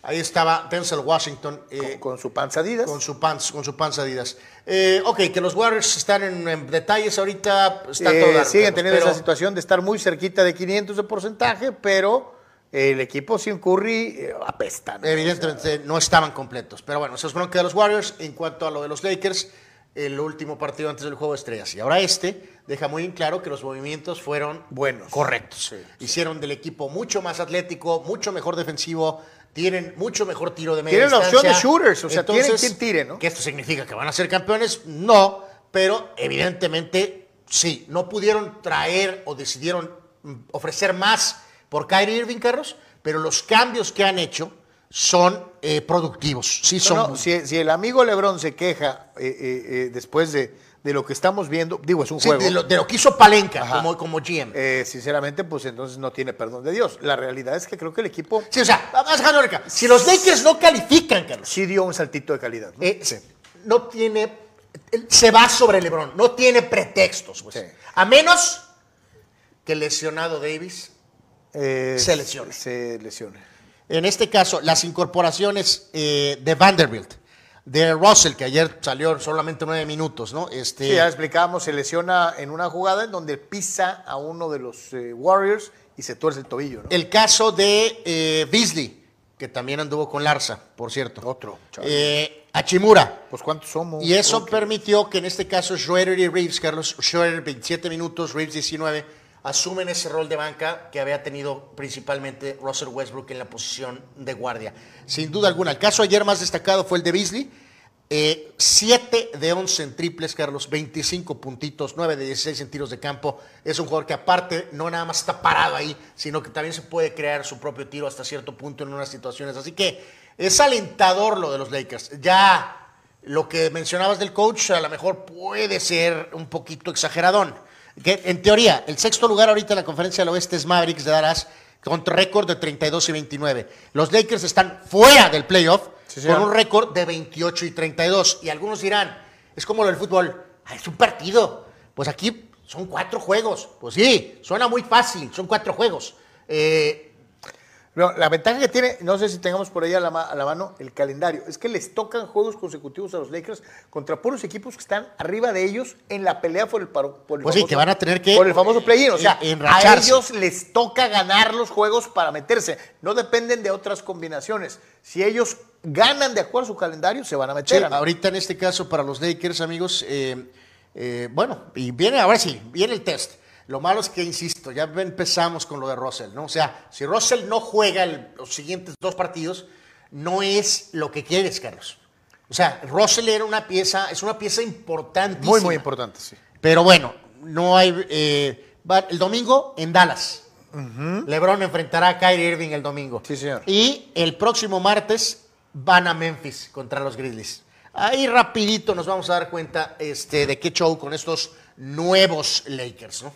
Ahí estaba Denzel Washington. eh, Con su panza Adidas. Con su pants, con su panza Adidas. Eh, ok, que los Warriors están en, en detalles ahorita. Está Eh, todo siguen teniendo pero esa situación de estar muy cerquita de 500 de porcentaje, pero el equipo sin Curry eh, apesta. Evidentemente no estaban completos. Pero bueno, eso es bronca de los Warriors. En cuanto a lo de los Lakers, el último partido antes del juego de estrellas. Y ahora este deja muy en claro que los movimientos fueron Buenos. correctos. Hicieron del equipo mucho más atlético, mucho mejor defensivo. Tienen mucho mejor tiro de media Tienen la opción de distancia. shooters, o sea, tienen Entonces, quien tire, ¿no? ¿Que esto significa que van a ser campeones? No, pero evidentemente sí. No pudieron traer o decidieron mm, ofrecer más por Kyrie Irving, Carlos, pero los cambios que han hecho son eh, productivos. Sí, son. no, si, si el amigo Lebron se queja eh, eh, después de, de lo que estamos viendo, digo, es un Sí, juego. de, lo, de lo que hizo Palenca Ajá. como, como GM. Sinceramente, pues entonces no tiene perdón de Dios. La realidad es que creo que el equipo Sí, o sea, vamos a dejarlo acá. Si los Lakers no califican, Carlos, sí dio un saltito de calidad. ¿no? no tiene. Se va sobre LeBron, no tiene pretextos. pues. Sí. A menos que el lesionado Davis. Se lesione. Se lesione. En este caso, las incorporaciones eh, de Vanderbilt, de Russell, que ayer salió solamente nueve minutos, ¿no? Este, Sí, ya explicábamos, se lesiona en una jugada en donde pisa a uno de los eh, Warriors y se tuerce el tobillo, ¿no? El caso de eh, Beasley, que también anduvo con Larsa, por cierto. Otro. Achimura. Pues cuántos somos. Y eso permitió que en este caso Schroeder y Reeves, Carlos, Schroeder 27 minutos, Reeves 19, asumen ese rol de banca que había tenido principalmente Russell Westbrook en la posición de guardia. Sin duda alguna. El caso ayer más destacado fue el de Beasley. 7 de 11 en triples, Carlos, 25 puntitos, 9 de 16 en tiros de campo. Es un jugador que aparte no nada más está parado ahí, sino que también se puede crear su propio tiro hasta cierto punto en unas situaciones. Así que es alentador lo de los Lakers. Ya lo que mencionabas del coach a lo mejor puede ser un poquito exageradón. Que en teoría, el sexto lugar ahorita en la conferencia del oeste es Mavericks de Dallas con récord de 32 y 29. Los Lakers están fuera del playoff Sí, con un récord de 28 y 32. Y algunos dirán, es como lo del fútbol, "Ah, es un partido. Pues aquí son cuatro juegos. Pues sí, suena muy fácil, son cuatro juegos. Eh, No, la ventaja que tiene, no sé si tengamos por ahí a la, ma- a la mano el calendario, es que les tocan juegos consecutivos a los Lakers contra puros equipos que están arriba de ellos en la pelea por el, paro- por el Pues sí, que van a tener que- por el famoso play-in. O sea, a ellos les toca ganar los juegos para meterse. No dependen de otras combinaciones. Si ellos ganan de acuerdo a su calendario, se van a Sí, meter. ahorita en este caso para los Lakers, amigos, eh, eh, bueno, y viene, ahora sí, viene el test. Lo malo es que, insisto, ya empezamos con lo de Russell, ¿no? O sea, si Russell no juega el- los siguientes dos partidos, no es lo que quieres, Carlos. O sea, Russell era una pieza, es una pieza importantísima. Muy, muy importante, sí. Pero bueno, no hay. eh, el domingo en Dallas. LeBron enfrentará a Kyrie Irving el domingo. Sí, señor. Y el próximo martes van a Memphis contra los Grizzlies. Ahí rapidito nos vamos a dar cuenta este, de qué show con estos nuevos Lakers, ¿no?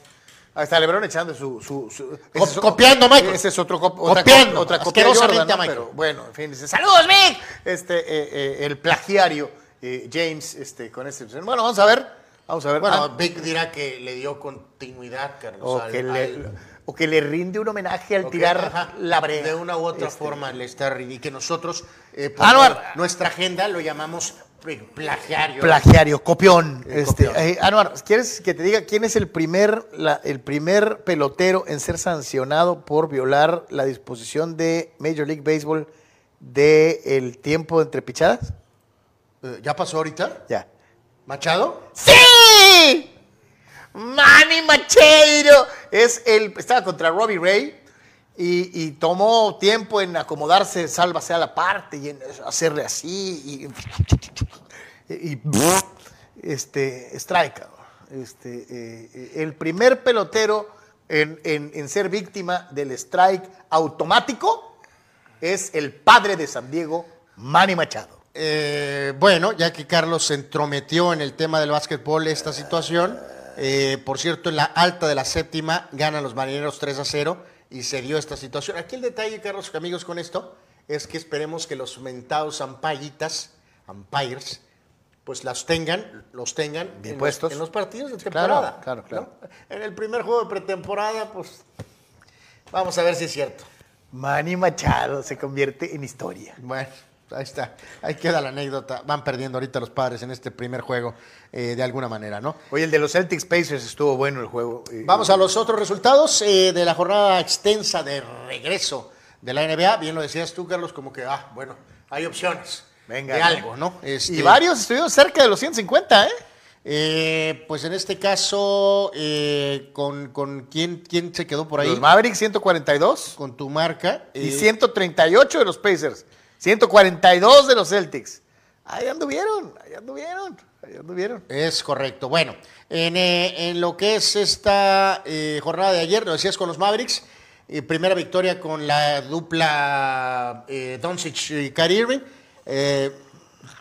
Está LeBron echando su... su, su- Co- ese es- copiando Michael. Ese es otro cop- otra, Copiando, cop- otra copia de Jordan, ¿no? a Michael. Pero bueno, en fin, dice, saludos, Mick. Este, eh, eh, el plagiario, eh, James, este, con este... Bueno, vamos a ver, vamos a ver. Bueno, Ah, Vic dirá que le dio continuidad, Carlos. o, al- que le, al- o que le rinde un homenaje al tirar ajá, la brea. De una u otra Este, forma le está ri- y que nosotros, por Ah, no, nuestra agenda, lo llamamos plagiario. Plagiario, copión. Este, copión. eh, Anuar, ¿quieres que te diga quién es el primer, la- el primer pelotero en ser sancionado por violar la disposición de Major League Baseball de el tiempo entre pichadas? Eh, ¿Ya pasó ahorita? Ya. ¿Machado? ¡Sí! Manny Machado es el estaba contra Robbie Ray y, tomó tiempo en acomodarse, sálvase a la parte y en hacerle así y, este strike. Este, eh, el primer pelotero en, en- en ser víctima del strike automático es el padre de San Diego, Manny Machado. Eh, bueno, ya que Carlos se entrometió en el tema del básquetbol esta situación, eh, por cierto, en la alta de la séptima ganan los marineros 3 a 0 y se dio esta situación. Aquí el detalle, Carlos, amigos, con esto, es que esperemos que los mentados ampayitas, umpires, pues las tengan, los tengan Bien en, puestos. Los, en los partidos de Claro, temporada. claro, claro. ¿no? En el primer juego de pretemporada, pues vamos a ver si es cierto. Manny Machado se convierte en historia. Bueno, ahí está. Ahí queda la anécdota. Van perdiendo ahorita los padres en este primer juego eh, de alguna manera, ¿no? Oye, el de los Celtics Pacers estuvo bueno el juego. Eh, Vamos a los otros resultados eh, de la jornada extensa de regreso de la NBA. Bien lo decías tú, Carlos, como que, ah, bueno, hay opciones Venga, de algo, ¿no? Este, Y varios estuvieron cerca de los 150, ¿eh? eh, pues en este caso, eh, con, con quién, quién se quedó por ahí? Los Mavericks 142 Con tu marca. y eh, 138 de los Pacers. 142 de los Celtics. Ahí anduvieron, ahí anduvieron, ahí anduvieron. Es correcto. Bueno, en, eh, en lo que es esta eh, jornada de ayer, lo decías con los Mavericks, eh, primera victoria con la dupla Doncic y Kyrie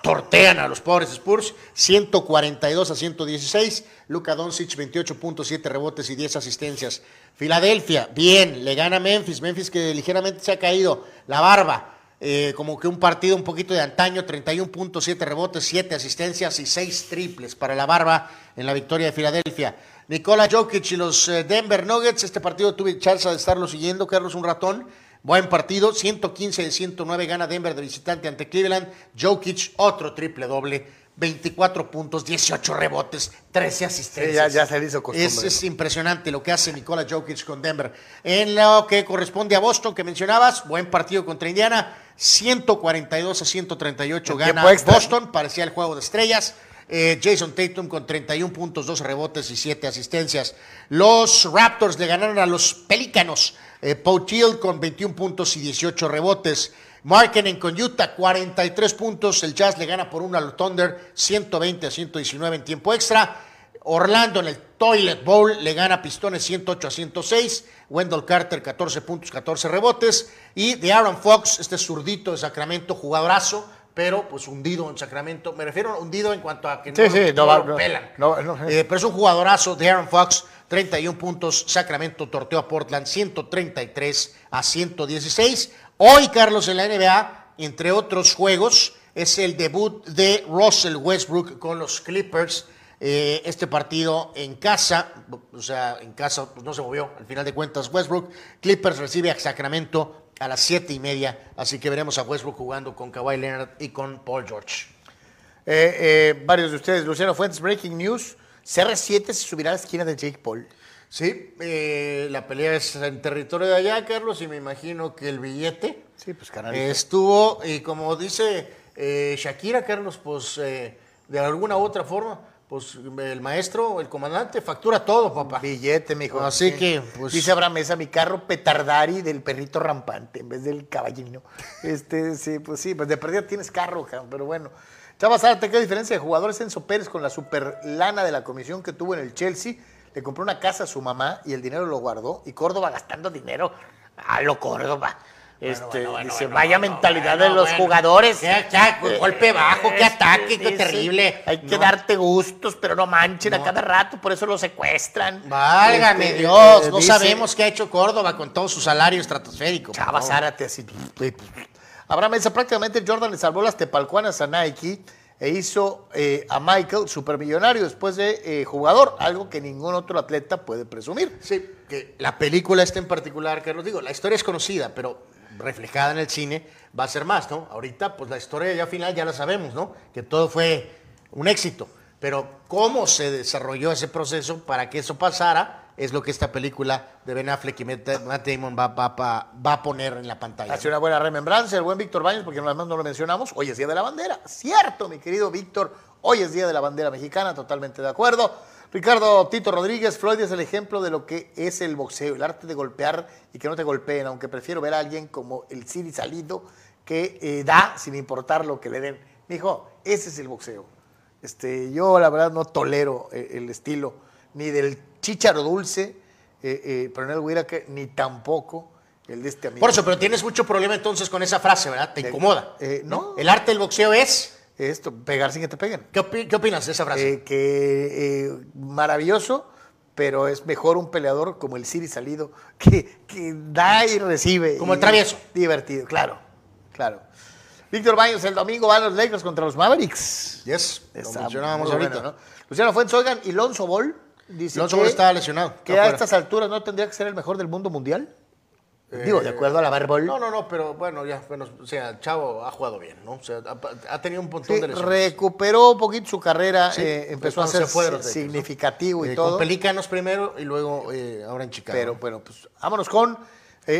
tortean a los pobres Spurs, 142 a 116. Luka Doncic, 28.7 rebotes y 10 asistencias. Filadelfia, bien, le gana Memphis. Memphis que ligeramente se ha caído la barba. Eh, como que un partido un poquito de antaño, 31.7 rebotes, 7 asistencias y 6 triples para la barba en la victoria de Filadelfia. Nikola Jokic y los eh, Denver Nuggets, este partido tuve chance de estarlo siguiendo, Carlos, un ratón. Buen partido, 115 de 109 gana Denver de visitante ante Cleveland. Jokic, otro triple doble, 24 puntos, 18 rebotes, 13 asistencias. Sí, ya- ya se hizo costumbre. Es, es impresionante lo que hace Nikola Jokic con Denver. En lo que corresponde a Boston, que mencionabas, buen partido contra Indiana, 142 a 138 En gana. Boston, parecía el juego de estrellas. Eh, Jason Tatum con 31 puntos, 2 rebotes y 7 asistencias. Los Raptors le ganaron a los Pelícanos. Eh, Pau Thiel con 21 puntos y 18 rebotes. Markkinen con Utah, 43 puntos. El Jazz le gana por uno al Thunder, 120 a 119 en tiempo extra. Orlando en el Toilet Bowl le gana Pistones 108 a 106. Wendell Carter 14 puntos, 14 rebotes. Y de Aaron Fox, este zurdito de Sacramento, jugadorazo, pero pues hundido en Sacramento. Me refiero a hundido en cuanto a que no, Sí, no no pelan. Eh, pero es un jugadorazo de Aaron Fox, 31 puntos. Sacramento torteó a Portland 133 a 116. Hoy, Carlos, en la NBA, entre otros juegos, es el debut de Russell Westbrook con los Clippers. Eh, este partido en casa, o sea, en casa pues, no se movió, al final de cuentas Westbrook. Clippers recibe a Sacramento a las siete y media, así que veremos a Westbrook jugando con Kawhi Leonard y con Paul George. Eh, eh, varios de ustedes, Luciano Fuentes, Breaking News. CR7 se subirá a la esquina de Jake Paul. Sí, eh, la pelea es en territorio de allá, Carlos, y me imagino que el billete Sí, pues estuvo, y como dice eh, Shakira, Carlos, pues eh, de alguna u otra forma, pues el maestro, el comandante, factura todo, papá. Billete, mijo. Así Sí. que, pues... Dice Abraham Mesa, mi carro petardari del perrito rampante en vez del caballino. Este, sí, pues sí, pues de perdida tienes carro, pero bueno. Chava Zárate, ¿qué diferencia de jugadores Enzo Pérez con la super lana de la comisión que tuvo en el Chelsea? Le compró una casa a su mamá y el dinero lo guardó. Y Córdoba gastando dinero a lo Córdoba. Este, dice, vaya mentalidad de los jugadores. Qué- qué golpe bajo, qué ataque, qué terrible. Hay que No. darte gustos, pero no manchen a cada rato, por eso lo secuestran. Válgame Este, Dios, eh, no dice- sabemos qué ha hecho Córdoba con todo su salario estratosférico. Chava. Zárate así. Abraham Mesa, prácticamente Jordan le salvó las tepalcuanas a Nike e hizo eh, a Michael supermillonario después de eh, jugador, algo que ningún otro atleta puede presumir. Sí, que la película esta en particular, Carlos, digo, la historia es conocida, pero reflejada en el cine va a ser más, ¿no? Ahorita, pues la historia ya final ya la sabemos, ¿no? Que todo fue un éxito. Pero cómo se desarrolló ese proceso para que eso pasara es lo que esta película de Ben Affleck y Matt Damon va, va- va- va a poner en la pantalla. Hace una buena remembranza el buen Víctor Baños, porque además no lo mencionamos. Hoy es Día de la Bandera. Cierto, mi querido Víctor. Hoy es Día de la Bandera Mexicana, totalmente de acuerdo. Ricardo Tito Rodríguez, Floyd es el ejemplo de lo que es el boxeo, el arte de golpear y que no te golpeen, aunque prefiero ver a alguien como el Siri Salido que eh, da sin importar lo que le den. Mijo, ese es el boxeo. Este, yo la verdad no tolero eh, el estilo ni del chícharo dulce, eh, eh, Huiraque, ni tampoco el de este amigo. Por eso, pero tienes mucho problema entonces con esa frase, ¿verdad? Te incomoda. Eh, no. El arte del boxeo es... Esto, pegar sin que te peguen. ¿Qué, opi- qué opinas de esa frase? Eh, que eh, maravilloso, pero es mejor un peleador como el Siri Salido, que, que da y recibe. Como y- el travieso. Divertido, claro, claro. Víctor Baños, el domingo van los Lakers contra los Mavericks. Yes, lo mencionábamos ahorita. bueno, ¿no? Luciano Fuentes, oigan, y Lonzo Ball dice Lonzo que, está lesionado, Que a estas alturas no tendría que ser el mejor del mundo mundial. Digo, de acuerdo a la Ball. No, no, no, pero bueno, ya, bueno, o sea, Chavo ha jugado bien, ¿no? O sea, ha, ha tenido un montón Sí, de lesiones. recuperó un poquito su carrera, Sí, eh, empezó a se ser significativo y Eh, todo. Con Pelícanos primero y luego eh, ahora en Chicago. Pero bueno, pues vámonos con eh,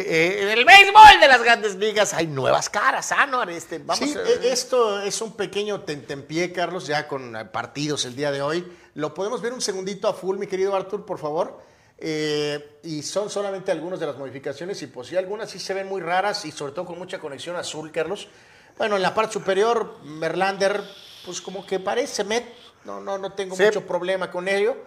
eh, el béisbol de las grandes ligas. Hay nuevas caras, Anuar. Este, vamos Sí, a- esto es un pequeño tentempié, Carlos, ya con eh, partidos el día de hoy. Lo podemos ver un segundito a full, mi querido Artur, por favor. Eh, y son solamente algunas de las modificaciones y pues sí, algunas sí se ven muy raras y sobre todo con mucha conexión azul, Carlos. Bueno, en la parte superior, Merlander, pues como que parece Met, no, no, no tengo Sí. mucho problema con ello.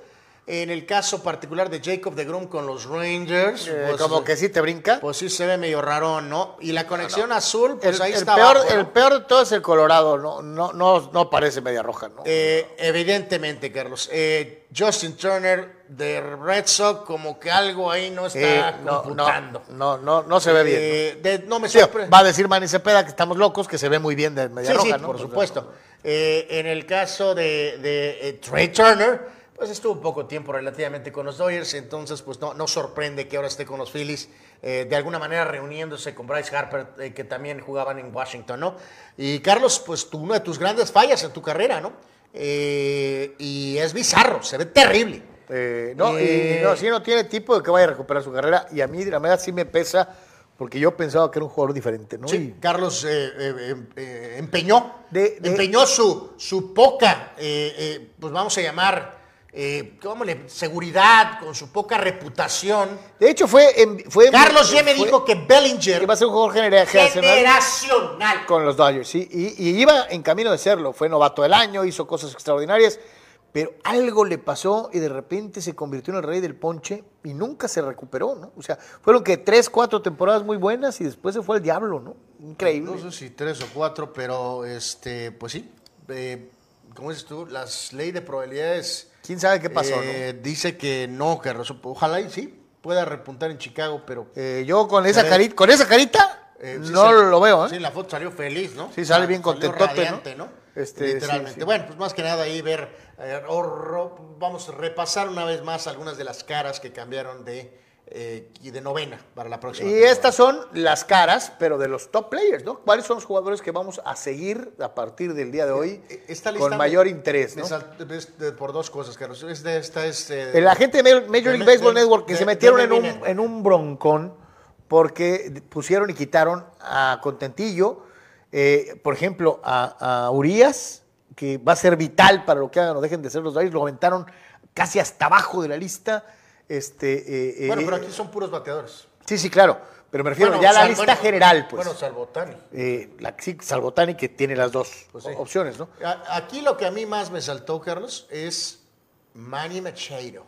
En el caso particular de Jacob de Groom con los Rangers, Eh, como que sí te brinca. Pues sí se ve medio raro, ¿no? Y la conexión azul, pues el, ahí el está. peor, abajo, ¿no? el peor de todo es el Colorado, no, no, no, no parece media roja, ¿no? Eh, evidentemente, Carlos. Eh, Justin Turner de Red Sox, como que algo ahí no está no, computando. no, no, no se ve bien. De- no me Sí, sorprende. va a decir Manny Cepeda que estamos locos, que se ve muy bien de media Sí, roja, sí, ¿no? por Pues, supuesto. En el caso de, de, Trey Turner, pues estuvo poco tiempo relativamente con los Dodgers, entonces pues no, no sorprende que ahora esté con los Phillies, eh, de alguna manera reuniéndose con Bryce Harper, eh, que también jugaban en Washington, ¿no? Y Carlos, pues tú, una de tus grandes fallas en tu carrera, ¿no? Eh, y es bizarro, se ve terrible. No, y- no, sí, no tiene tipo de que vaya a recuperar su carrera. Y a mí, la verdad, sí me pesa porque yo pensaba que era un jugador diferente, ¿no? Sí, Carlos eh, eh, eh, eh, empeñó, De- de- empeñó su, su poca, pues vamos a llamar, eh, ¿cómo le? Seguridad, con su poca reputación. De hecho, fue. en- fue Carlos ya me dijo que Bellinger que va a ser un jugador genera- generacional generacional. con los Dodgers, sí. Y, y iba en camino de serlo. Fue novato del año, hizo cosas extraordinarias. Pero algo le pasó y de repente se convirtió en el rey del ponche y nunca se recuperó, ¿no? O sea, fueron que tres, cuatro temporadas muy buenas y después se fue al diablo, ¿no? Increíble. No sé si tres o cuatro, pero este, pues sí. Eh, ¿Cómo dices tú? Las leyes de probabilidades. ¿Quién sabe qué pasó, eh, Dice que no, Carlos. Ojalá y sí pueda repuntar en Chicago, pero. Eh, yo con esa, carita, con esa carita Eh, sí no lo veo, ¿eh? Sí, la foto salió feliz, ¿no? Sí, sale bien Salió contentote, radiante, ¿no? ¿no? Este, Literalmente. sí, sí. Bueno, pues más que nada ahí ver, o vamos a repasar una vez más algunas de las caras que cambiaron de, eh, y de novena para la próxima. Y temporada. estas son las caras, pero de los top players, ¿no? ¿Cuáles son los jugadores que vamos a seguir a partir del día de hoy Eh, Esta lista con mayor me- interés, ¿no? es de- por dos cosas, Carlos. Esta es. eh, El agente de Major League Baseball de- Network que de- se metieron en un, en un broncón porque pusieron y quitaron a Contentillo, eh, por ejemplo, a, a Urias, que va a ser vital para lo que hagan o dejen de ser los Dodgers, lo aventaron casi hasta abajo de la lista. Este, eh, Bueno, eh, pero aquí son puros bateadores. Sí, sí, claro. Pero me refiero Bueno, ya a la lista bueno, general, pues. Bueno, salvo Tani. Eh, la, sí, salvo Tani, que tiene las dos Pues sí. opciones, ¿no? Aquí lo que a mí más me saltó, Carlos, es Manny Machado.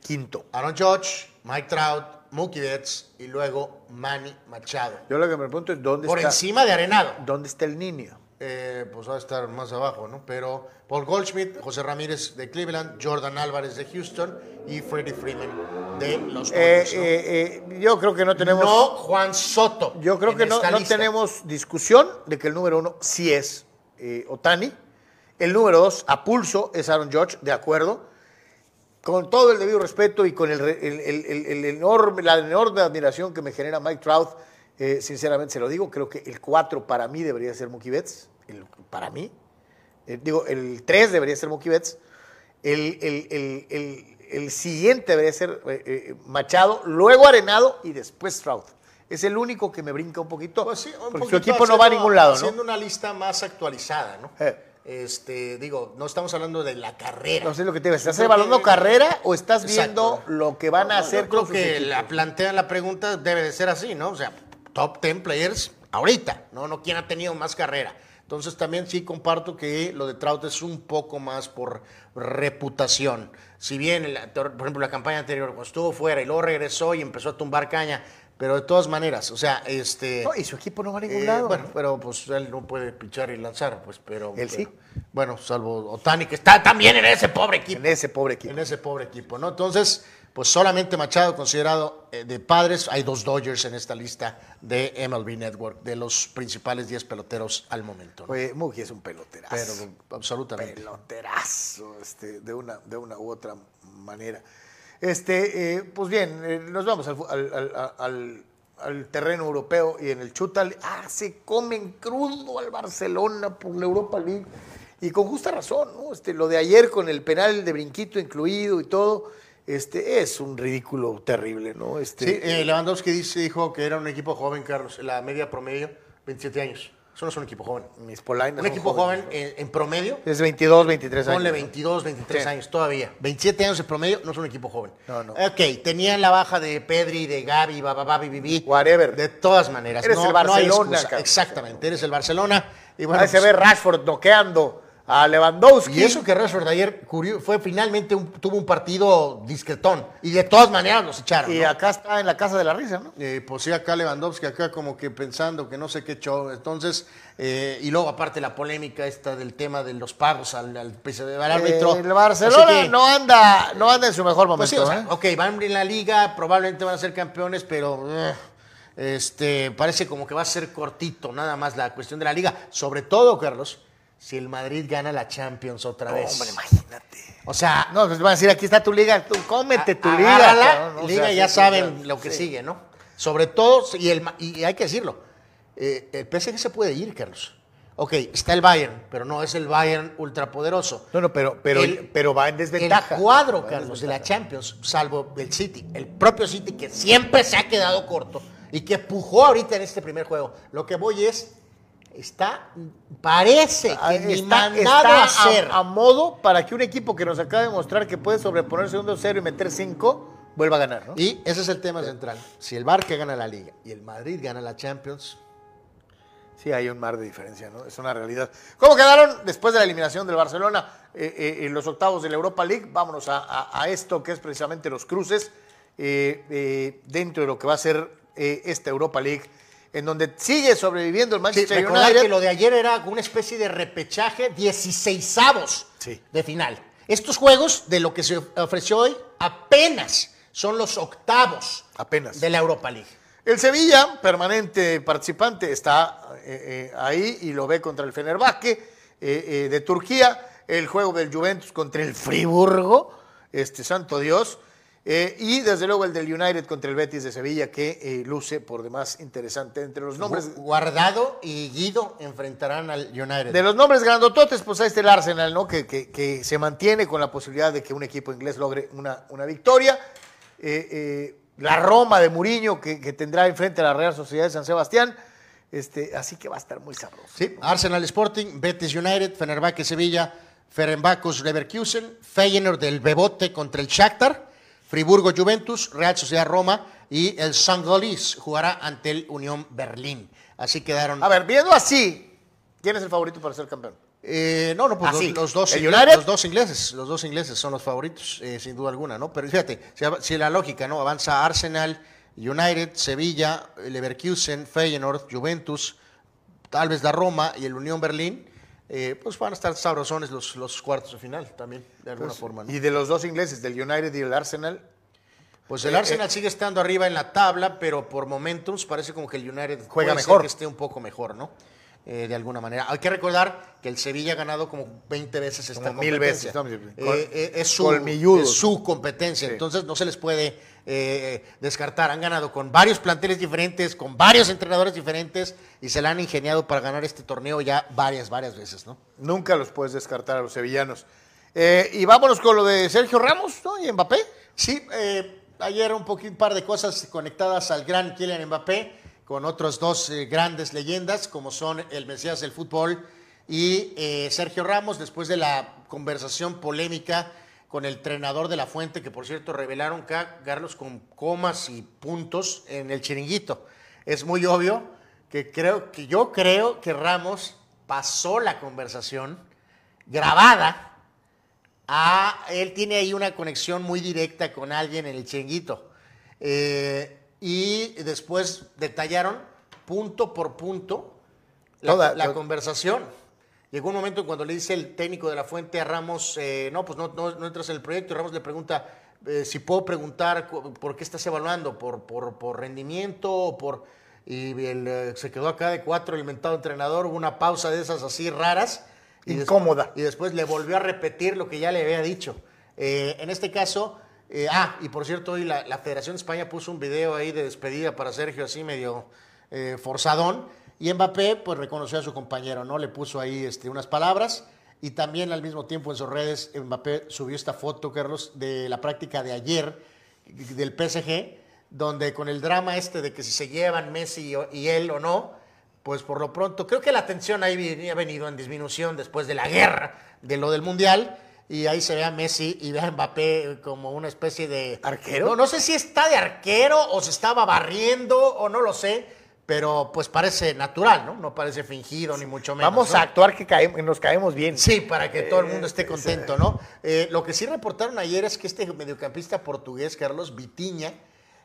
Quinto. Aaron Judge, Mike Trout, Mookie Betts y luego Manny Machado. Yo lo que me pregunto es dónde Por está. encima de Arenado. ¿Dónde está el niño? Eh, pues va a estar más abajo, ¿no? Pero Paul Goldschmidt, José Ramírez de Cleveland, Jordan Álvarez de Houston y Freddie Freeman de los Eh, Dodgers, ¿no? eh, eh, yo creo que no tenemos. No Juan Soto. Yo creo que no, no tenemos discusión de que el número uno sí es Otani. El número dos, a pulso, es Aaron Judge, de acuerdo. Con todo el debido respeto y con el- el enorme, la enorme admiración que me genera Mike Trout, eh, sinceramente se lo digo, creo que el 4 para mí debería ser Mookie Betts. el- para mí. Eh, digo, el 3 debería ser Mookie Betts. El, el- el- siguiente debería ser eh, Machado, luego Arenado y después Trout. Es el único que me brinca un poquito. Pues sí, un porque su poquito equipo no va a ningún lado, ¿no? Haciendo una lista más actualizada, ¿no? Este, digo, no estamos hablando de la carrera. No sé lo que te. ¿Estás evaluando que- carrera o estás Exacto. viendo lo que van a No, hacer Yo creo con sus que equipos? la plantean la pregunta debe de ser así, ¿no? O sea, top 10 players ahorita, ¿no? No quien ha tenido más carrera. Entonces también sí comparto que lo de Trout es un poco más por reputación. Si bien, por ejemplo, la campaña anterior, cuando estuvo fuera y luego regresó y empezó a tumbar caña, pero de todas maneras, o sea, este... No, y su equipo no va a ningún eh, lado. Bueno, pero pues él no puede pichar y lanzar, pues, pero... Él sí. pero- Bueno, salvo Otani, que está también en ese pobre equipo. En ese pobre equipo. En ese pobre equipo, ¿no? Entonces, pues solamente Machado considerado eh, de padres. Hay dos Dodgers en esta lista de MLB Network, de los principales 10 peloteros al momento. ¿no? Oye, Mookie es un peloterazo. Pero absolutamente. peloterazo, este, de, una, de una u otra manera. Este, eh, pues bien, eh, nos vamos al- al terreno europeo y en el Chutal, ah, se comen crudo al Barcelona por la Europa League. Y con justa razón, ¿no? Este, lo de ayer con el penal de brinquito incluido y todo, este, es un ridículo terrible, ¿no? Este, Sí, eh, Lewandowski dice, dijo que era un equipo joven, Carlos. La media promedio, 27 años. Eso no es un equipo joven. mis polainas Un equipo jóvenes, joven en, en promedio, Es 22, 23 años. ponle ¿no? 22, 23 Sí. años todavía. 27 años de promedio no es un equipo joven. No, no. Ok, tenían la baja de Pedri, de Gaby, Babababi, Bibi. Whatever. De todas maneras. Eres no, el no hay Barcelona, cabrón. Exactamente, eres el Barcelona. Y bueno, Ahí se pues, ve Rashford noqueando a Lewandowski. Y eso que Rashford ayer fue finalmente un- tuvo un partido discretón. Y de todas maneras los echaron. Y ¿no? acá está en la casa de la risa, ¿no? Eh, pues sí, acá Lewandowski, acá como que pensando que no sé qué show. Entonces, eh, y luego aparte la polémica esta del tema de los pagos al, al, al árbitro. Eh, el Barcelona que- no anda no anda en su mejor momento. Pues sí, o sea, ¿eh? ok, van en la liga, probablemente van a ser campeones, pero eh, este parece como que va a ser cortito nada más la cuestión de la liga. Sobre todo, Carlos, si el Madrid gana la Champions otra vez. Hombre, imagínate. O sea, No, pues van a decir, aquí está tu liga, tú cómete tu liga. o liga, sea, ya sí, saben sí, lo que sí. sigue, ¿no? Sobre todo, y, el, Ma- y hay que decirlo, eh, el PSG se puede ir, Carlos. Ok, está el Bayern, pero no es el Bayern ultrapoderoso. No, no, pero, pero, El- pero va en desventaja. El cuadro, Carlos, de la Champions, salvo el City, el propio City que siempre se ha quedado corto y que pujó ahorita en este primer juego. Lo que voy es, está, parece que Ah, ni está, mandado está a hacer. a, a modo para que un equipo que nos acaba de mostrar que puede sobreponerse 1-0 y meter 5 vuelva a ganar, ¿no? Y ese es el tema central. Si el Barça gana la Liga y el Madrid gana la Champions, Sí, hay un mar de diferencia, ¿no? Es una realidad. ¿Cómo quedaron después de la eliminación del Barcelona eh, eh, en los octavos de la Europa League? Vámonos a, a- a esto que es precisamente los cruces eh, dentro de lo que va a ser esta Europa League, en donde sigue sobreviviendo el Sí, Manchester recordar United. que lo de ayer era una especie de repechaje 16 Sí. de final. Estos juegos, de lo que se ofreció hoy, apenas son los octavos Apenas. de la Europa League. El Sevilla, permanente participante, está eh, eh, ahí y lo ve contra el Fenerbahce eh, de Turquía. El juego del Juventus contra el Friburgo, este santo Dios. Eh, y desde luego el del United contra el Betis de Sevilla, que eh, luce por demás interesante. Entre los nombres Guardado y Guido enfrentarán al United. de los nombres grandototes, pues ahí está el Arsenal, ¿no? Que, que- que se mantiene con la posibilidad de que un equipo inglés logre una, una victoria. Eh, la Roma de que, que tendrá enfrente a la Real Sociedad de San Sebastián. Este, así que va a estar muy sabroso. Sí, Arsenal Sporting, Betis United, Fenerbahce Sevilla, Ferenbacos Leverkusen, Feyenoord del Bebote contra el Shakhtar, Friburgo Juventus, Real Sociedad Roma y el Sangolis jugará ante el Unión Berlín. Así quedaron. A ver, viendo así, ¿quién es el favorito para ser campeón? Eh, no, no, pues los, los dos los dos ingleses, los dos ingleses son los favoritos, eh, sin duda alguna, ¿no? Pero fíjate, si, si la lógica, ¿no? Avanza Arsenal, United, Sevilla, Leverkusen, Feyenoord, Juventus, tal vez la Roma y el Unión Berlín, eh, pues van a estar sabrosones los, los cuartos de final también, de alguna Pues, forma, ¿no? Y de los dos ingleses, del United y el Arsenal, Pues el Eh, Arsenal sigue estando arriba en la tabla, pero por momentos parece como que el United Juega puede ser mejor. que esté un poco mejor, ¿no? Eh, de alguna manera. Hay que recordar que el Sevilla ha ganado como 20 veces esta Como mil veces. Eh, eh, es, su, es su competencia, entonces no se les puede eh, descartar. Han ganado con varios planteles diferentes, con varios entrenadores diferentes y se la han ingeniado para ganar este torneo ya varias, varias veces, ¿no? nunca los puedes descartar a los sevillanos. Y vámonos con lo de Sergio Ramos, ¿no? Y Mbappé. Sí, eh, ayer un poquito, un par de cosas conectadas al gran Kylian Mbappé, con otros dos eh, grandes leyendas, como son el Mesías del fútbol y eh, Sergio Ramos, después de la conversación polémica con el entrenador de la Fuente, que por cierto revelaron Carlos, con comas y puntos en el chiringuito. Es muy obvio que creo que yo creo que Ramos pasó la conversación grabada Ah, él tiene ahí una conexión muy directa con alguien en el chiringuito. Eh, y después detallaron punto por punto la, Toda- la conversación. Llegó un momento cuando le dice el técnico de la fuente a Ramos, eh, no, pues no, no, no entras en el proyecto. Y Ramos le pregunta eh, si puedo preguntar por qué estás evaluando, por, por, por rendimiento o por... Y el, eh, se quedó acá de cuatro el entrenador, hubo una pausa de esas así raras. Y Incómoda. y después le volvió a repetir lo que ya le había dicho. Eh, en este caso, eh, ah, y por cierto, hoy la, Federación de España puso un video ahí de despedida para Sergio, así medio eh, forzadón. Y Mbappé, pues reconoció a su compañero, ¿no? Le puso ahí este, unas palabras. Y también al mismo tiempo en sus redes, Mbappé subió esta foto, Carlos, de la práctica de ayer del PSG, donde con el drama este de que si se llevan Messi y- él o no, pues por lo pronto, creo que la tensión ahí ha venido en disminución después de la guerra, de lo del Mundial, y ahí se ve a Messi y ve a Mbappé como una especie de... ¿Arquero? No, no sé si está de arquero o se estaba barriendo o no lo sé, pero pues parece natural, ¿no? No parece fingido ni mucho menos. Vamos ¿no? a actuar que caemos, nos caemos bien. Sí, para que todo el mundo Eh, esté contento, ¿no? Eh, lo que sí reportaron ayer es que este mediocampista portugués, Carlos Vitiña,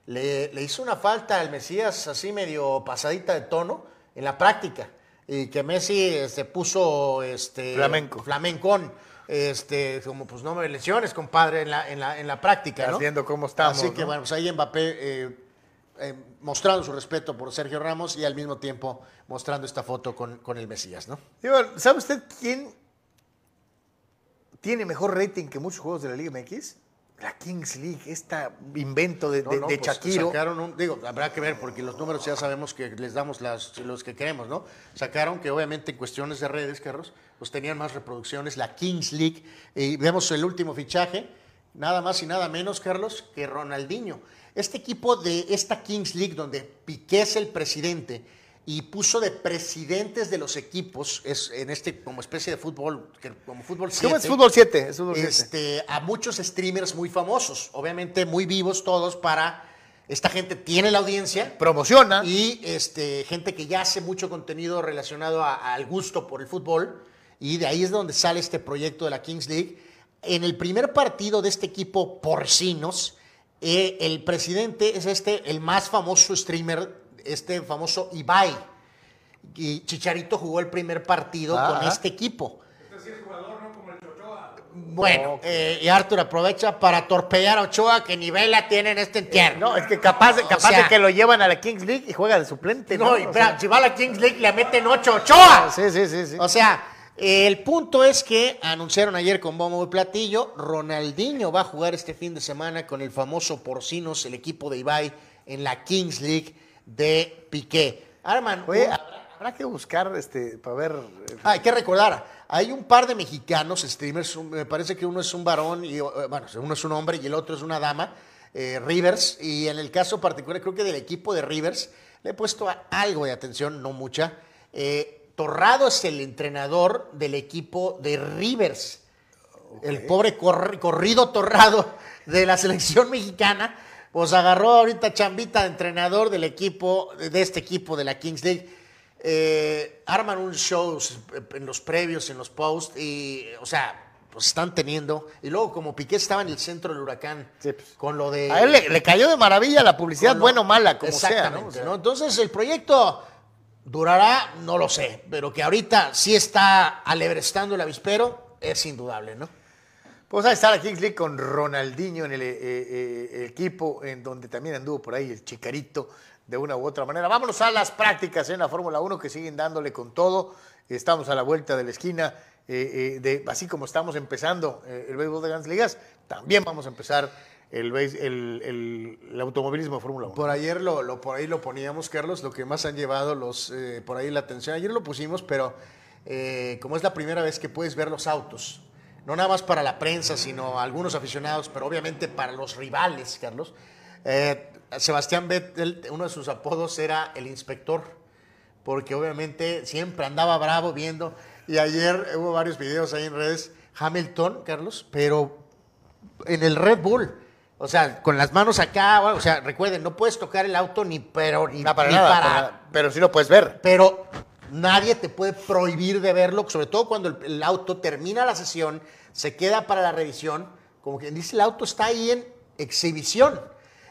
le, le hizo una falta al Mesías así medio pasadita de tono en la práctica. Y que Messi se puso este, Flamenco. flamencón. Este, como pues no me lesiones, compadre, en la, en la, en la práctica, viendo cómo estamos, Así que ¿no? bueno, pues ahí Mbappé eh, eh, mostrando su respeto por Sergio Ramos y al mismo tiempo mostrando esta foto con, con el Mesías, ¿no? Digo, ¿Sabe usted quién tiene mejor rating que muchos juegos de la Liga MX? La Kings League, este invento de, No, de, no, de pues, Shakiro. Sacaron un, digo, habrá que ver, porque los números ya sabemos que les damos las, los que queremos, ¿no? Sacaron que obviamente en cuestiones de redes, Carlos, pues tenían más reproducciones, la Kings League, y vemos el último fichaje, nada más y nada menos, Carlos, que Ronaldinho. Este equipo de esta Kings League, donde Piqué es el presidente, y puso de presidentes de los equipos, es en este como especie de fútbol, que- como fútbol ¿Cómo es 7, fútbol 7? Es fútbol 7. este, a muchos streamers muy famosos, obviamente muy vivos todos para esta gente tiene la audiencia, promociona y este gente que ya hace mucho contenido relacionado a- al gusto por el fútbol y de ahí es donde sale este proyecto de la Kings League. En el primer partido de este equipo porcinos, eh, el presidente es este el más famoso streamer, este famoso Ibai. Y Chicharito jugó el primer partido Ah, con ah. este equipo. Este sí es jugador, ¿no? Como el Chochoa. Bueno, eh, y Arthur aprovecha para torpedear a Ochoa, que ni vela tiene en este entierro. No, es que capaz, O capaz sea, de que lo llevan a la Kings League y juega de suplente. No, y O espera, sea, si va a la Kings League le meten 8 Ochoa. Sí, sí, sí, sí. O sea, el punto es que anunciaron ayer con bombo y platillo, Ronaldinho va a jugar este fin de semana con el famoso Porcinos, el equipo de Ibai, en la Kings League de Piqué. Arman, Oye, un- habrá, que buscar este, para ver. eh, Ah, hay que recordar, hay un par de mexicanos streamers, me parece que uno es un varón, y eh, bueno, uno es un hombre y el otro es una dama, eh, Rivers, y en el caso particular creo que del equipo de Rivers le he puesto algo de atención, no mucha. Eh, Torrado es el entrenador del equipo de Rivers, el pobre corri- corrido Torrado de la selección mexicana, pues agarró ahorita chambita de entrenador del equipo, de este equipo de la Kings League. Eh, arman un show en los previos, en los posts, y, o sea, pues están teniendo. Y luego, como Piqué estaba en el centro del huracán, con lo de. A él le, le cayó de maravilla la publicidad, lo- buena o mala, como sea. ¿no? Exactamente, O sea, ¿no? Entonces, el proyecto durará, no lo sé, pero que ahorita sí está alebrestando el avispero, es indudable, ¿no? Pues ahí está la Kings con Ronaldinho en el eh, eh, equipo, en donde también anduvo por ahí el Chicarito de una u otra manera. Vámonos a las prácticas en la Fórmula 1 que siguen dándole con todo. Estamos a la vuelta de la esquina, eh, eh, así como estamos empezando eh, el béisbol de grandes ligas, también vamos a empezar el, el, el- el automovilismo de Fórmula 1. Por ayer lo, lo- por ahí lo poníamos, Carlos, lo que más han llevado los eh, por ahí la atención. Ayer lo pusimos, pero eh, como es la primera vez que puedes ver los autos, no nada más para la prensa, sino algunos aficionados, pero obviamente para los rivales, Carlos. eh, Sebastián Vettel, uno de sus apodos era el inspector, porque obviamente siempre andaba bravo viendo. Y ayer hubo varios videos ahí en redes, Hamilton, Carlos, pero en el Red Bull. O sea, con las manos acá, o sea, recuerden, no puedes tocar el auto ni pero ni, No, para ni nada, para- para nada, pero sí lo puedes ver. Pero nadie te puede prohibir de verlo, sobre todo cuando el, el auto termina la sesión, se queda para la revisión, como quien dice, el auto está ahí en exhibición.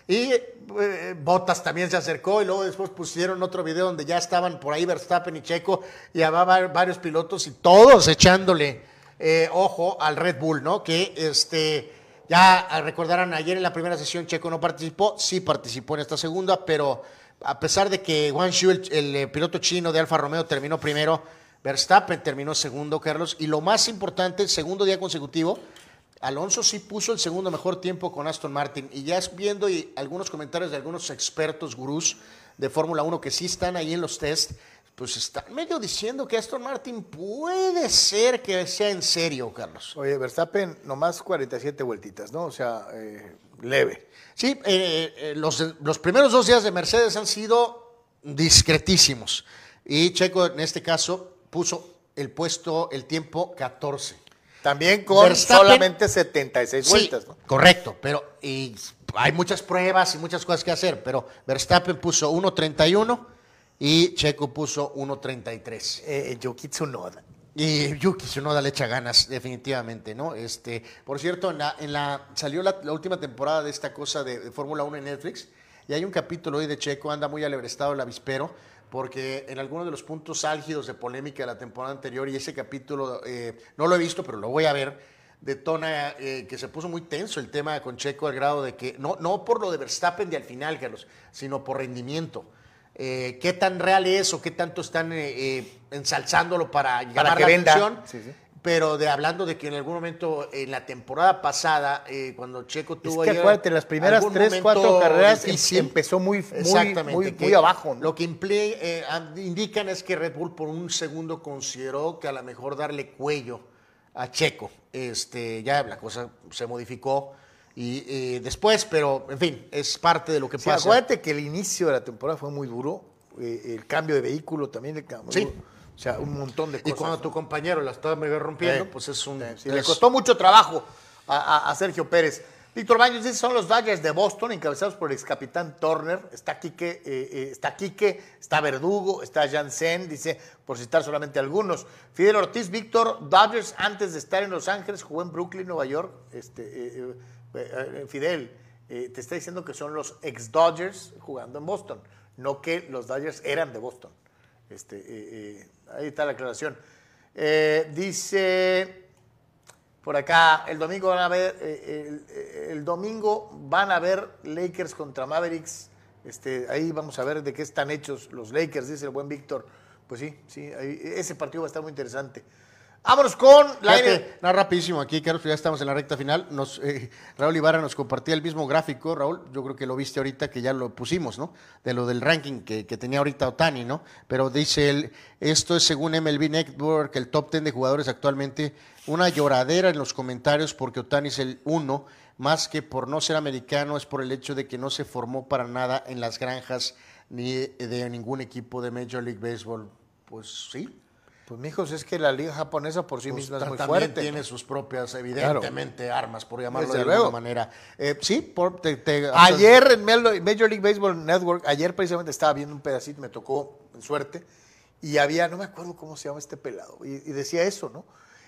Y eh, Bottas también se acercó y luego después pusieron otro video donde ya estaban por ahí Verstappen y Checo y había va- varios pilotos y todos echándole eh, ojo al Red Bull, ¿no? Que este ya ah, recordarán ayer en la primera sesión Checo no participó, sí participó en esta segunda, pero a pesar de que Juan Xu, el, eh, piloto chino de Alfa Romeo, terminó primero, Verstappen terminó segundo, Carlos, y lo más importante, segundo día consecutivo, Alonso sí puso el segundo mejor tiempo con Aston Martin y ya viendo y algunos comentarios de algunos expertos gurús de Fórmula 1 que sí están ahí en los test, pues están medio diciendo que Aston Martin puede ser que sea en serio, Carlos. Oye, Verstappen, nomás 47 vueltitas, ¿no? O sea, eh, leve. Sí, eh, eh, los, los primeros dos días de Mercedes han sido discretísimos y Checo en este caso puso el puesto, el tiempo 14. También con Verstappen- solamente 76 Sí, vueltas, ¿no? Correcto, pero y hay muchas pruebas y muchas cosas que hacer, pero Verstappen puso 1.31 y Checo puso 1.33. Eh, Yuki Tsunoda. Y Yuki Tsunoda le echa ganas, definitivamente, ¿no? Este, por cierto, en la, en la salió la, la última temporada de esta cosa de, de Fórmula 1 en Netflix y hay un capítulo hoy de Checo, anda muy alebrestado el avispero, porque en algunos de los puntos álgidos de polémica de la temporada anterior, y ese capítulo eh, no lo he visto, pero lo voy a ver, detona eh, que se puso muy tenso el tema con Checo al grado de que, no, no por lo de Verstappen de al final, Carlos, sino por rendimiento. Eh, ¿Qué tan real es o qué tanto están eh, eh, ensalzándolo para llamar que la venda. atención? Sí, sí. Pero de hablando de que en algún momento en la temporada pasada, eh, cuando Checo Es tuvo que ahí acuérdate, las primeras tres, cuatro carreras em- difícil, empezó muy, muy, muy, que muy abajo. ¿no? Lo que indican es que Red Bull por un segundo consideró que a lo mejor darle cuello a Checo. Este, ya la cosa se modificó y eh, después, pero en fin, es parte de lo que Sí, pasa. acuérdate que el inicio de la temporada fue muy duro. eh, el cambio de vehículo también le cambió. Sí. O sea, un montón de Y cosas. cuando tu compañero la está medio rompiendo, pues es un. Sí, le costó mucho trabajo a, a- a Sergio Pérez. Víctor Baños dice, son los Dodgers de Boston, encabezados por el ex capitán Turner. Está Quique, eh, eh, está Quique, está Verdugo, está Jansen, dice, por citar solamente algunos. Fidel Ortiz, Víctor, Dodgers antes de estar en Los Ángeles, jugó en Brooklyn, Nueva York. Este, Fidel, eh, te está diciendo que son los ex Dodgers jugando en Boston, no que los Dodgers eran de Boston. Este, eh, eh, ahí está la aclaración. Eh, dice por acá, el domingo van a ver, eh, el, el domingo van a ver Lakers contra Mavericks. Este, ahí vamos a ver de qué están hechos los Lakers, dice el buen Víctor. Pues sí, sí, ahí- ese partido va a estar muy interesante. Vámonos con la Fíjate, nada rapidísimo aquí, Carlos, ya estamos en la recta final. Nos, eh, Raúl Ibarra nos compartía el mismo gráfico, Raúl, yo creo que lo viste ahorita, que ya lo pusimos, ¿no? De lo del ranking que, que tenía ahorita Otani, ¿no? Pero dice él, esto es según MLB Network, el top 10 de jugadores actualmente, una lloradera en los comentarios porque Otani es el uno, más que por no ser americano, es por el hecho de que no se formó para nada en las granjas ni de ningún equipo de Major League Baseball. Pues sí, Pues mijos, es que la liga japonesa por sí pues, misma es muy también fuerte. tiene sus propias, evidentemente, armas, por llamarlo Desde de luego. alguna manera. Eh, sí, por, te- te- Ayer en Major League Baseball Network, ayer precisamente estaba viendo un pedacito, me tocó en suerte, y había, no me acuerdo cómo se llama este pelado, y, y decía eso, ¿no?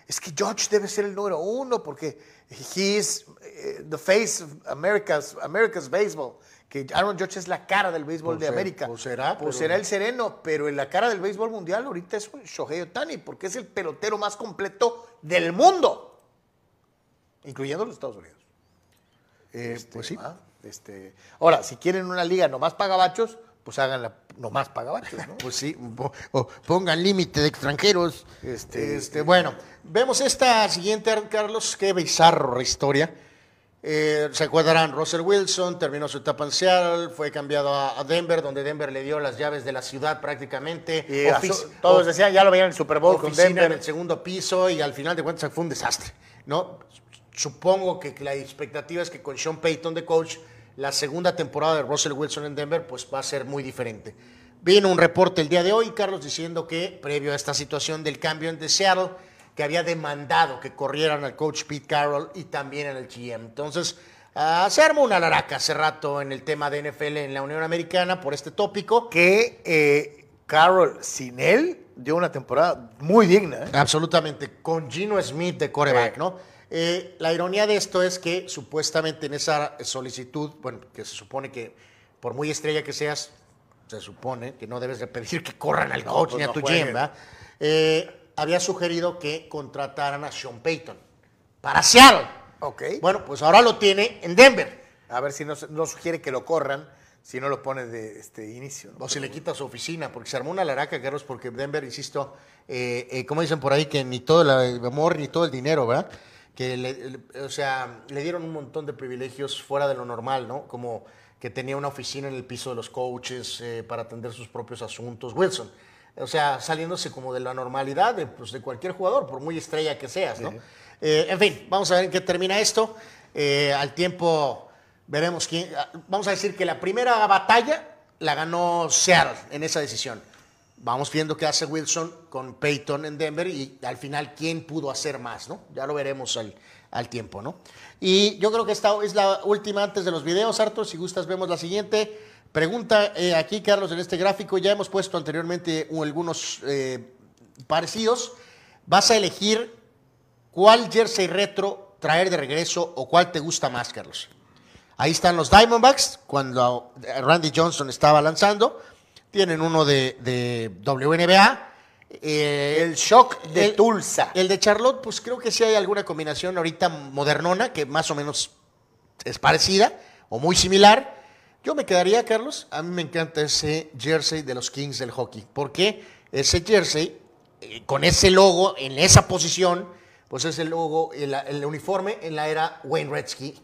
Es que George debe ser el número uno porque he is eh, the face of America's, America's baseball. Que Aaron George es la cara del béisbol Pues de América. pues será, Pues pero- será el sereno, pero en la cara del béisbol mundial ahorita es un Shohei Otani, porque es el pelotero más completo del mundo, incluyendo los Estados Unidos. Este, pues sí. ah, este, ahora, si quieren una liga nomás pagabachos, pues háganla nomás pagabachos, ¿no? Pues sí, o pongan límite de extranjeros. Este, Este, bueno, vemos esta siguiente, Carlos, qué bizarra historia. Eh, Se acuerdan, Russell Wilson terminó su etapa en Seattle, fue cambiado a a Denver, donde Denver le dio las llaves de la ciudad prácticamente. Y Ofici- asu- todos decían, ya lo veían en el Super Bowl con Denver. en el segundo piso y al final de cuentas fue un desastre, ¿no? Supongo que la expectativa es que con Sean Payton de coach, la segunda temporada de Russell Wilson en Denver pues va a ser muy diferente. Vino un reporte el día de hoy, Carlos, diciendo que previo a esta situación del cambio en Seattle, que había demandado que corrieran al coach Pete Carroll y también el GM. Entonces, ah, se armó una laraca hace rato en el tema de NFL en la Unión Americana por este tópico. Que eh, Carroll, sin él, dio una temporada muy digna. ¿eh? Absolutamente, con Gino Smith de coreback, ¿no? Eh, la ironía de esto es que supuestamente en esa solicitud, bueno, que se supone que por muy estrella que seas, se supone que no debes de pedir que corran al No, coach pues ni a no tu. GM, ¿verdad? Eh, había sugerido que contrataran a Sean Payton para Seattle. Ok. Bueno, pues ahora lo tiene en Denver. A ver si no, no sugiere que lo corran, si no lo pone de este inicio. ¿no? O se le quita su oficina, porque se armó una laraca, Carlos, porque Denver, insisto, eh, eh, como dicen por ahí, que ni todo el amor ni todo el dinero, ¿verdad? Que, le, le- o sea, le dieron un montón de privilegios fuera de lo normal, ¿no? Como que tenía una oficina en el piso de los coaches eh, para atender sus propios asuntos. Wilson, o sea, saliéndose como de la normalidad de, pues, de cualquier jugador, por muy estrella que seas, ¿no? Eh, en fin, vamos a ver en qué termina esto. Eh, al tiempo veremos quién. ah, Vamos a decir que la primera batalla la ganó Seattle en esa decisión. Vamos viendo qué hace Wilson con Peyton en Denver y al final quién pudo hacer más, ¿no? Ya lo veremos al, al tiempo, ¿no? Y yo creo que esta es la última antes de los videos, Arthur. Si gustas, vemos la siguiente. Pregunta eh, aquí, Carlos, en este gráfico. Ya hemos puesto anteriormente algunos eh, parecidos. Vas a elegir cuál jersey retro traer de regreso o cuál te gusta más, Carlos. Ahí están los Diamondbacks, cuando Randy Johnson estaba lanzando. Tienen uno de, de WNBA. Eh, El shock de el- Tulsa. El de Charlotte, pues creo que sí hay alguna combinación ahorita modernona que más o menos es parecida o muy similar. Yo me quedaría, Carlos, a mí me encanta ese jersey de los Kings del hockey. porque Ese jersey, eh, con ese logo, en esa posición, pues es el logo, el, el uniforme en la era Wayne Gretzky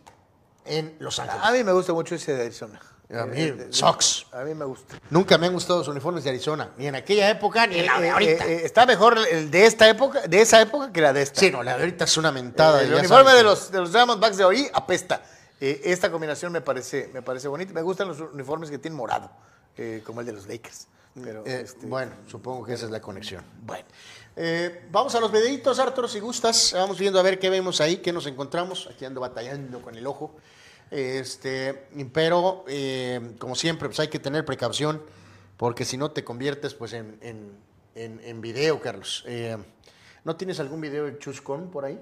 en Los Ángeles. A mí me gusta mucho ese de Arizona. A mí, Eh, eh, Sox. A mí me gusta. Nunca me han gustado los uniformes de Arizona, ni en aquella época, ni en la de Eh, ahorita. eh, eh, está mejor el de esta época, de esa época que la de esta. sí, no, la de ahorita es una mentada. el uniforme sabes de los, de los Diamondbacks de hoy apesta. Eh, esta combinación me parece, me parece bonita. Me gustan los uniformes que tienen morado, eh, como el de los Lakers. Pero, Eh, este, Bueno, supongo que esa es la conexión. Bueno, eh, vamos a los videitos, Arturo, si gustas. Vamos viendo a ver qué vemos ahí, qué nos encontramos. Aquí ando batallando con el ojo. Este, pero, eh, como siempre, pues hay que tener precaución, porque si no te conviertes pues en, en, en- en video, Carlos. Eh, ¿No tienes algún video de Chuscón por ahí?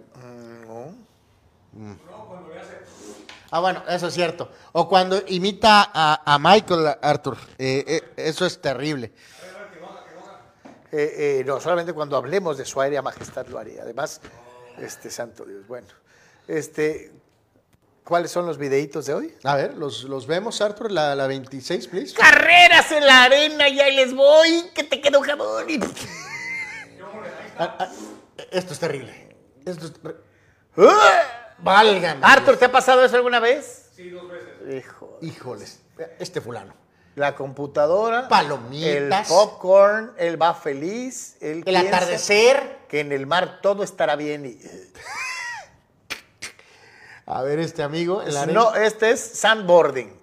no. Mm. Ah, bueno, eso es cierto. O cuando imita a, a Michael, Arthur. Eh, eh, eso es terrible. Eh, eh, no, solamente cuando hablemos de su aérea majestad lo haría. Además, este santo Dios. Bueno, este, ¿cuáles son los videitos de hoy? A ver, los, los vemos, Arthur, la, la 26, please. Carreras en la arena y ahí les voy, que te quedó jamón. Y... Ah, ah, esto es terrible. Esto es ¡Ah! Válgame. Arthur, ¿te ha pasado eso alguna vez? Sí, dos veces. Hijo. Híjoles. Este fulano. La computadora, Palomitas. el popcorn, él va feliz, él El atardecer. que en el mar todo estará bien. Y, A ver, este amigo. arena. no, este es sandboarding.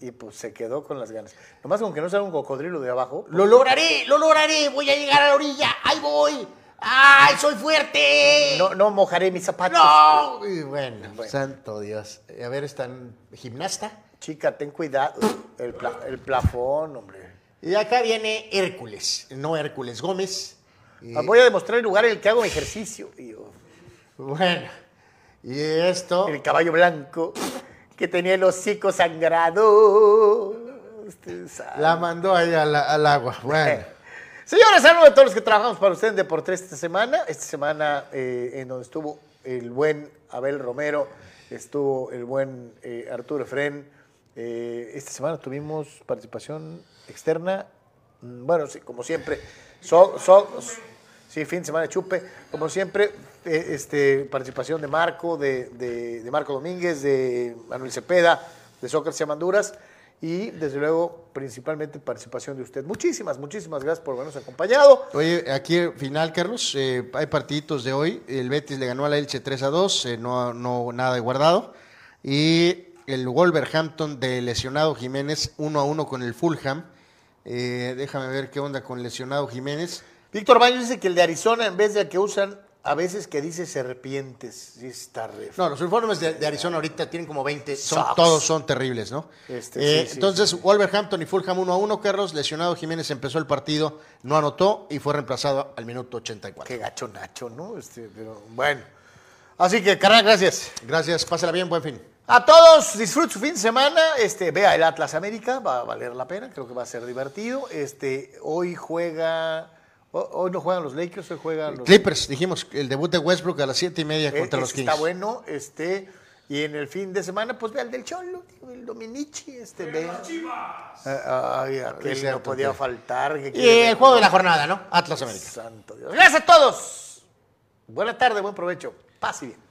Y pues se quedó con las ganas. Nomás con que no sea un cocodrilo de abajo. Lo lograré, lo lograré. Voy a llegar a la orilla. Ahí voy. ¡Ay, soy fuerte! No, no mojaré mis zapatos. No. Y bueno, santo Dios. A ver, están gimnasta. Chica, ten cuidado. El, pla- el plafón, hombre. Y acá viene Hércules, no Hércules Gómez. Y- Ah, Voy a demostrar el lugar en el que hago ejercicio. Y yo, Bueno, y esto. el caballo blanco que tenía el hocico sangrado. La mandó ahí al, al agua. Bueno. Señores, saludos a todos los que trabajamos para ustedes en Deportes esta semana. Esta semana eh, en donde estuvo el buen Abel Romero, estuvo el buen eh, Arturo Efren. Eh, esta semana tuvimos participación externa. Mm, Bueno, sí, como siempre. So- so- sí, fin de semana de chupe. Como siempre, eh, este, participación de Marco, de, de- Marco Domínguez, de Manuel Cepeda, de Sócrates Amanduras. Y desde luego, principalmente participación de usted. Muchísimas, muchísimas gracias por habernos acompañado. Oye, aquí al final, Carlos, eh, hay partiditos de hoy. El Betis le ganó a la Elche 3 a 2, eh, no, no nada de guardado. Y el Wolverhampton de lesionado Jiménez 1 a 1 con el Fulham. Eh, déjame ver qué onda con lesionado Jiménez. Víctor Baños dice que el de Arizona, en vez de que usan a veces que dice serpientes, está re No, los uniformes de, de Arizona ahorita tienen como 20, son, Sucks. todos son terribles, ¿no? Este, Eh, sí, sí, entonces, Wolverhampton y Fulham 1 a 1, Carlos, lesionado Jiménez empezó el partido, no anotó y fue reemplazado al minuto 84. Qué gacho Nacho, ¿no? Este, pero bueno. Así que, carnal, gracias. Gracias, pásala bien, buen fin. A todos, disfrute su fin de semana. Este, vea el Atlas América, va a valer la pena, creo que va a ser divertido. Este, hoy juega, hoy no juegan los Lakers, hoy juegan los Clippers, dijimos, el debut de Westbrook a las 7 y media Eh, contra los ese Kings. Está bueno, este, y en el fin de semana, pues vea el del Cholo, el Dominici, este, vea. Ah, Ay, cierto, no podía tío. faltar. Y el juego de la jornada, ¿no? Atlas América. Santo Dios. Gracias a todos. Buena tarde, buen provecho. Paz y bien.